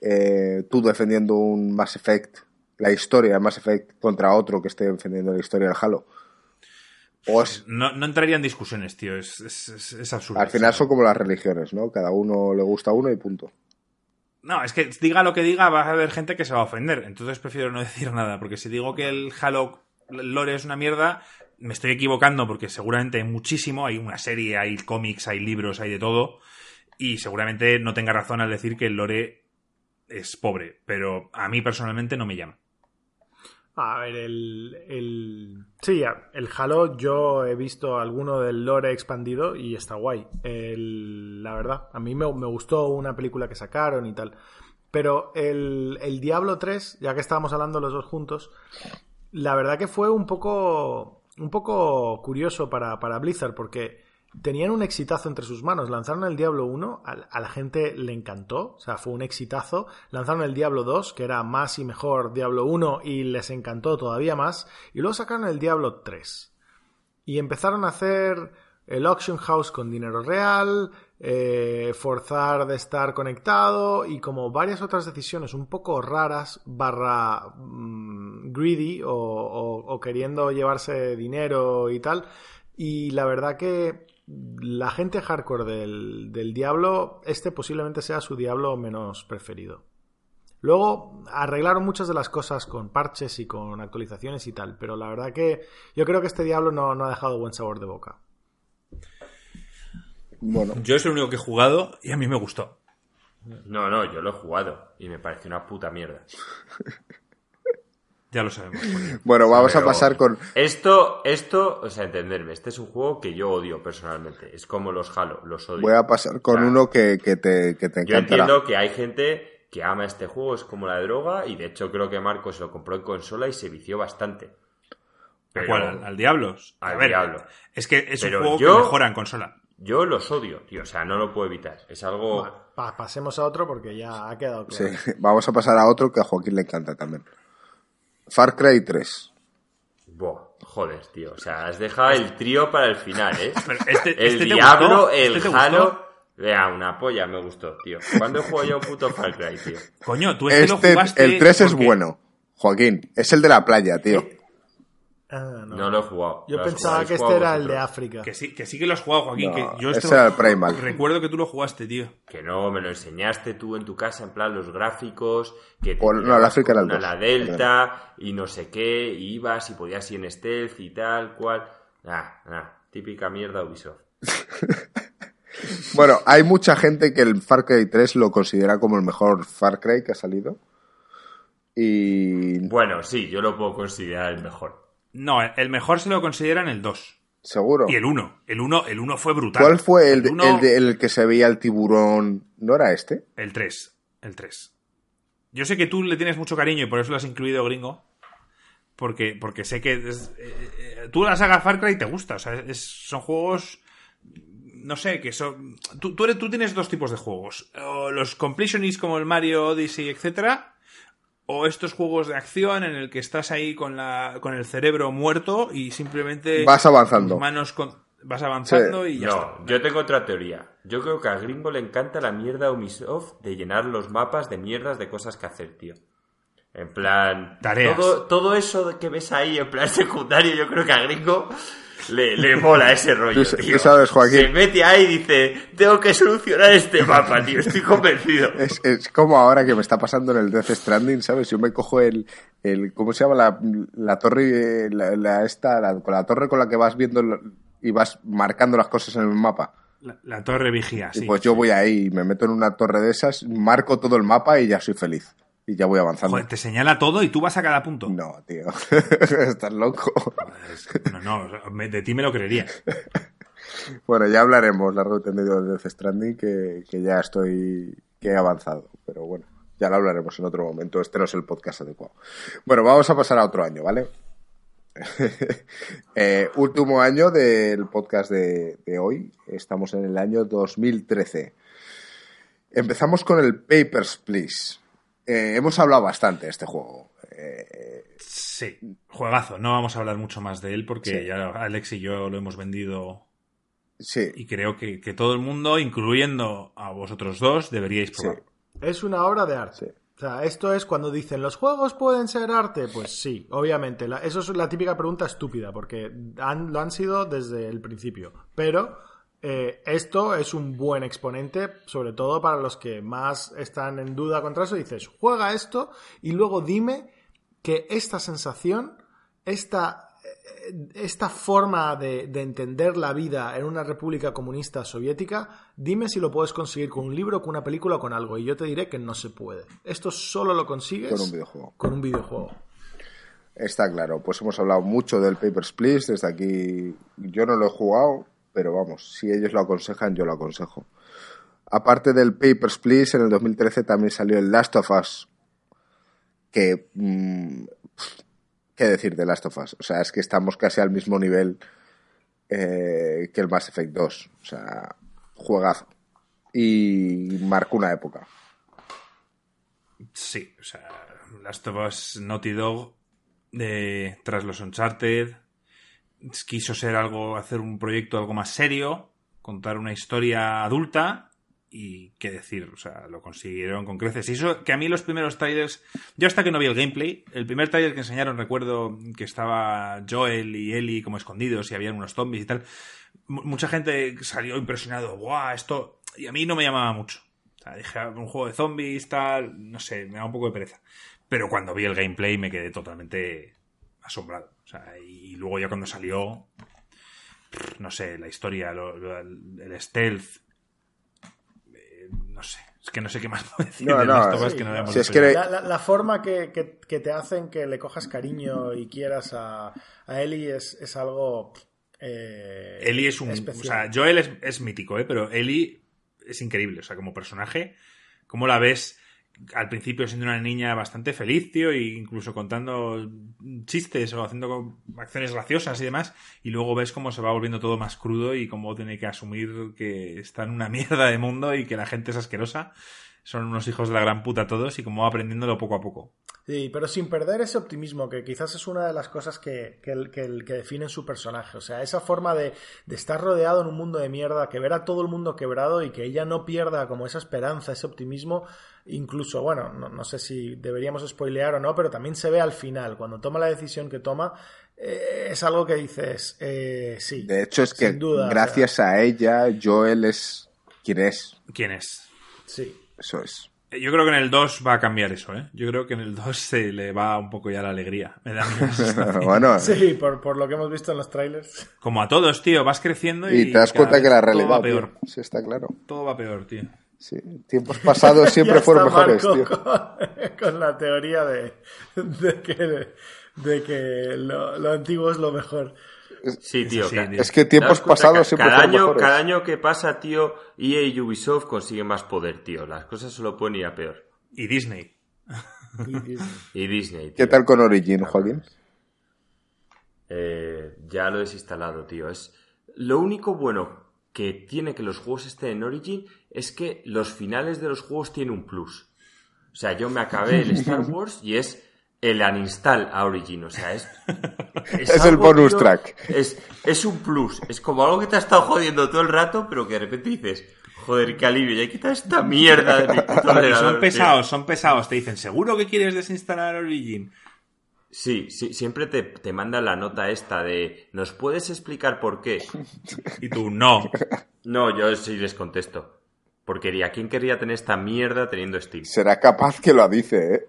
A: eh, tú defendiendo un Mass Effect, la historia de Mass Effect, contra otro que esté defendiendo la historia del Halo?
D: no, no, entraría en discusiones, tío, es, es, absurdo.
A: Al final son como las religiones, ¿no? Cada uno le gusta uno y punto.
D: No, es que diga lo que diga, va a haber gente que se va a ofender. Entonces prefiero no <laughs> decir nada, porque si digo que el Halo lore es una mierda, me estoy equivocando porque seguramente hay muchísimo, hay una serie, hay cómics, hay libros, hay de todo, y seguramente no tenga razón al decir que el lore es pobre, pero a mí personalmente no me llama.
B: A ver, el, el... Sí, el Halo yo he visto alguno del lore expandido y está guay. La verdad, a mí me, me, gustó una película que sacaron y tal. Pero el, el Diablo 3, ya que estábamos hablando los dos juntos, la verdad que fue un poco un poco curioso para, para, Blizzard porque tenían un exitazo entre sus manos. Lanzaron el Diablo 1, a, la gente le encantó, o sea, fue un exitazo. Lanzaron el Diablo 2, que era más y mejor Diablo 1 y les encantó todavía más. Y luego sacaron el Diablo 3. Y empezaron a hacer el auction house con dinero real, eh, forzar de estar conectado y como varias otras decisiones un poco raras barra mm, greedy o, queriendo llevarse dinero y tal. Y la verdad que la gente hardcore del, del Diablo, este posiblemente sea su Diablo menos preferido. Luego arreglaron muchas de las cosas con parches y con actualizaciones y tal, pero la verdad que yo creo que este Diablo no, no ha dejado buen sabor de boca.
D: Yo es el único que he jugado y a mí me gustó.
C: No, no, yo lo he jugado y me pareció una puta mierda.
D: ya lo sabemos.
A: Bueno, vamos a pasar con.
C: Esto, esto, o sea, entenderme, este es un juego que yo odio personalmente. Es como los Halo, los odio.
A: Voy a pasar con uno que, te, que te
C: Yo entiendo que hay gente que ama este juego, es como la droga, y de hecho creo que Marco se lo compró en consola y se vició bastante.
D: ¿Al, ¿Al, Diablos?
C: Al Diablo.
D: Es que es un juego que mejora en consola.
C: Yo los odio, tío. O sea, no lo puedo evitar. Es algo.
B: pasemos a otro porque ya ha quedado claro.
A: Sí, <laughs> vamos a pasar a otro que a Joaquín le encanta también. Far Cry 3.
C: Buah, joder, tío. O sea, has dejado el trío para el final, ¿eh? <laughs>
D: Este,
C: el
D: este
C: Diablo, el ¿Este Halo. Vea, una polla me gustó, tío. ¿Cuándo juego yo un puto Far Cry, tío?
D: Coño, tú este, lo jugaste.
A: El 3 es bueno, Joaquín. Es el de la playa, tío.
C: Ah, no. lo he jugado.
B: Yo pensaba que este era el de África.
D: Que sí, que sí que lo has jugado, Joaquín. que yo
A: este era el Primal.
D: Recuerdo que tú lo jugaste, tío.
C: Que no, me lo enseñaste tú en tu casa, en plan los gráficos. Que
A: no, el África era el
C: La Delta y no sé qué. Y ibas y podías ir en stealth y tal, cual. Ah, ah, típica mierda Ubisoft. <laughs>
A: bueno, hay mucha gente que el Far Cry 3 lo considera como el mejor Far Cry que ha salido. Y.
C: Bueno, sí, yo lo puedo considerar el mejor.
D: No, el mejor se lo consideran el 2.
A: Seguro.
D: Y el 1. El 1 el uno fue brutal.
A: ¿Cuál fue el, el, que se veía el tiburón? ¿No era este?
D: El 3. El 3. Yo sé que tú le tienes mucho cariño y por eso lo has incluido, gringo. Porque, porque sé que eh, eh, tú la saga Far Cry te gusta. O sea, son juegos no sé, que son... Tú, tú, tú tienes dos tipos de juegos. los completionists como el Mario Odyssey, etcétera, o estos juegos de acción en el que estás ahí con, la, con el cerebro muerto y simplemente...
A: Vas avanzando.
D: Manos con vas avanzando y ya
C: no, Yo tengo otra teoría. Yo creo que a Gringo le encanta la mierda Ubisoft de llenar los mapas de mierdas de cosas que hacer, tío. En plan,
D: Tareas.
C: Todo, todo eso que ves ahí en plan <laughs> secundario, yo creo que a Gringo le, le mola ese rollo, tío.
A: sabes, Joaquín.
C: Se mete ahí y dice, tengo que solucionar este mapa, tío, estoy convencido. <laughs>
A: Es, es, como ahora que me está pasando en el Death Stranding, ¿sabes? Yo me cojo el, el ¿cómo se llama? La, la torre, la, esta, la, con la torre con la que vas viendo y vas marcando las cosas en el mapa.
D: La, torre vigía, sí.
A: Y pues yo voy ahí, me meto en una torre de esas, marco todo el mapa y ya soy feliz. Y ya voy avanzando.
D: Joder, te señala todo y tú vas a cada punto.
A: No, tío. <laughs> Estás loco.
D: No, no, de ti me lo creería. <laughs>
A: bueno, ya hablaremos largo y tendido de Death Stranding, que, que ya estoy, que he avanzado. Pero bueno, ya lo hablaremos en otro momento. Este no es el podcast adecuado. Bueno, vamos a pasar a otro año, ¿vale? <laughs> Eh, último año del podcast de, hoy. Estamos en el año 2013. Empezamos con el Papers, Please. Eh, hemos hablado bastante de este juego. Eh,
D: sí, juegazo. No vamos a hablar mucho más de él porque ya Alex y yo lo hemos vendido.
A: Sí.
D: Y creo que, todo el mundo, incluyendo a vosotros dos, deberíais probar.
B: Es una obra de arte. O sea, esto es cuando dicen, ¿los juegos pueden ser arte? Pues sí, obviamente. eso es la típica pregunta estúpida, porque lo han sido desde el principio. Pero eh, esto es un buen exponente, sobre todo para los que más están en duda contra eso. Dices, juega esto y luego dime que esta sensación, esta esta forma de, entender la vida en una república comunista soviética, dime si lo puedes conseguir con un libro, con una película o con algo. Y yo te diré que no se puede. Esto solo lo consigues
A: con un videojuego.
B: Con un videojuego.
A: Está claro. Pues hemos hablado mucho del Papers, Please. Desde aquí yo no lo he jugado, pero vamos, si ellos lo aconsejan, yo lo aconsejo. Aparte del Papers, Please, en el 2013 también salió el Last of Us, que mm, ¿Qué decir de Last of Us? O sea, es que estamos casi al mismo nivel eh, que el Mass Effect 2. O sea, juegazo. Y marcó una época.
D: Sí, o sea, Last of Us Naughty Dog, de, tras los Uncharted, quiso ser algo, hacer un proyecto algo más serio, contar una historia adulta y qué decir, o sea, lo consiguieron con creces. Y eso que a mí los primeros trailers, yo hasta que no vi el gameplay, el primer trailer que enseñaron recuerdo que estaba Joel y Ellie como escondidos y habían unos zombies y tal. mucha gente salió impresionado, ¡guau! Esto. Y a mí no me llamaba mucho. O sea, dije, ah, un juego de zombies, tal, no sé, me da un poco de pereza. Pero cuando vi el gameplay me quedé totalmente asombrado. O sea, y luego ya cuando salió, no sé, la historia, el stealth, no sé. Es que no sé qué más <laughs> puedo decir no,
B: la, forma que, te hacen que le cojas cariño y quieras a, a Ellie es, algo. Eh,
D: Ellie es un. O sea, Joel es, es mítico, ¿eh? pero Ellie es increíble. O sea, como personaje, ¿cómo la ves? Al principio siendo una niña bastante feliz, tío, e incluso contando chistes o haciendo acciones graciosas y demás, y luego ves cómo se va volviendo todo más crudo y cómo tiene que asumir que está en una <laughs> mierda de mundo y que la gente es asquerosa. Son unos hijos de la gran puta todos y cómo va aprendiéndolo poco a poco.
B: Sí, pero sin perder ese optimismo, que quizás es una de las cosas que, que, que, que definen su personaje. O sea, esa forma de, de, estar rodeado en un mundo de mierda, que ver a todo el mundo quebrado y que ella no pierda como esa esperanza, ese optimismo, incluso, bueno, no, sé si deberíamos spoilear o no, pero también se ve al final, cuando toma la decisión que toma, eh, es algo que dices, eh, sí.
A: De hecho, es que gracias a ella, Joel es quien es.
D: ¿Quién es?
B: Sí.
A: Eso es.
D: Yo creo que en el 2 va a cambiar eso, ¿eh? Yo creo que en el 2 se le va un poco ya la alegría. Me da <laughs>
A: bueno.
B: Sí, por, lo que hemos visto en los trailers.
D: Como a todos, tío. Vas creciendo y.
A: Y te das cuenta que la realidad. va peor. Sí, está claro.
D: Todo va peor, tío.
A: Sí, tiempos pasados <laughs> siempre fueron mejores, tío.
B: Con, <laughs> la teoría de, que, de que lo, antiguo es lo mejor.
C: Sí, tío.
A: es que tiempos pasados siempre
C: cada año,
A: mejores.
C: Cada año que pasa, tío, EA y Ubisoft consiguen más poder, tío. Las cosas solo pueden ir a peor.
D: Y Disney.
C: y Disney. <laughs>
A: ¿Qué tal con Origin, Joaquín?
C: Eh, ya lo he desinstalado, tío. Es lo único bueno que tiene que los juegos estén en Origin es que los finales de los juegos tienen un plus. O sea, yo me acabé el <laughs> Star Wars y es el uninstall a Origin. O sea, es. <laughs>
A: Es, el bonus track.
C: Es, es un plus. Es como algo que te ha estado jodiendo todo el rato, pero que de repente dices. Joder, qué alivio, ya he quitado esta mierda de mi puto <laughs>
D: Son pesados, son pesados. Te dicen, ¿seguro que quieres desinstalar Origin?
C: Sí, sí, siempre te, te manda la nota esta de ¿nos puedes explicar por qué?
D: Y tú, no.
C: No, yo sí les contesto. Porque ¿quién querría tener esta mierda teniendo Steam?
A: Será capaz que lo dice, ¿eh?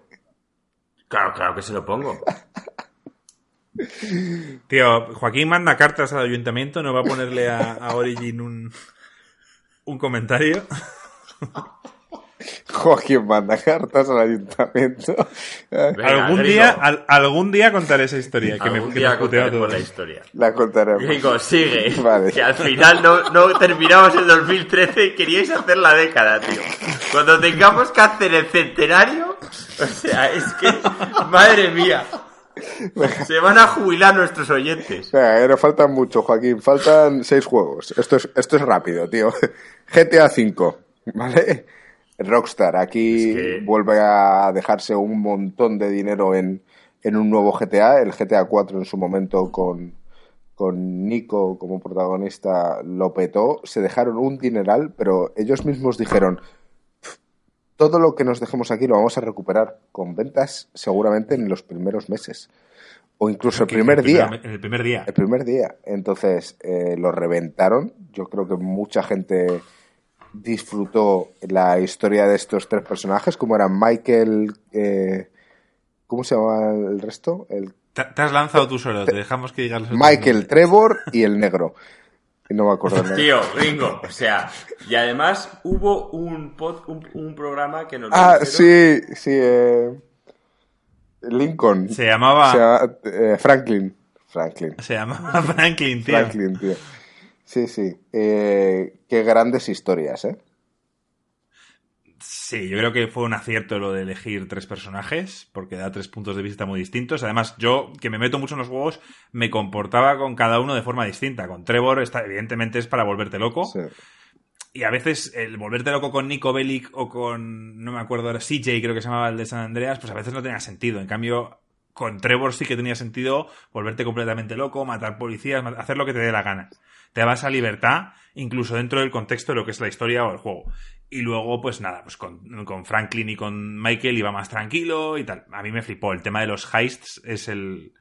C: Claro, claro que se lo pongo.
D: Tío, Joaquín manda cartas al ayuntamiento, ¿no va a ponerle a, Origin un, un comentario? <laughs>
A: Joaquín manda cartas al ayuntamiento.
D: algún, día, algún día contaré esa historia. Que
C: algún me, día contaremos la historia.
A: La contaremos.
C: Digo, sigue. Que al final no, no terminamos el 2013 y queríais hacer la década, tío. Cuando tengamos que hacer el centenario, o <laughs> sea, es que, madre mía. Se van a jubilar nuestros oyentes.
A: O sea, no faltan mucho, Joaquín. Faltan seis juegos. Esto es, esto es rápido, tío. <laughs> GTA V, ¿vale? Rockstar aquí vuelve a dejarse un montón de dinero en, en, un nuevo GTA. El GTA 4 en su momento con, con Nico como protagonista lo petó. Se dejaron un dineral, pero ellos mismos dijeron, todo lo que nos dejemos aquí lo vamos a recuperar con ventas seguramente en los primeros meses. O incluso el primer día.
D: En el primer día.
A: El primer día. Entonces, eh, lo reventaron. Yo creo que mucha gente disfrutó la historia de estos tres personajes, como eran Michael. Eh, ¿Cómo se llama el resto? El,
D: te, has lanzado tú solo, te dejamos que digas
A: Michael, Trevor y el negro. Y no me acuerdo nada.
C: Tío, gringo, o sea, y además hubo un, un, programa que nos.
A: Ah, sí, sí, eh, Lincoln.
D: Se llamaba.
A: Eh, Franklin. Franklin.
D: Se llamaba <laughs> Franklin, tío.
A: Franklin, tío. Sí, sí. Eh, qué grandes historias, ¿eh?
D: Sí, yo creo que fue un acierto lo de elegir tres personajes, porque da tres puntos de vista muy distintos. Además, yo, que me meto mucho en los juegos, me comportaba con cada uno de forma distinta. Con Trevor, está, evidentemente, es para volverte loco. Sí. Y a veces el volverte loco con Nico Bellic o con, no me acuerdo ahora, CJ creo que se llamaba el de San Andreas, pues a veces no tenía sentido. En cambio, con Trevor sí que tenía sentido volverte completamente loco, matar policías, hacer lo que te dé la gana te vas a libertad, incluso dentro del contexto de lo que es la historia o el juego. Y luego, pues nada, pues con, Franklin y con Michael iba más tranquilo y tal. A mí me flipó. El tema de los heists es el.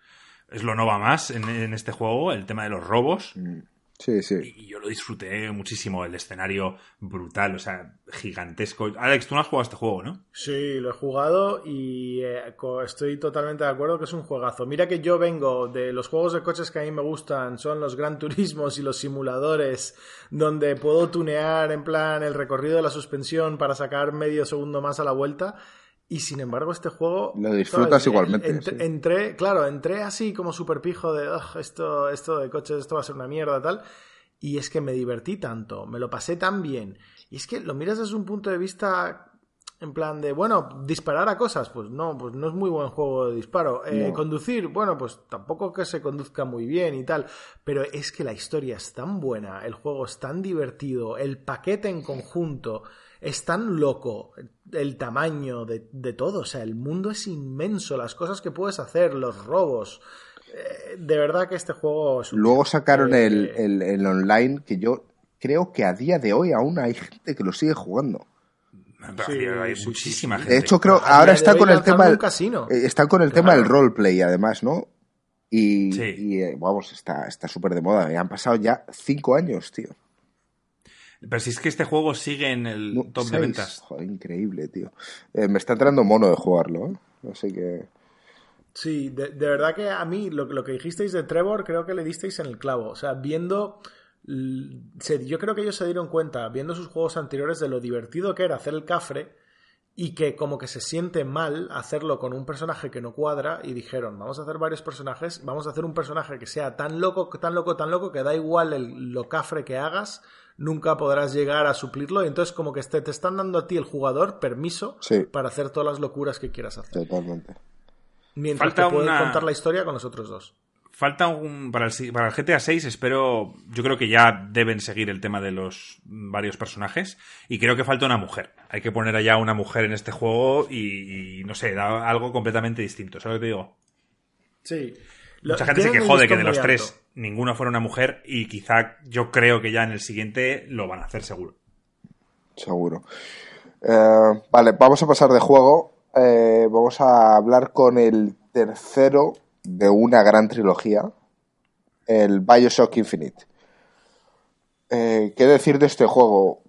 D: es lo no va más en, en este juego, el tema de los robos. Mm.
A: Sí, sí.
D: Y yo lo disfruté muchísimo, el escenario brutal, o sea, gigantesco. Alex, tú no has jugado este juego, ¿no?
B: Sí, lo he jugado y eh, estoy totalmente de acuerdo que es un juegazo. Mira que yo vengo de los juegos de coches que a mí me gustan, son los Gran Turismos y los simuladores, donde puedo tunear en plan el recorrido de la suspensión para sacar medio segundo más a la vuelta. Y sin embargo, este juego.
A: Lo disfrutas igualmente.
B: Entré, claro, entré así como súper pijo de esto, esto de coches, esto va a ser una mierda, tal. Y es que me divertí tanto, me lo pasé tan bien. Y es que lo miras desde un punto de vista en plan de, bueno, disparar a cosas, pues no, pues no es muy buen juego de disparo. Eh, conducir, bueno, pues tampoco que se conduzca muy bien y tal, pero es que la historia es tan buena, el juego es tan divertido, el paquete en conjunto es tan loco el tamaño de, todo. O sea, el mundo es inmenso, las cosas que puedes hacer, los robos. Eh, de verdad que este juego es
A: Luego sacaron el, el, online que yo creo que a día de hoy aún hay gente que lo sigue jugando.
D: Sí, hay muchísima gente.
A: De hecho, creo ahora está con, el tema del, eh, está con el tema del roleplay, además, ¿no? Y, y eh, vamos, está súper de moda. han pasado ya cinco años, tío.
D: Pero si es que este juego sigue en el top de ventas.
A: Joder, increíble, tío. Eh, me está entrando mono de jugarlo, ¿eh? Así que.
B: Sí, de, verdad que a mí lo, lo, que dijisteis de Trevor creo que le disteis en el clavo. O sea, viendo. yo creo que ellos se dieron cuenta, viendo sus juegos anteriores, de lo divertido que era hacer el cafre y que como que se siente mal hacerlo con un personaje que no cuadra y dijeron, vamos a hacer varios personajes, vamos a hacer un personaje que sea tan loco, tan loco, tan loco que da igual el, lo cafre que hagas, nunca podrás llegar a suplirlo. Y entonces, como que te, te están dando a ti, el jugador, permiso para hacer todas las locuras que quieras hacer.
A: Totalmente.
B: Mientras Falta que contar la historia con los otros dos.
D: Falta un. Para el, para el GTA 6, espero. Yo creo que ya deben seguir el tema de los varios personajes. Y creo que falta una mujer. Hay que poner allá una mujer en este juego y, no sé, da algo completamente distinto. ¿Sabes lo que te digo?
B: Sí.
D: Mucha gente se quejó de que de los tres ninguno fuera una mujer y quizá yo creo que ya en el siguiente lo van a hacer seguro.
A: Seguro. Eh, vale, vamos a pasar de juego. Eh, vamos a hablar con el tercero de una gran trilogía, el Bioshock Infinite. Eh, ¿Qué decir de este juego?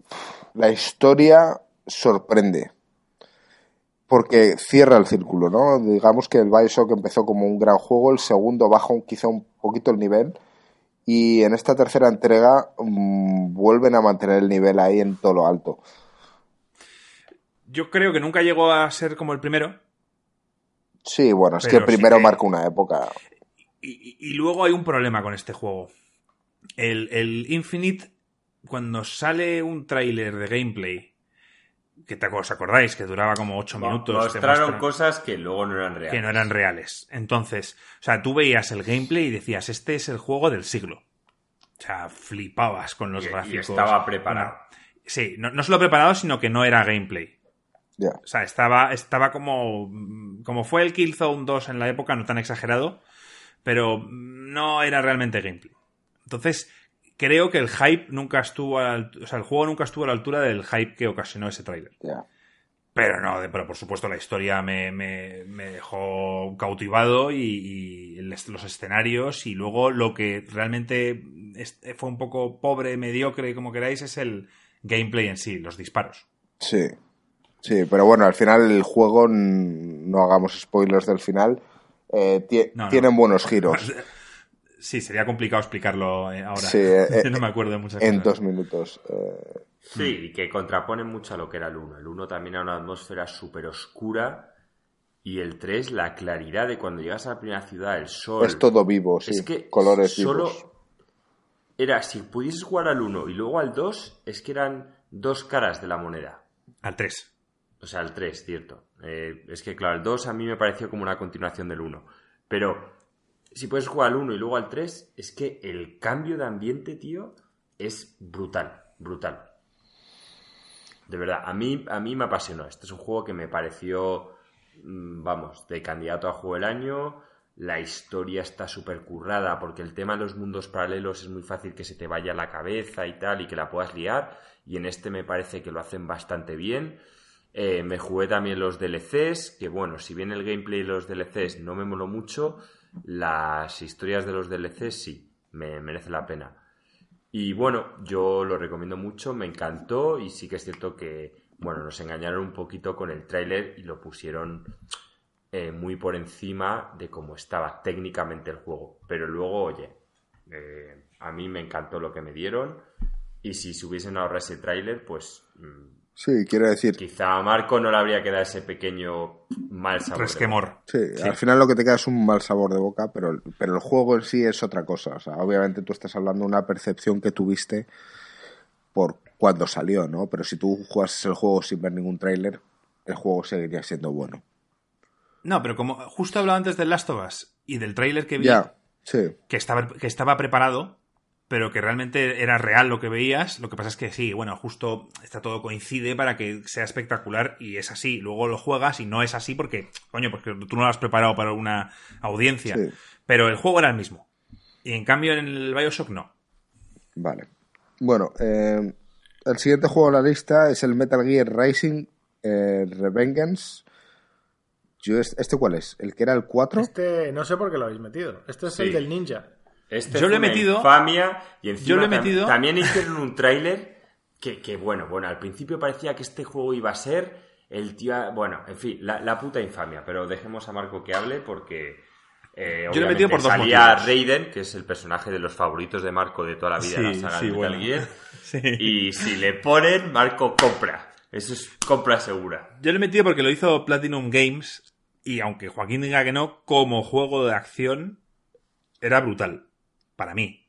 A: La historia sorprende. Porque cierra el círculo, ¿no? Digamos que el Bioshock empezó como un gran juego, el segundo baja quizá un poquito el nivel. Y en esta tercera entrega mm, vuelven a mantener el nivel ahí en todo lo alto.
D: Yo creo que nunca llegó a ser como el primero,
A: Sí, bueno, es que el primero marca una época.
D: Y, luego hay un problema con este juego. El, Infinite, cuando sale un tráiler de gameplay, que te, os acordáis, que duraba como 8 minutos.
C: Mostraron cosas que luego no eran reales.
D: Que no eran reales. Entonces, o sea, tú veías el gameplay y decías, este es el juego del siglo. O sea, flipabas con los gráficos.
C: Y estaba preparado.
D: sí, no, no solo preparado, sino que no era gameplay. O sea, estaba, estaba como. Como fue el Killzone 2 en la época, no tan exagerado, pero no era realmente gameplay. Entonces, creo que el hype nunca estuvo. A o sea, el juego nunca estuvo a la altura del hype que ocasionó ese trailer. Pero no, pero por supuesto la historia me, me, dejó cautivado y, los escenarios y luego lo que realmente fue un poco pobre, mediocre, como queráis, es el gameplay en sí, los disparos.
A: Sí, Sí, pero bueno, al final el juego, no hagamos spoilers del final, eh, tienen buenos giros. <laughs>
D: Sí, sería complicado explicarlo eh, ahora. Sí, eh, <laughs> no me acuerdo de muchas
A: En dos minutos.
C: Sí, y que contrapone mucho a lo que era el 1. El 1 también era una atmósfera súper oscura. Y el 3, la claridad de cuando llegas a la primera ciudad, el sol.
A: Es todo vivo, sí. Es que colores solo
C: Era, si pudieses jugar al 1 y luego al 2, es que eran dos caras de la moneda.
D: Al 3.
C: O sea, el 3, cierto. Eh, es que, claro, el 2 a mí me pareció como una continuación del 1. Pero si puedes jugar al 1 y luego al 3, es que el cambio de ambiente, tío, es brutal, brutal. De verdad, a mí, a mí me apasionó. Este es un juego que me pareció, mm, vamos, de candidato a juego del año. La historia está súper currada porque el tema de los mundos paralelos es muy fácil que se te vaya la cabeza y tal y que la puedas liar. Y en este me parece que lo hacen bastante bien. Eh, me jugué también los DLCs, que bueno, si bien el gameplay de los DLCs no me moló mucho, las historias de los DLCs sí, me merece la pena. Y bueno, yo lo recomiendo mucho, me encantó y sí que es cierto que, bueno, nos engañaron un poquito con el tráiler y lo pusieron eh, muy por encima de cómo estaba técnicamente el juego. Pero luego, oye, eh, a mí me encantó lo que me dieron y si se hubiesen ahorrado ese tráiler, pues mm,
A: Sí, quiero decir.
C: Quizá a Marco no le habría quedado ese pequeño mal sabor.
D: Resquemor.
A: Sí, al final lo que te queda es un mal sabor de boca, pero, pero el juego en sí es otra cosa. O sea, obviamente tú estás hablando de una percepción que tuviste por cuando salió, ¿no? Pero si tú juegas el juego sin ver ningún tráiler, el juego seguiría siendo bueno.
D: No, pero como justo hablaba antes del Last of Us y del tráiler que vi,
A: sí.
D: que, estaba, que estaba preparado, pero que realmente era real lo que veías. Lo que pasa es que sí, bueno, justo está todo coincide para que sea espectacular y es así. Luego lo juegas y no es así porque, coño, porque tú no lo has preparado para una audiencia. Pero el juego era el mismo. Y en cambio en el Bioshock no.
A: Vale. Bueno, eh, el siguiente juego en la lista es el Metal Gear Rising eh, Revengeance. Yo, ¿Este cuál es? ¿El que era el 4?
B: Este no sé por qué lo habéis metido. Este es el del ninja.
C: Este yo lo he metido. Infamia, y encima yo lo he metido. también hicieron un tráiler que, bueno, bueno, al principio parecía que este juego iba a ser el tío. Bueno, en fin, la, puta infamia. Pero dejemos a Marco que hable porque. Eh, yo lo he metido por dos salía Raiden, que es el personaje de los favoritos de Marco de toda la vida en la saga de Metal Gear. <laughs> Y si le ponen, Marco compra. Eso es compra segura.
D: Yo lo he metido porque lo hizo Platinum Games. Y aunque Joaquín diga que no, como juego de acción, era brutal para mí.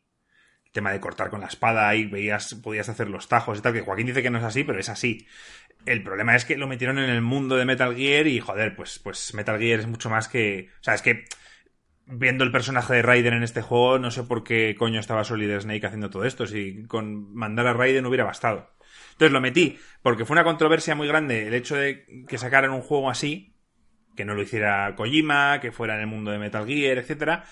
D: El tema de cortar con la espada y veías, podías hacer los tajos y tal, que Joaquín dice que no es así, pero es así. El problema es que lo metieron en el mundo de Metal Gear y, joder, pues, pues Metal Gear es mucho más que... O sea, es que viendo el personaje de Raiden en este juego, no sé por qué coño estaba Solid Snake haciendo todo esto, si con mandar a Raiden hubiera bastado. Entonces lo metí, porque fue una controversia muy grande el hecho de que sacaran un juego así, que no lo hiciera Kojima, que fuera en el mundo de Metal Gear, etcétera,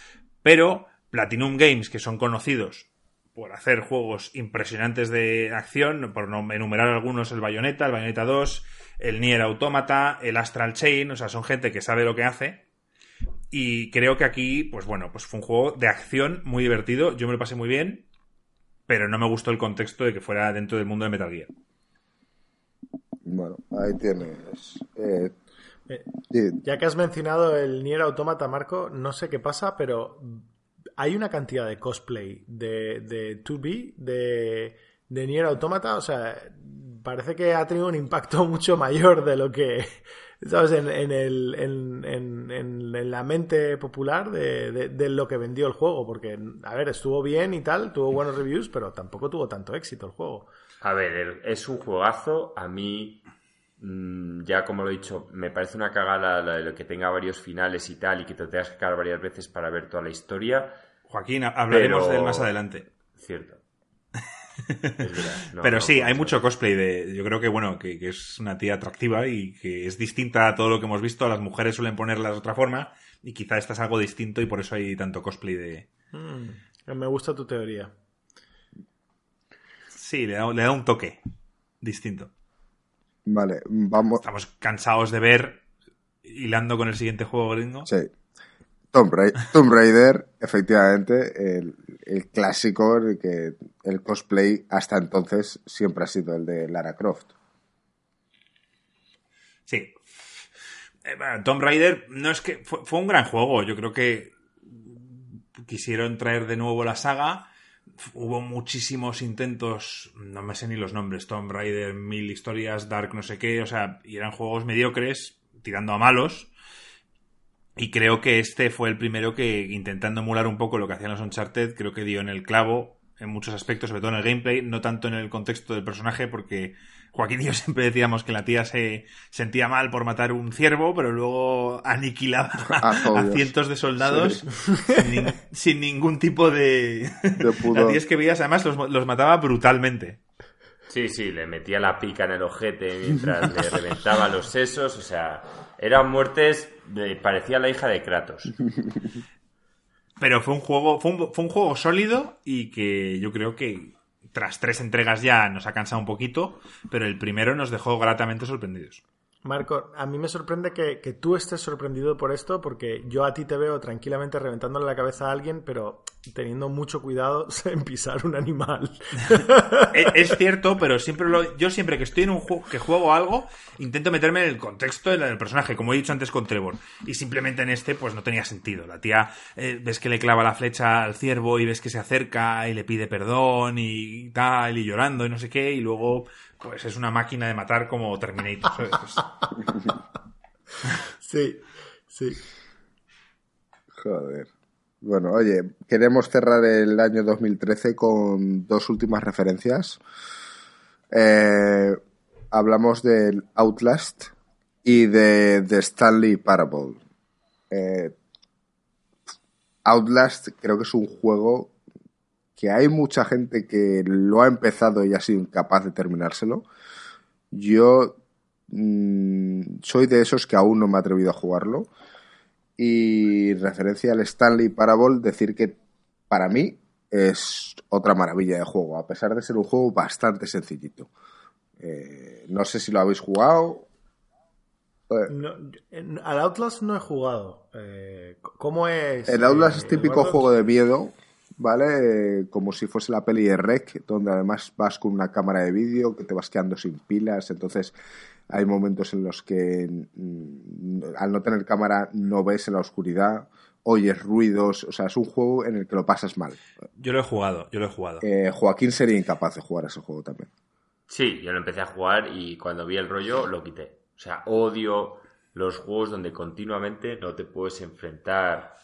D: pero Platinum Games, que son conocidos por hacer juegos impresionantes de acción, por no enumerar algunos, el Bayonetta, el Bayonetta 2, el Nier Automata, el Astral Chain, o sea, son gente que sabe lo que hace y creo que aquí, pues bueno, pues fue un juego de acción muy divertido. Yo me lo pasé muy bien, pero no me gustó el contexto de que fuera dentro del mundo de Metal Gear.
A: Bueno, ahí tienes. Eh,
B: eh, ya que has mencionado el Nier Automata, Marco, no sé qué pasa, pero hay una cantidad de cosplay de, de 2B, de, de Nier Automata, o sea, parece que ha tenido un impacto <laughs> mucho mayor de lo que, ¿sabes? En, en, el, en, en, la mente popular de, de, lo que vendió el juego. Porque, a ver, estuvo bien y tal, tuvo buenos reviews, pero tampoco tuvo tanto éxito el juego.
C: A ver, es un juegazo. A mí, mm, ya como lo he dicho, me parece una cagada la de lo que tenga varios finales y tal, y que te tengas que cagar varias veces para ver toda la historia.
D: Joaquín, hablaremos de él más adelante.
C: Cierto. <laughs>
D: Pero sí, hay mucho cosplay de. Yo creo que bueno, que, es una tía atractiva y que es distinta a todo lo que hemos visto. Las mujeres suelen ponerla de otra forma y quizá esta es algo distinto y por eso hay tanto cosplay de.
B: Mm, me gusta tu teoría.
D: Sí, le da, le da un toque distinto.
A: Vale, vamos.
D: Estamos cansados de ver hilando con el siguiente juego gringo.
A: Sí. Tomb Raider, efectivamente, el, clásico, el que el cosplay hasta entonces siempre ha sido el de Lara Croft.
D: Sí. Eh, Tomb Raider no es que fue, un gran juego. Yo creo que quisieron traer de nuevo la saga. Hubo muchísimos intentos, no me sé ni los nombres, Tomb Raider, mil historias, Dark, no sé qué, o sea, y eran juegos mediocres, tirando a malos y creo que este fue el primero que, intentando emular un poco lo que hacían los Uncharted, creo que dio en el clavo en muchos aspectos, sobre todo en el gameplay, no tanto en el contexto del personaje, porque Joaquín y yo <laughs> siempre decíamos que la tía se sentía mal por matar un ciervo, pero luego aniquilaba <laughs> a, cientos de soldados sin, ningún tipo de... de <laughs> es que veías, además los, los mataba brutalmente.
C: Sí, sí, le metía la pica en el ojete mientras le reventaba los sesos, o sea, eran muertes, de, parecía la hija de Kratos. <laughs>
D: Pero fue un juego, fue un, fue un juego sólido y que yo creo que tras tres entregas ya nos ha cansado un poquito, pero el primero nos dejó gratamente sorprendidos.
B: Marco, a mí me sorprende que, tú estés sorprendido por esto, porque yo a ti te veo tranquilamente reventándole la cabeza a alguien, pero teniendo mucho cuidado <laughs> en pisar un animal. <laughs>
D: es, cierto, pero siempre lo, yo siempre que estoy en un juego, que juego algo, intento meterme en el contexto del personaje, como he dicho antes con Trevor. Y simplemente en este, pues no tenía sentido. La tía, eh, ves que le clava la flecha al ciervo y ves que se acerca y le pide perdón y tal, y llorando y no sé qué, y luego pues es una máquina de matar como Terminator. <laughs>
B: sí, sí.
A: Joder. Bueno, oye, queremos cerrar el año 2013 con dos últimas referencias. Eh, hablamos del Outlast y de, The Stanley Parable. Eh, Outlast creo que es un juego que hay mucha gente que lo ha empezado y ha sido incapaz de terminárselo. Yo mm, soy de esos que aún no me he atrevido a jugarlo. Y referencia al Stanley Parable, decir que para mí es otra maravilla de juego, a pesar de ser un juego bastante sencillito. Eh, no sé si lo habéis jugado.
B: al Outlast no he jugado. Eh, ¿Cómo es?
A: El Outlast es típico juego de miedo ¿vale? como si fuese la peli de Rec, donde además vas con una cámara de vídeo que te vas quedando sin pilas, entonces hay momentos en los que mm, al no tener cámara no ves en la oscuridad, oyes ruidos, o sea, es un juego en el que lo pasas mal.
D: Yo lo he jugado, yo lo he jugado.
A: Eh, Joaquín sería incapaz de jugar ese juego también.
C: Sí, yo lo empecé a jugar y cuando vi el rollo lo quité. O sea, odio los juegos donde continuamente no te puedes enfrentar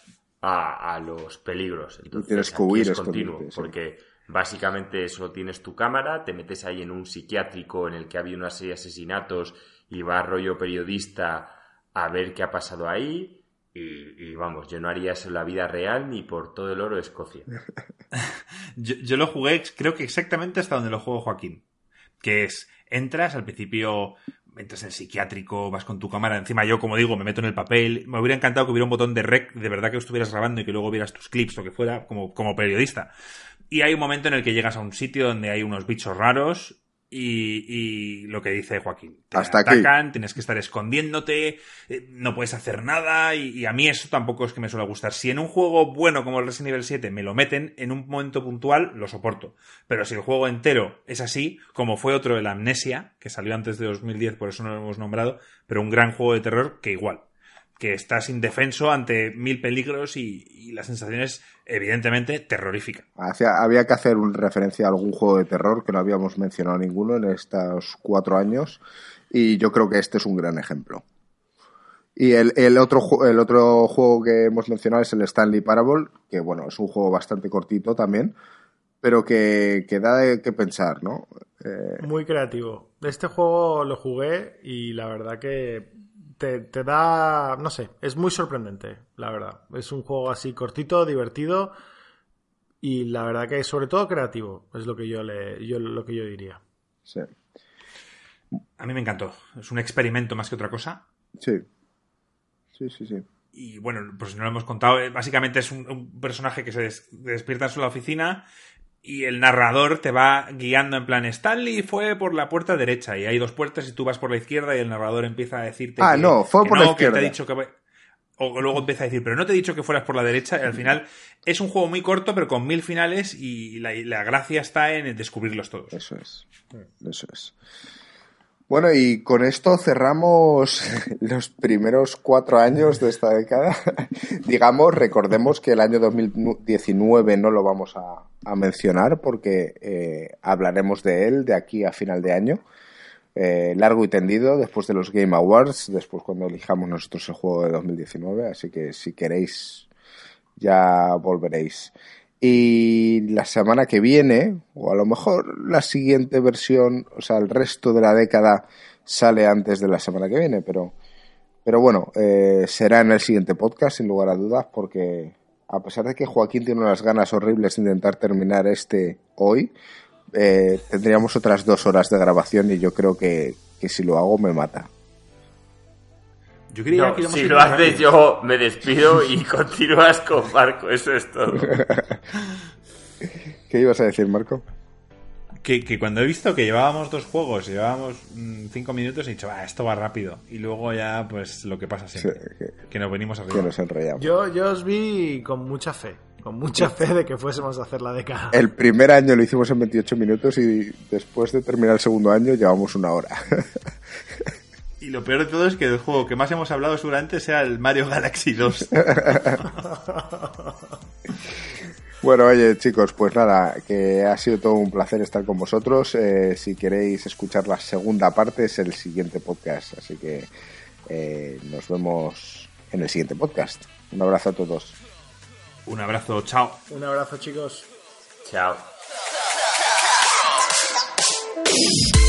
C: a, los peligros. Entonces,
A: tienes que huir
C: es continuo, porque básicamente solo tienes tu cámara, te metes ahí en un psiquiátrico en el que ha habido una serie de asesinatos y va rollo periodista a ver qué ha pasado ahí Y, vamos, yo no haría eso en la vida real ni por todo el oro de Escocia. <laughs>
D: yo, lo jugué, creo que exactamente hasta donde lo juego Joaquín. Que es, entras al principio, entras en psiquiátrico, vas con tu cámara. Encima yo, como digo, me meto en el papel. Me hubiera encantado que hubiera un botón de rec, de verdad que estuvieras grabando y que luego vieras tus clips o que fuera como, como periodista. Y hay un momento en el que llegas a un sitio donde hay unos bichos raros y, lo que dice Joaquín. Te Hasta atacan, tienes que estar escondiéndote, eh, no puedes hacer nada y, a mí eso tampoco es que me suele gustar. Si en un juego bueno como el Resident Evil 7 me lo meten en un momento puntual, lo soporto. Pero si el juego entero es así, como fue otro de la Amnesia, que salió antes de 2010, por eso no lo hemos nombrado, pero un gran juego de terror que igual que estás indefenso ante mil peligros y, la sensación es evidentemente terrorífica.
A: había que hacer una referencia a algún juego de terror que no habíamos mencionado ninguno en estos cuatro años y yo creo que este es un gran ejemplo. Y el, otro, el otro juego que hemos mencionado es el Stanley Parable, que bueno, es un juego bastante cortito también, pero que, que da de qué pensar, ¿no?
B: Eh, Muy creativo. Este juego lo jugué y la verdad que te, da, no sé, es muy sorprendente, la verdad. Es un juego así cortito, divertido y la verdad que sobre todo creativo, es lo que yo, le, yo, lo que yo diría.
A: Sí.
D: A mí me encantó. Es un experimento más que otra cosa.
A: Sí. Sí, sí, sí.
D: Y bueno, pues si no lo hemos contado, eh, básicamente es un, personaje que se despierta en su oficina y el narrador te va guiando en plan Stanley fue por la puerta derecha y hay dos puertas y tú vas por la izquierda y el narrador empieza a decirte
A: ah no fue por la izquierda
D: te ha dicho que o luego empieza a decir pero no te he dicho que fueras por la derecha y al final es un juego muy corto pero con mil finales y la, la gracia está en descubrirlos todos.
A: Eso es eso es bueno, y con esto cerramos <laughs> los primeros cuatro años de esta década. <laughs> Digamos, recordemos que el año 2019 no lo vamos a, mencionar porque eh, hablaremos de él de aquí a final de año. Eh, largo y tendido después de los Game Awards, después cuando elijamos nosotros el juego de 2019. Así que si queréis, ya volveréis. Y la semana que viene, o a lo mejor la siguiente versión, o sea, el resto de la década sale antes de la semana que viene, pero, pero bueno, eh, será en el siguiente podcast, sin lugar a dudas, porque a pesar de que Joaquín tiene unas ganas horribles de intentar terminar este hoy, eh, tendríamos otras dos horas de grabación y yo creo que, que si lo hago me mata.
C: Yo creía que si lo haces yo me despido y <laughs> continúas con Marco, eso es todo. <laughs>
A: ¿Qué ibas a decir, Marco?
D: Que, cuando he visto que llevábamos dos juegos, llevábamos mm, cinco minutos, he dicho, ah, esto va rápido. Y luego ya, pues lo que pasa siempre, que, nos venimos arriba.
A: Que nos enrollamos.
B: Yo, yo os vi con mucha fe, con mucha fe de que fuésemos a hacer la década. <laughs>
A: El primer año lo hicimos en 28 minutos y después de terminar el segundo año llevamos una hora.
D: Y lo peor de todo es que el juego que más hemos hablado seguramente sea el Mario Galaxy 2. <laughs>
A: bueno, oye chicos, pues nada, que ha sido todo un placer estar con vosotros. Eh, si queréis escuchar la segunda parte es el siguiente podcast, así que eh, nos vemos en el siguiente podcast. Un abrazo a todos.
D: Un abrazo, chao.
B: Un abrazo chicos.
C: Chao. <laughs>